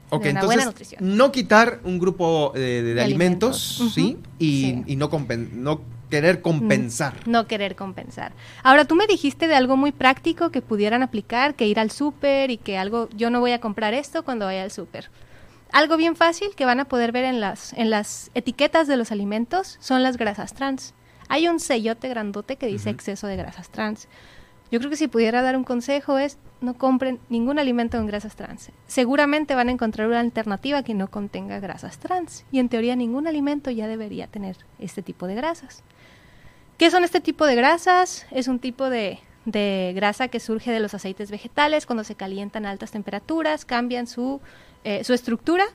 Ok, de una entonces buena nutrición. no quitar un grupo eh, de, de De alimentos, alimentos. ¿sí? Y, sí. y no, compen- no querer compensar. No querer compensar. Ahora, tú me dijiste de algo muy práctico que pudieran aplicar, que ir al súper y que algo, yo no voy a comprar esto cuando vaya al súper. Algo bien fácil que van a poder ver en las, en las etiquetas de los alimentos son las grasas trans. Hay un sellote grandote que dice exceso de grasas trans. Yo creo que si pudiera dar un consejo es no compren ningún alimento con grasas trans. Seguramente van a encontrar una alternativa que no contenga grasas trans. Y en teoría ningún alimento ya debería tener este tipo de grasas. ¿Qué son este tipo de grasas? Es un tipo de, de grasa que surge de los aceites vegetales cuando se calientan a altas temperaturas, cambian su, eh, su estructura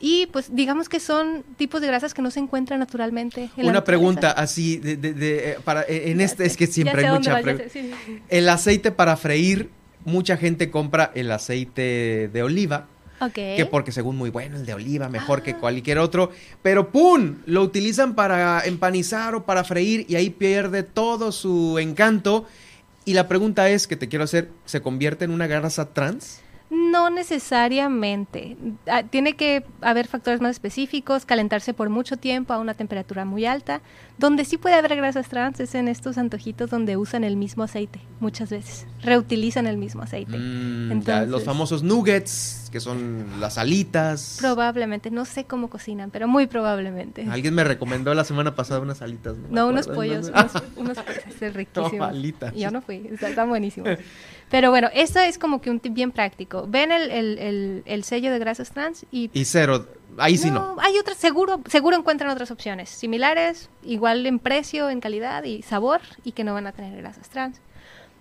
y pues digamos que son tipos de grasas que no se encuentran naturalmente. En Una pregunta así, de, de- de, eh, para, eh, en este es que siempre hay mucha pregunta. sí. El aceite para freír, mucha gente compra el aceite de oliva. Que porque según muy bueno el de oliva, mejor que cualquier otro. Pero ¡pum! Lo utilizan para empanizar o para freír y ahí pierde todo su encanto. Y la pregunta es que te quiero hacer, ¿se convierte en una grasa trans? No necesariamente. Ah, Tiene que haber factores más específicos, calentarse por mucho tiempo a una temperatura muy alta. Donde sí puede haber grasas trans es en estos antojitos donde usan el mismo aceite, muchas veces. Reutilizan el mismo aceite. Mm, Entonces- los famosos nuggets, que son las alitas. Probablemente, no sé cómo cocinan, pero muy probablemente. Alguien me recomendó la semana pasada unas alitas. me No, unos pollos, ¿no? unos, unos pollos, es riquísimo. No, alitas. Yo no fui, está- están buenísimos. Pero bueno, eso es como que un tip bien práctico. Ven el, el- el- el sello de grasas trans y... Y cero, ahí sí no. Hay otras, seguro, seguro encuentran otras opciones similares, igual en precio, en calidad y sabor, y que no van a tener grasas trans.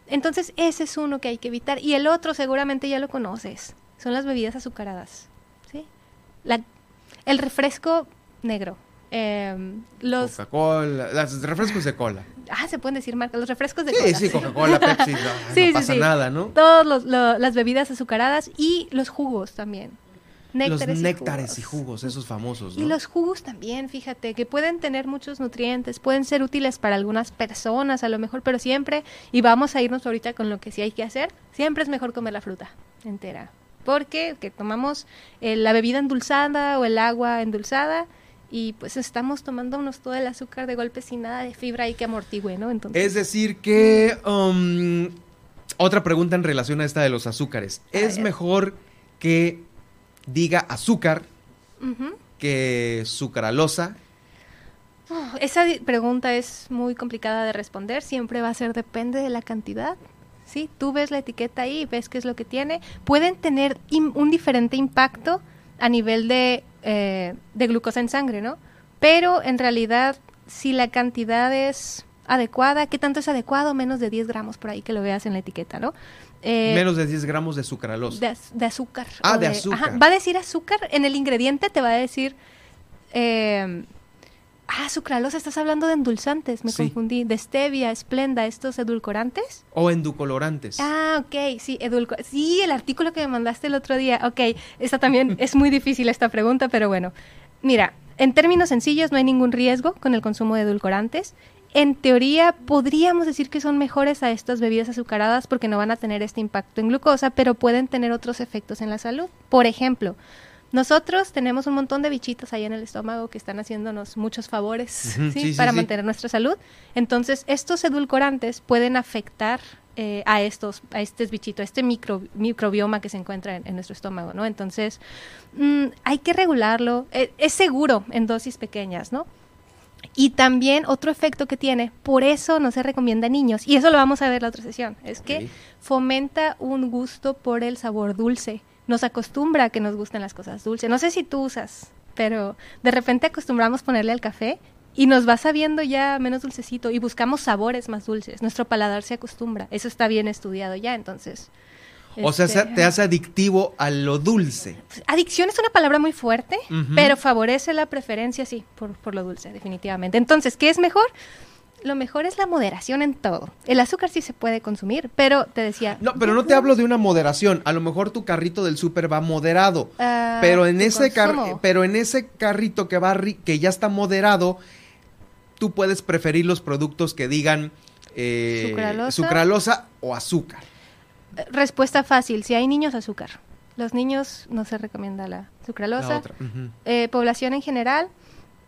Entonces, ese es uno que hay que evitar. Y el otro seguramente ya lo conoces, son las bebidas azucaradas. ¿sí? La- el refresco negro. em, los Coca-Cola, los refrescos de cola. Ah, se pueden decir marcas, los refrescos de Sí, cola. sí, Coca-Cola, Pepsi, no, no pasa nada, ¿no? Todos los, lo- las bebidas azucaradas y los jugos también. Los Néctares y néctares jugos. y jugos, esos famosos, Y ¿no? los jugos también, fíjate, que pueden tener muchos nutrientes, pueden ser útiles para algunas personas a lo mejor, pero siempre, y vamos a irnos ahorita con lo que sí hay que hacer, siempre es mejor comer la fruta entera. Porque que tomamos eh, la bebida endulzada o el agua endulzada y pues estamos tomándonos todo el azúcar de golpe sin nada de fibra ahí que amortigüe, ¿no? Entonces, Es decir que... um, otra pregunta en relación a esta de los azúcares. ¿Es mejor que diga azúcar que sucralosa? Esa pregunta es muy complicada de responder, siempre va a ser depende de la cantidad. Sí, tú ves la etiqueta ahí, y ves qué es lo que tiene. Pueden tener un diferente impacto a nivel de, eh, de glucosa en sangre, ¿no? Pero en realidad, si la cantidad es adecuada, ¿qué tanto es adecuado? Menos de 10 gramos por ahí que lo veas en la etiqueta, ¿no? Eh, Menos de 10 gramos de sucralosa. de, az- de azúcar. Ah, de azúcar. va a decir azúcar, en el ingrediente te va a decir... eh, ah, sucralosa, estás hablando de endulzantes, me Sí. confundí. De stevia, esplenda, estos edulcorantes. O endulcorantes. Ah, ok, sí, edulco sí, el artículo que me mandaste el otro día. Ok, esta también es muy difícil esta pregunta, pero bueno. Mira, en términos sencillos no hay ningún riesgo con el consumo de edulcorantes. En teoría podríamos decir que son mejores a estas bebidas azucaradas porque no van a tener este impacto en glucosa, pero pueden tener otros efectos en la salud. Por ejemplo, nosotros tenemos un montón de bichitos ahí en el estómago que están haciéndonos muchos favores Ujú, ¿sí? sí, sí, para mantener nuestra salud. Entonces, estos edulcorantes pueden afectar eh, a estos, a este bichito, a este micro, microbioma que se encuentra en, en nuestro estómago, ¿no? Entonces, mm, hay que regularlo. Eh, es seguro en dosis pequeñas, ¿no? Y también otro efecto que tiene, por eso no se recomienda a niños, y eso lo vamos a ver en la otra sesión, es que fomenta un gusto por el sabor dulce. Nos acostumbra a que nos gusten las cosas dulces. No sé si tú usas, pero de repente acostumbramos ponerle al café y nos va sabiendo ya menos dulcecito y buscamos sabores más dulces. Nuestro paladar se acostumbra. Eso está bien estudiado ya, entonces. O sea, este, te hace adictivo a lo dulce. Adicción es una palabra muy fuerte, pero favorece la preferencia, sí, por, por lo dulce, definitivamente. Entonces, ¿qué es mejor? Lo mejor es la moderación en todo. El azúcar sí se puede consumir, pero te decía... No, pero no te hablo de una moderación. A lo mejor tu carrito del súper va moderado. Ah, pero en ese car- pero en ese carrito que va que ya está moderado, tú puedes preferir los productos que digan eh, Sucralosa. sucralosa o azúcar. Respuesta fácil, si hay niños, azúcar. Los niños no se recomienda la sucralosa. La. Eh, población en general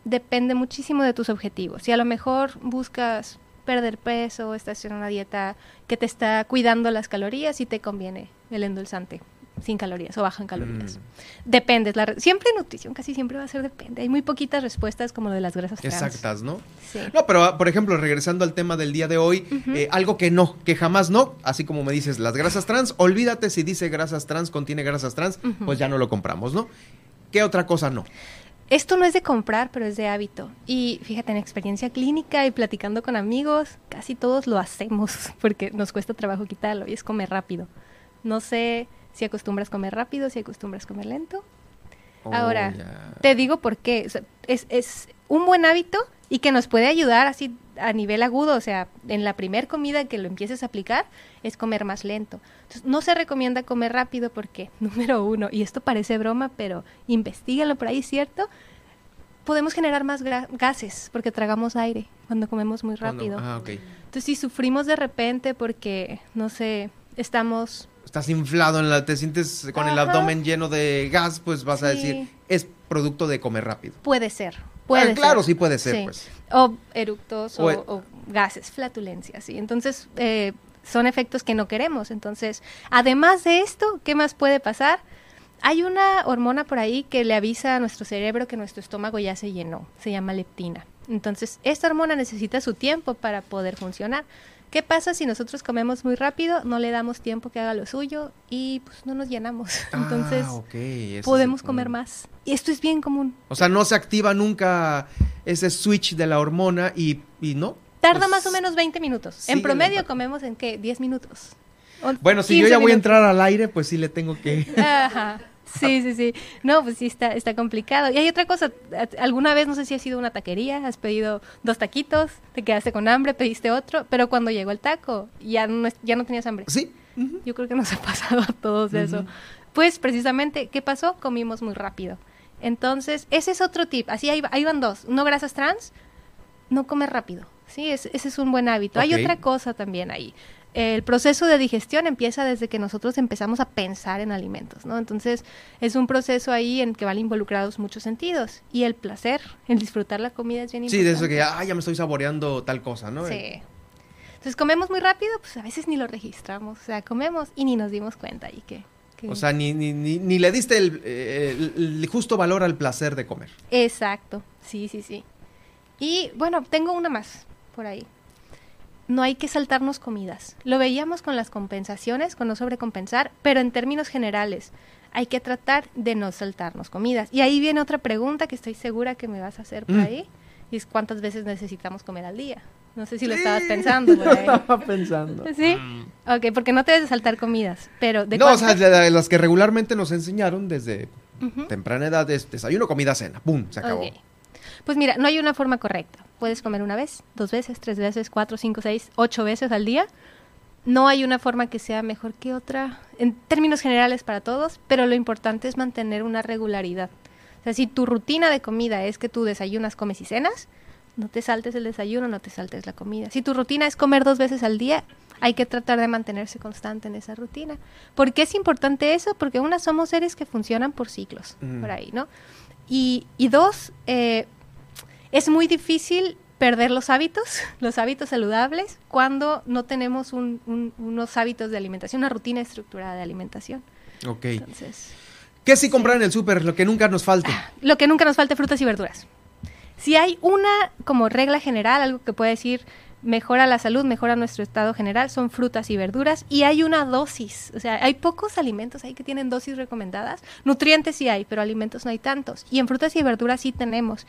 depende muchísimo de tus objetivos. Si a lo mejor buscas perder peso, estás en una dieta que te está cuidando las calorías, sí te conviene el endulzante sin calorías o bajo en calorías. Depende, es la re- siempre nutrición casi siempre va a ser depende. Hay muy poquitas respuestas como lo de las grasas trans. Exactas, ¿no? Sí. No, pero ah, por ejemplo, regresando al tema del día de hoy, eh, algo que no, que jamás no, así como me dices, las grasas trans, olvídate si dice grasas trans, contiene grasas trans, pues ya no lo compramos, ¿no? ¿Qué otra cosa no? Esto no es de comprar, pero es de hábito. Y fíjate, en experiencia clínica y platicando con amigos, casi todos lo hacemos porque nos cuesta trabajo quitarlo y es comer rápido. No sé si acostumbras comer rápido, si acostumbras comer lento. Oh, Ahora, te digo por qué. O sea, es, es un buen hábito y que nos puede ayudar así a nivel agudo, o sea, en la primer comida que lo empieces a aplicar es comer más lento. Entonces, no se recomienda comer rápido porque, número uno, y esto parece broma, pero investigalo por ahí, ¿cierto? Podemos generar más gases porque tragamos aire cuando comemos muy Cuando- rápido. ah, ok. Entonces, si sufrimos de repente porque, no sé, estamos Estás inflado, en la, te sientes con el abdomen lleno de gas, pues vas a decir, es producto de comer rápido. Puede ser. Puede Ah, claro, ser. sí puede ser, pues. O eructos o, O e- o gases, flatulencias, sí. Entonces, eh, son efectos que no queremos. Entonces, además de esto, ¿qué más puede pasar? Hay una hormona por ahí que le avisa a nuestro cerebro que nuestro estómago ya se llenó. Se llama leptina. Entonces, esta hormona necesita su tiempo para poder funcionar. ¿Qué pasa si nosotros comemos muy rápido, no le damos tiempo que haga lo suyo y pues no nos llenamos? Entonces, ah, ok. ese es podemos comer más. Y esto es bien común. O sea, no se activa nunca ese switch de la hormona y, y no. Tarda Pues, más o menos 20 minutos. En promedio comemos en qué? 10 minutos. O Bueno, si yo 15 ya voy a entrar al aire, pues sí le tengo que... Ajá. Sí, sí, sí. No, pues sí está, está complicado. Y hay otra cosa. Alguna vez, no sé si has ido a una taquería, has pedido dos taquitos, te quedaste con hambre, pediste otro, pero cuando llegó el taco, ya no, ya no tenías hambre. Sí. Yo creo que nos ha pasado a todos eso. Pues precisamente, ¿qué pasó? Comimos muy rápido. Entonces, ese es otro tip. Así ahí, va- ahí van dos. No grasas trans, no comer rápido. Sí, es- ese es un buen hábito. Hay otra cosa también ahí. El proceso de digestión empieza desde que nosotros empezamos a pensar en alimentos, ¿no? Entonces, es un proceso ahí en que van involucrados muchos sentidos. Y el placer, el disfrutar la comida es bien Sí, importante. de eso que, ah, ya me estoy saboreando tal cosa, ¿no? Sí. Entonces, comemos muy rápido, pues a veces ni lo registramos. O sea, comemos y ni nos dimos cuenta. Y que, que- O sea, ni, ni, ni, ni le diste el, eh, el- el justo valor al placer de comer. Exacto, sí, sí, sí. Y bueno, tengo una más por ahí. No hay que saltarnos comidas. Lo veíamos con las compensaciones, con no sobrecompensar, pero en términos generales hay que tratar de no saltarnos comidas. Y ahí viene otra pregunta que estoy segura que me vas a hacer por Mm. ahí. Y es cuántas veces necesitamos comer al día. No sé si lo estabas pensando. ahí. Estaba pensando. ¿Sí? Ok, porque no te debes de saltar comidas, pero de no, o sea, de, de las que regularmente nos enseñaron desde temprana edad es desayuno, comida, cena. ¡Pum! Se acabó. Pues mira, no hay una forma correcta. Puedes comer una vez, dos veces, tres veces, cuatro, cinco, seis, ocho veces al día. No hay una forma que sea mejor que otra en términos generales para todos, pero lo importante es mantener una regularidad. O sea, si tu rutina de comida es que tú desayunas, comes y cenas, no te saltes el desayuno, no te saltes la comida. Si tu rutina es comer dos veces al día, hay que tratar de mantenerse constante en esa rutina. ¿Por qué es importante eso? Porque una, somos seres que funcionan por ciclos, Mm. por ahí, ¿no? Y, y dos, eh, es muy difícil perder los hábitos, los hábitos saludables, cuando no tenemos un- un- unos hábitos de alimentación, una rutina estructurada de alimentación. Ok. Entonces, ¿Qué sí comprar en el súper? Lo que nunca nos falte. lo que nunca nos falte, frutas y verduras. Si hay una como regla general, algo que puede decir mejora la salud, mejora nuestro estado general, son frutas y verduras y hay una dosis, o sea, hay pocos alimentos ahí que tienen dosis recomendadas, nutrientes sí hay, pero alimentos no hay tantos y en frutas y verduras sí tenemos.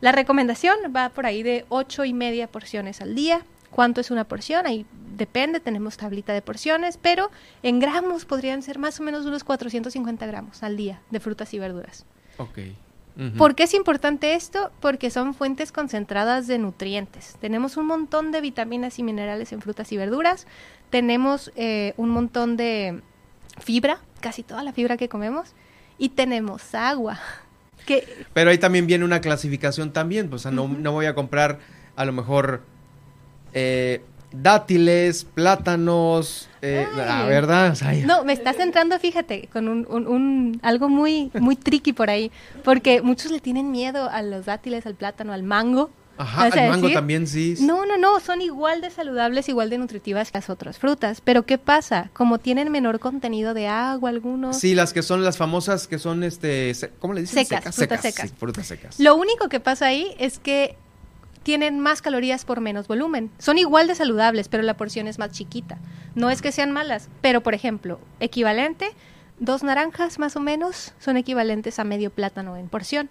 La recomendación va por ahí de ocho y media porciones al día. ¿Cuánto es una porción? Ahí depende, tenemos tablita de porciones, pero en gramos podrían ser más o menos unos 450 gramos al día de frutas y verduras. Ok. ¿Por qué es importante esto? Porque son fuentes concentradas de nutrientes. Tenemos un montón de vitaminas y minerales en frutas y verduras. Tenemos eh, un montón de fibra, casi toda la fibra que comemos. Y tenemos agua. Pero ahí también viene una clasificación también. pues, O sea, no, no voy a comprar a lo mejor eh, dátiles, plátanos, eh, la Ay. verdad. O sea, ya- No, me estás entrando, fíjate, con un, un- un- algo muy, muy tricky por ahí, porque muchos le tienen miedo a los dátiles, al plátano, al mango. Ajá, ¿Vas a el mango decir? también sí. No, no, no, son igual de saludables, igual de nutritivas que las otras frutas. Pero ¿qué pasa? Como tienen menor contenido de agua algunos, Sí, las que son las famosas que son, este, ¿cómo le dicen? Secas, frutas secas. sí, frutas secas. Lo único que pasa ahí es que tienen más calorías por menos volumen. Son igual de saludables, pero la porción es más chiquita. No es que sean malas, pero por ejemplo, equivalente, dos naranjas más o menos son equivalentes a medio plátano en porción.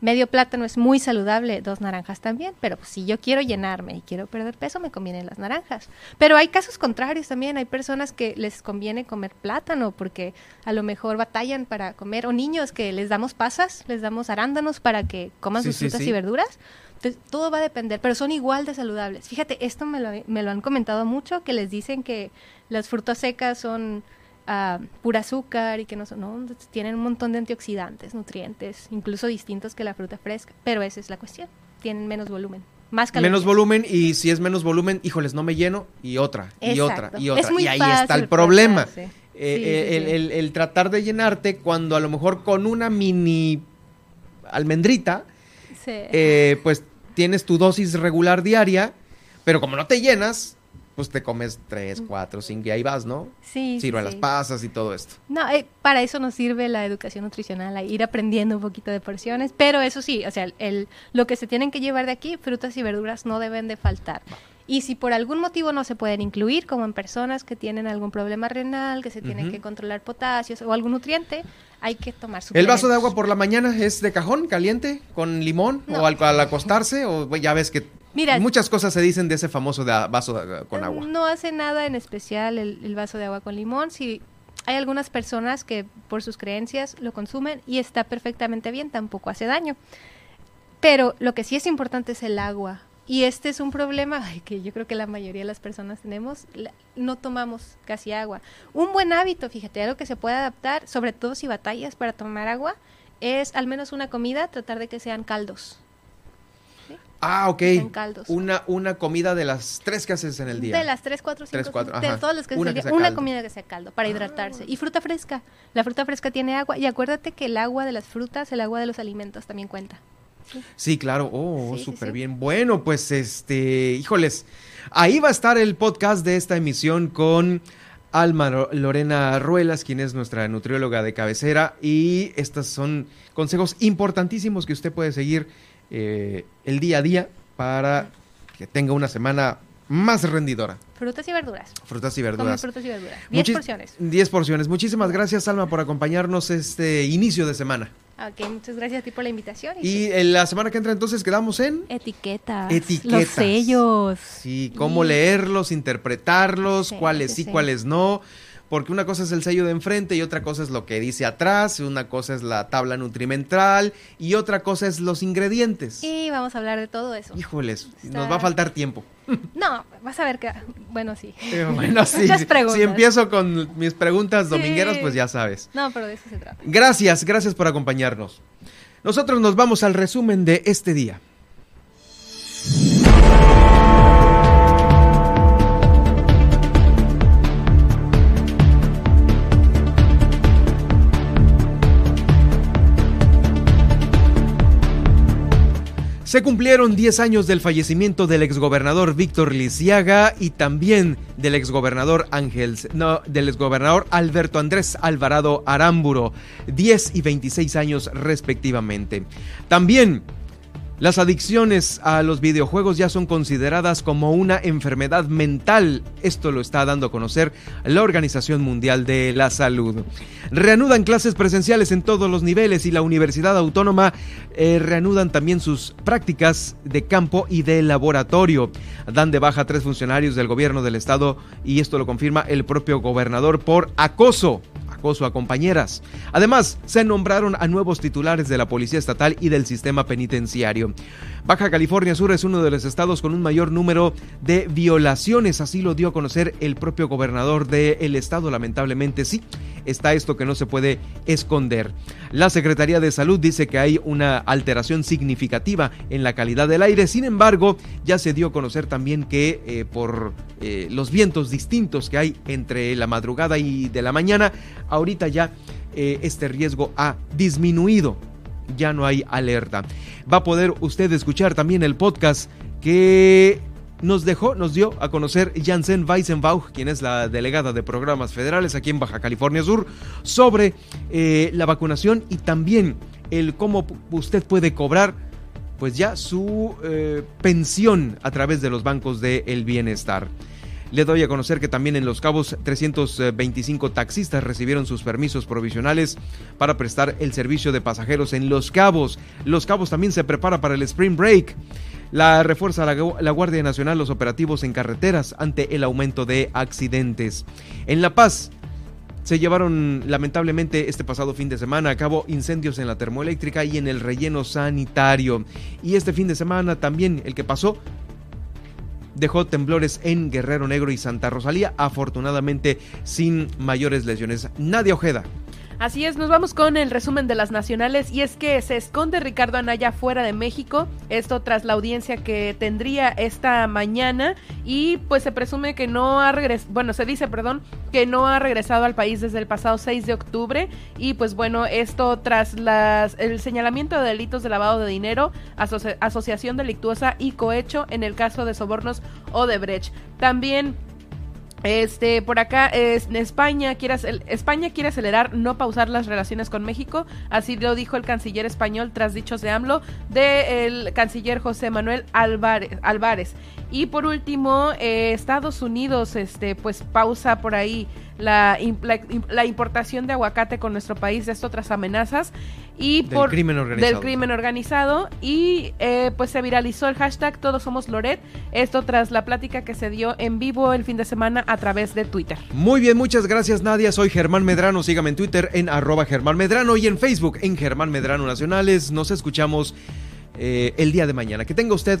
Medio plátano es muy saludable, dos naranjas también, pero pues, si yo quiero llenarme y quiero perder peso, me convienen las naranjas. Pero hay casos contrarios también, hay personas que les conviene comer plátano porque a lo mejor batallan para comer, o niños que les damos pasas, les damos arándanos para que coman Sí, sus sí, frutas sí. y verduras. Entonces, todo va a depender, pero son igual de saludables. Fíjate, esto me lo, me lo han comentado mucho, que les dicen que las frutas secas son ah, pura azúcar y que no son, no, tienen un montón de antioxidantes, nutrientes, incluso distintos que la fruta fresca, pero esa es la cuestión, tienen menos volumen, más calorías. Menos volumen y si es menos volumen, híjoles, no me lleno y otra, y Exacto. otra, y otra. Es muy y ahí está el problema. Eh, Sí, eh, sí, el, sí. el- el tratar de llenarte cuando a lo mejor con una mini almendrita, eh, pues tienes tu dosis regular diaria, pero como no te llenas, pues te comes tres, cuatro, cinco y ahí vas, ¿no? Sí, sí, Ciruelas sí. pasas y todo esto. No, eh, para eso nos sirve la educación nutricional, a ir aprendiendo un poquito de porciones, pero eso sí, o sea, el, lo que se tienen que llevar de aquí, frutas y verduras no deben de faltar. Y si por algún motivo no se pueden incluir, como en personas que tienen algún problema renal, que se tienen que controlar potasios o algún nutriente, hay que tomar su ¿El vaso de agua por la mañana es de cajón, caliente, con limón? No. ¿O al, al acostarse? O ya ves que Mira- muchas cosas se dicen de ese famoso de- vaso de- con agua. No hace nada en especial el, el vaso de agua con limón. Si hay algunas personas que por sus creencias lo consumen y está perfectamente bien, tampoco hace daño. Pero lo que sí es importante es el agua. Y este es un problema que yo creo que la mayoría de las personas tenemos. no tomamos casi agua. Un buen hábito, fíjate, algo que se puede adaptar, sobre todo si batallas para tomar agua, es al menos una comida, tratar de que sean caldos. Ah, ok. En caldos. Una, una comida de las tres que haces en el día. De las 3, 4, 5, Tres, cuatro, de ajá. todos los que Una se que sea una comida que sea caldo para hidratarse. Y fruta fresca. La fruta fresca tiene agua. Y acuérdate que el agua de las frutas, el agua de los alimentos también cuenta. Sí, claro. Oh, Sí, sí, súper sí. bien. Bueno, pues este, híjoles, ahí va a estar el podcast de esta emisión con Alma Lorena Ruelas, quien es nuestra nutrióloga de cabecera. Y estos son consejos importantísimos que usted puede seguir eh, el día a día para que tenga una semana más rendidora. Frutas y verduras. Frutas y Come verduras. frutas y verduras. 10 Muchis- porciones. 10 porciones. Muchísimas gracias, Alma, por acompañarnos este inicio de semana. Ok, muchas gracias a ti por la invitación. Y en la semana que entra entonces quedamos en Etiquetas. etiquetas. Los sellos. Sí, cómo Y- leerlos, interpretarlos, Sí, cuáles sí, sí. cuáles no. Porque una cosa es el sello de enfrente y otra cosa es lo que dice atrás, una cosa es la tabla nutrimental y otra cosa es los ingredientes. Y vamos a hablar de todo eso. Híjoles, Está- nos va a faltar tiempo. No, vas a ver que... Bueno, sí. Eh, bueno, sí, Muchas preguntas. si empiezo con mis preguntas Sí. domingueras, pues ya sabes. No, pero de eso se trata. Gracias, gracias por acompañarnos. Nosotros nos vamos al resumen de este día. Se cumplieron 10 años del fallecimiento del exgobernador Víctor Lisiaga y también del exgobernador Ángel, no, del exgobernador Alberto Andrés Alvarado Arámburo, 10 y 26 años respectivamente. También las adicciones a los videojuegos ya son consideradas como una enfermedad mental. Esto lo está dando a conocer la Organización Mundial de la Salud. Reanudan clases presenciales en todos los niveles y la Universidad Autónoma eh, reanudan también sus prácticas de campo y de laboratorio. Dan de baja a tres funcionarios del gobierno del estado y esto lo confirma el propio gobernador por acoso acoso compañeras. Además, se nombraron a nuevos titulares de la Policía Estatal y del sistema penitenciario. Baja California Sur es uno de los estados con un mayor número de violaciones, así lo dio a conocer el propio gobernador del estado, lamentablemente sí, está esto que no se puede esconder. La Secretaría de Salud dice que hay una alteración significativa en la calidad del aire, sin embargo, ya se dio a conocer también que eh, por eh, los vientos distintos que hay entre la madrugada y de la mañana, ahorita ya eh, este riesgo ha disminuido ya no hay alerta. Va a poder usted escuchar también el podcast que nos dejó, nos dio a conocer Janssen Weisenbach, quien es la delegada de programas federales aquí en Baja California Sur, sobre eh, la vacunación y también el cómo usted puede cobrar pues ya su eh, pensión a través de los bancos del bienestar. Le doy a conocer que también en Los Cabos 325 taxistas recibieron sus permisos provisionales para prestar el servicio de pasajeros en Los Cabos. Los Cabos también se prepara para el Spring Break. La refuerza la, Guardia Nacional los operativos en carreteras ante el aumento de accidentes. En La Paz se llevaron lamentablemente este pasado fin de semana a cabo incendios en la termoeléctrica y en el relleno sanitario. Y este fin de semana también el que pasó dejó temblores en Guerrero Negro y Santa Rosalía, afortunadamente sin mayores lesiones. Nadia Ojeda. Así es, nos vamos con el resumen de las nacionales y es que se esconde Ricardo Anaya fuera de México, esto tras la audiencia que tendría esta mañana y pues se presume que no ha regresado, bueno, se dice, perdón, que no ha regresado al país desde el pasado 6 de octubre y pues bueno, esto tras las, el señalamiento de delitos de lavado de dinero, asociación delictuosa y cohecho en el caso de sobornos o de Brecht. También este, por acá, es, España, quiere, España quiere acelerar, no pausar las relaciones con México, así lo dijo el canciller español tras dichos de AMLO, del canciller José Manuel Álvarez. Álvarez. Y por último, eh, Estados Unidos, este, pues pausa por ahí la, la, importación de aguacate con nuestro país, de esto tras amenazas y del por crimen organizado. del crimen organizado. Y eh, pues se viralizó el hashtag Todos Somos Loret, esto tras la plática que se dio en vivo el fin de semana a través de Twitter. Muy bien, muchas gracias Nadia, soy Germán Medrano, sígame en Twitter en arroba Germán Medrano y en Facebook en Germán Medrano Nacionales, nos escuchamos eh, el día de mañana, que tenga usted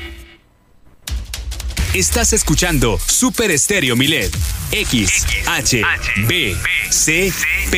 Estás escuchando Super Estéreo Milet. X, H, B, C, P.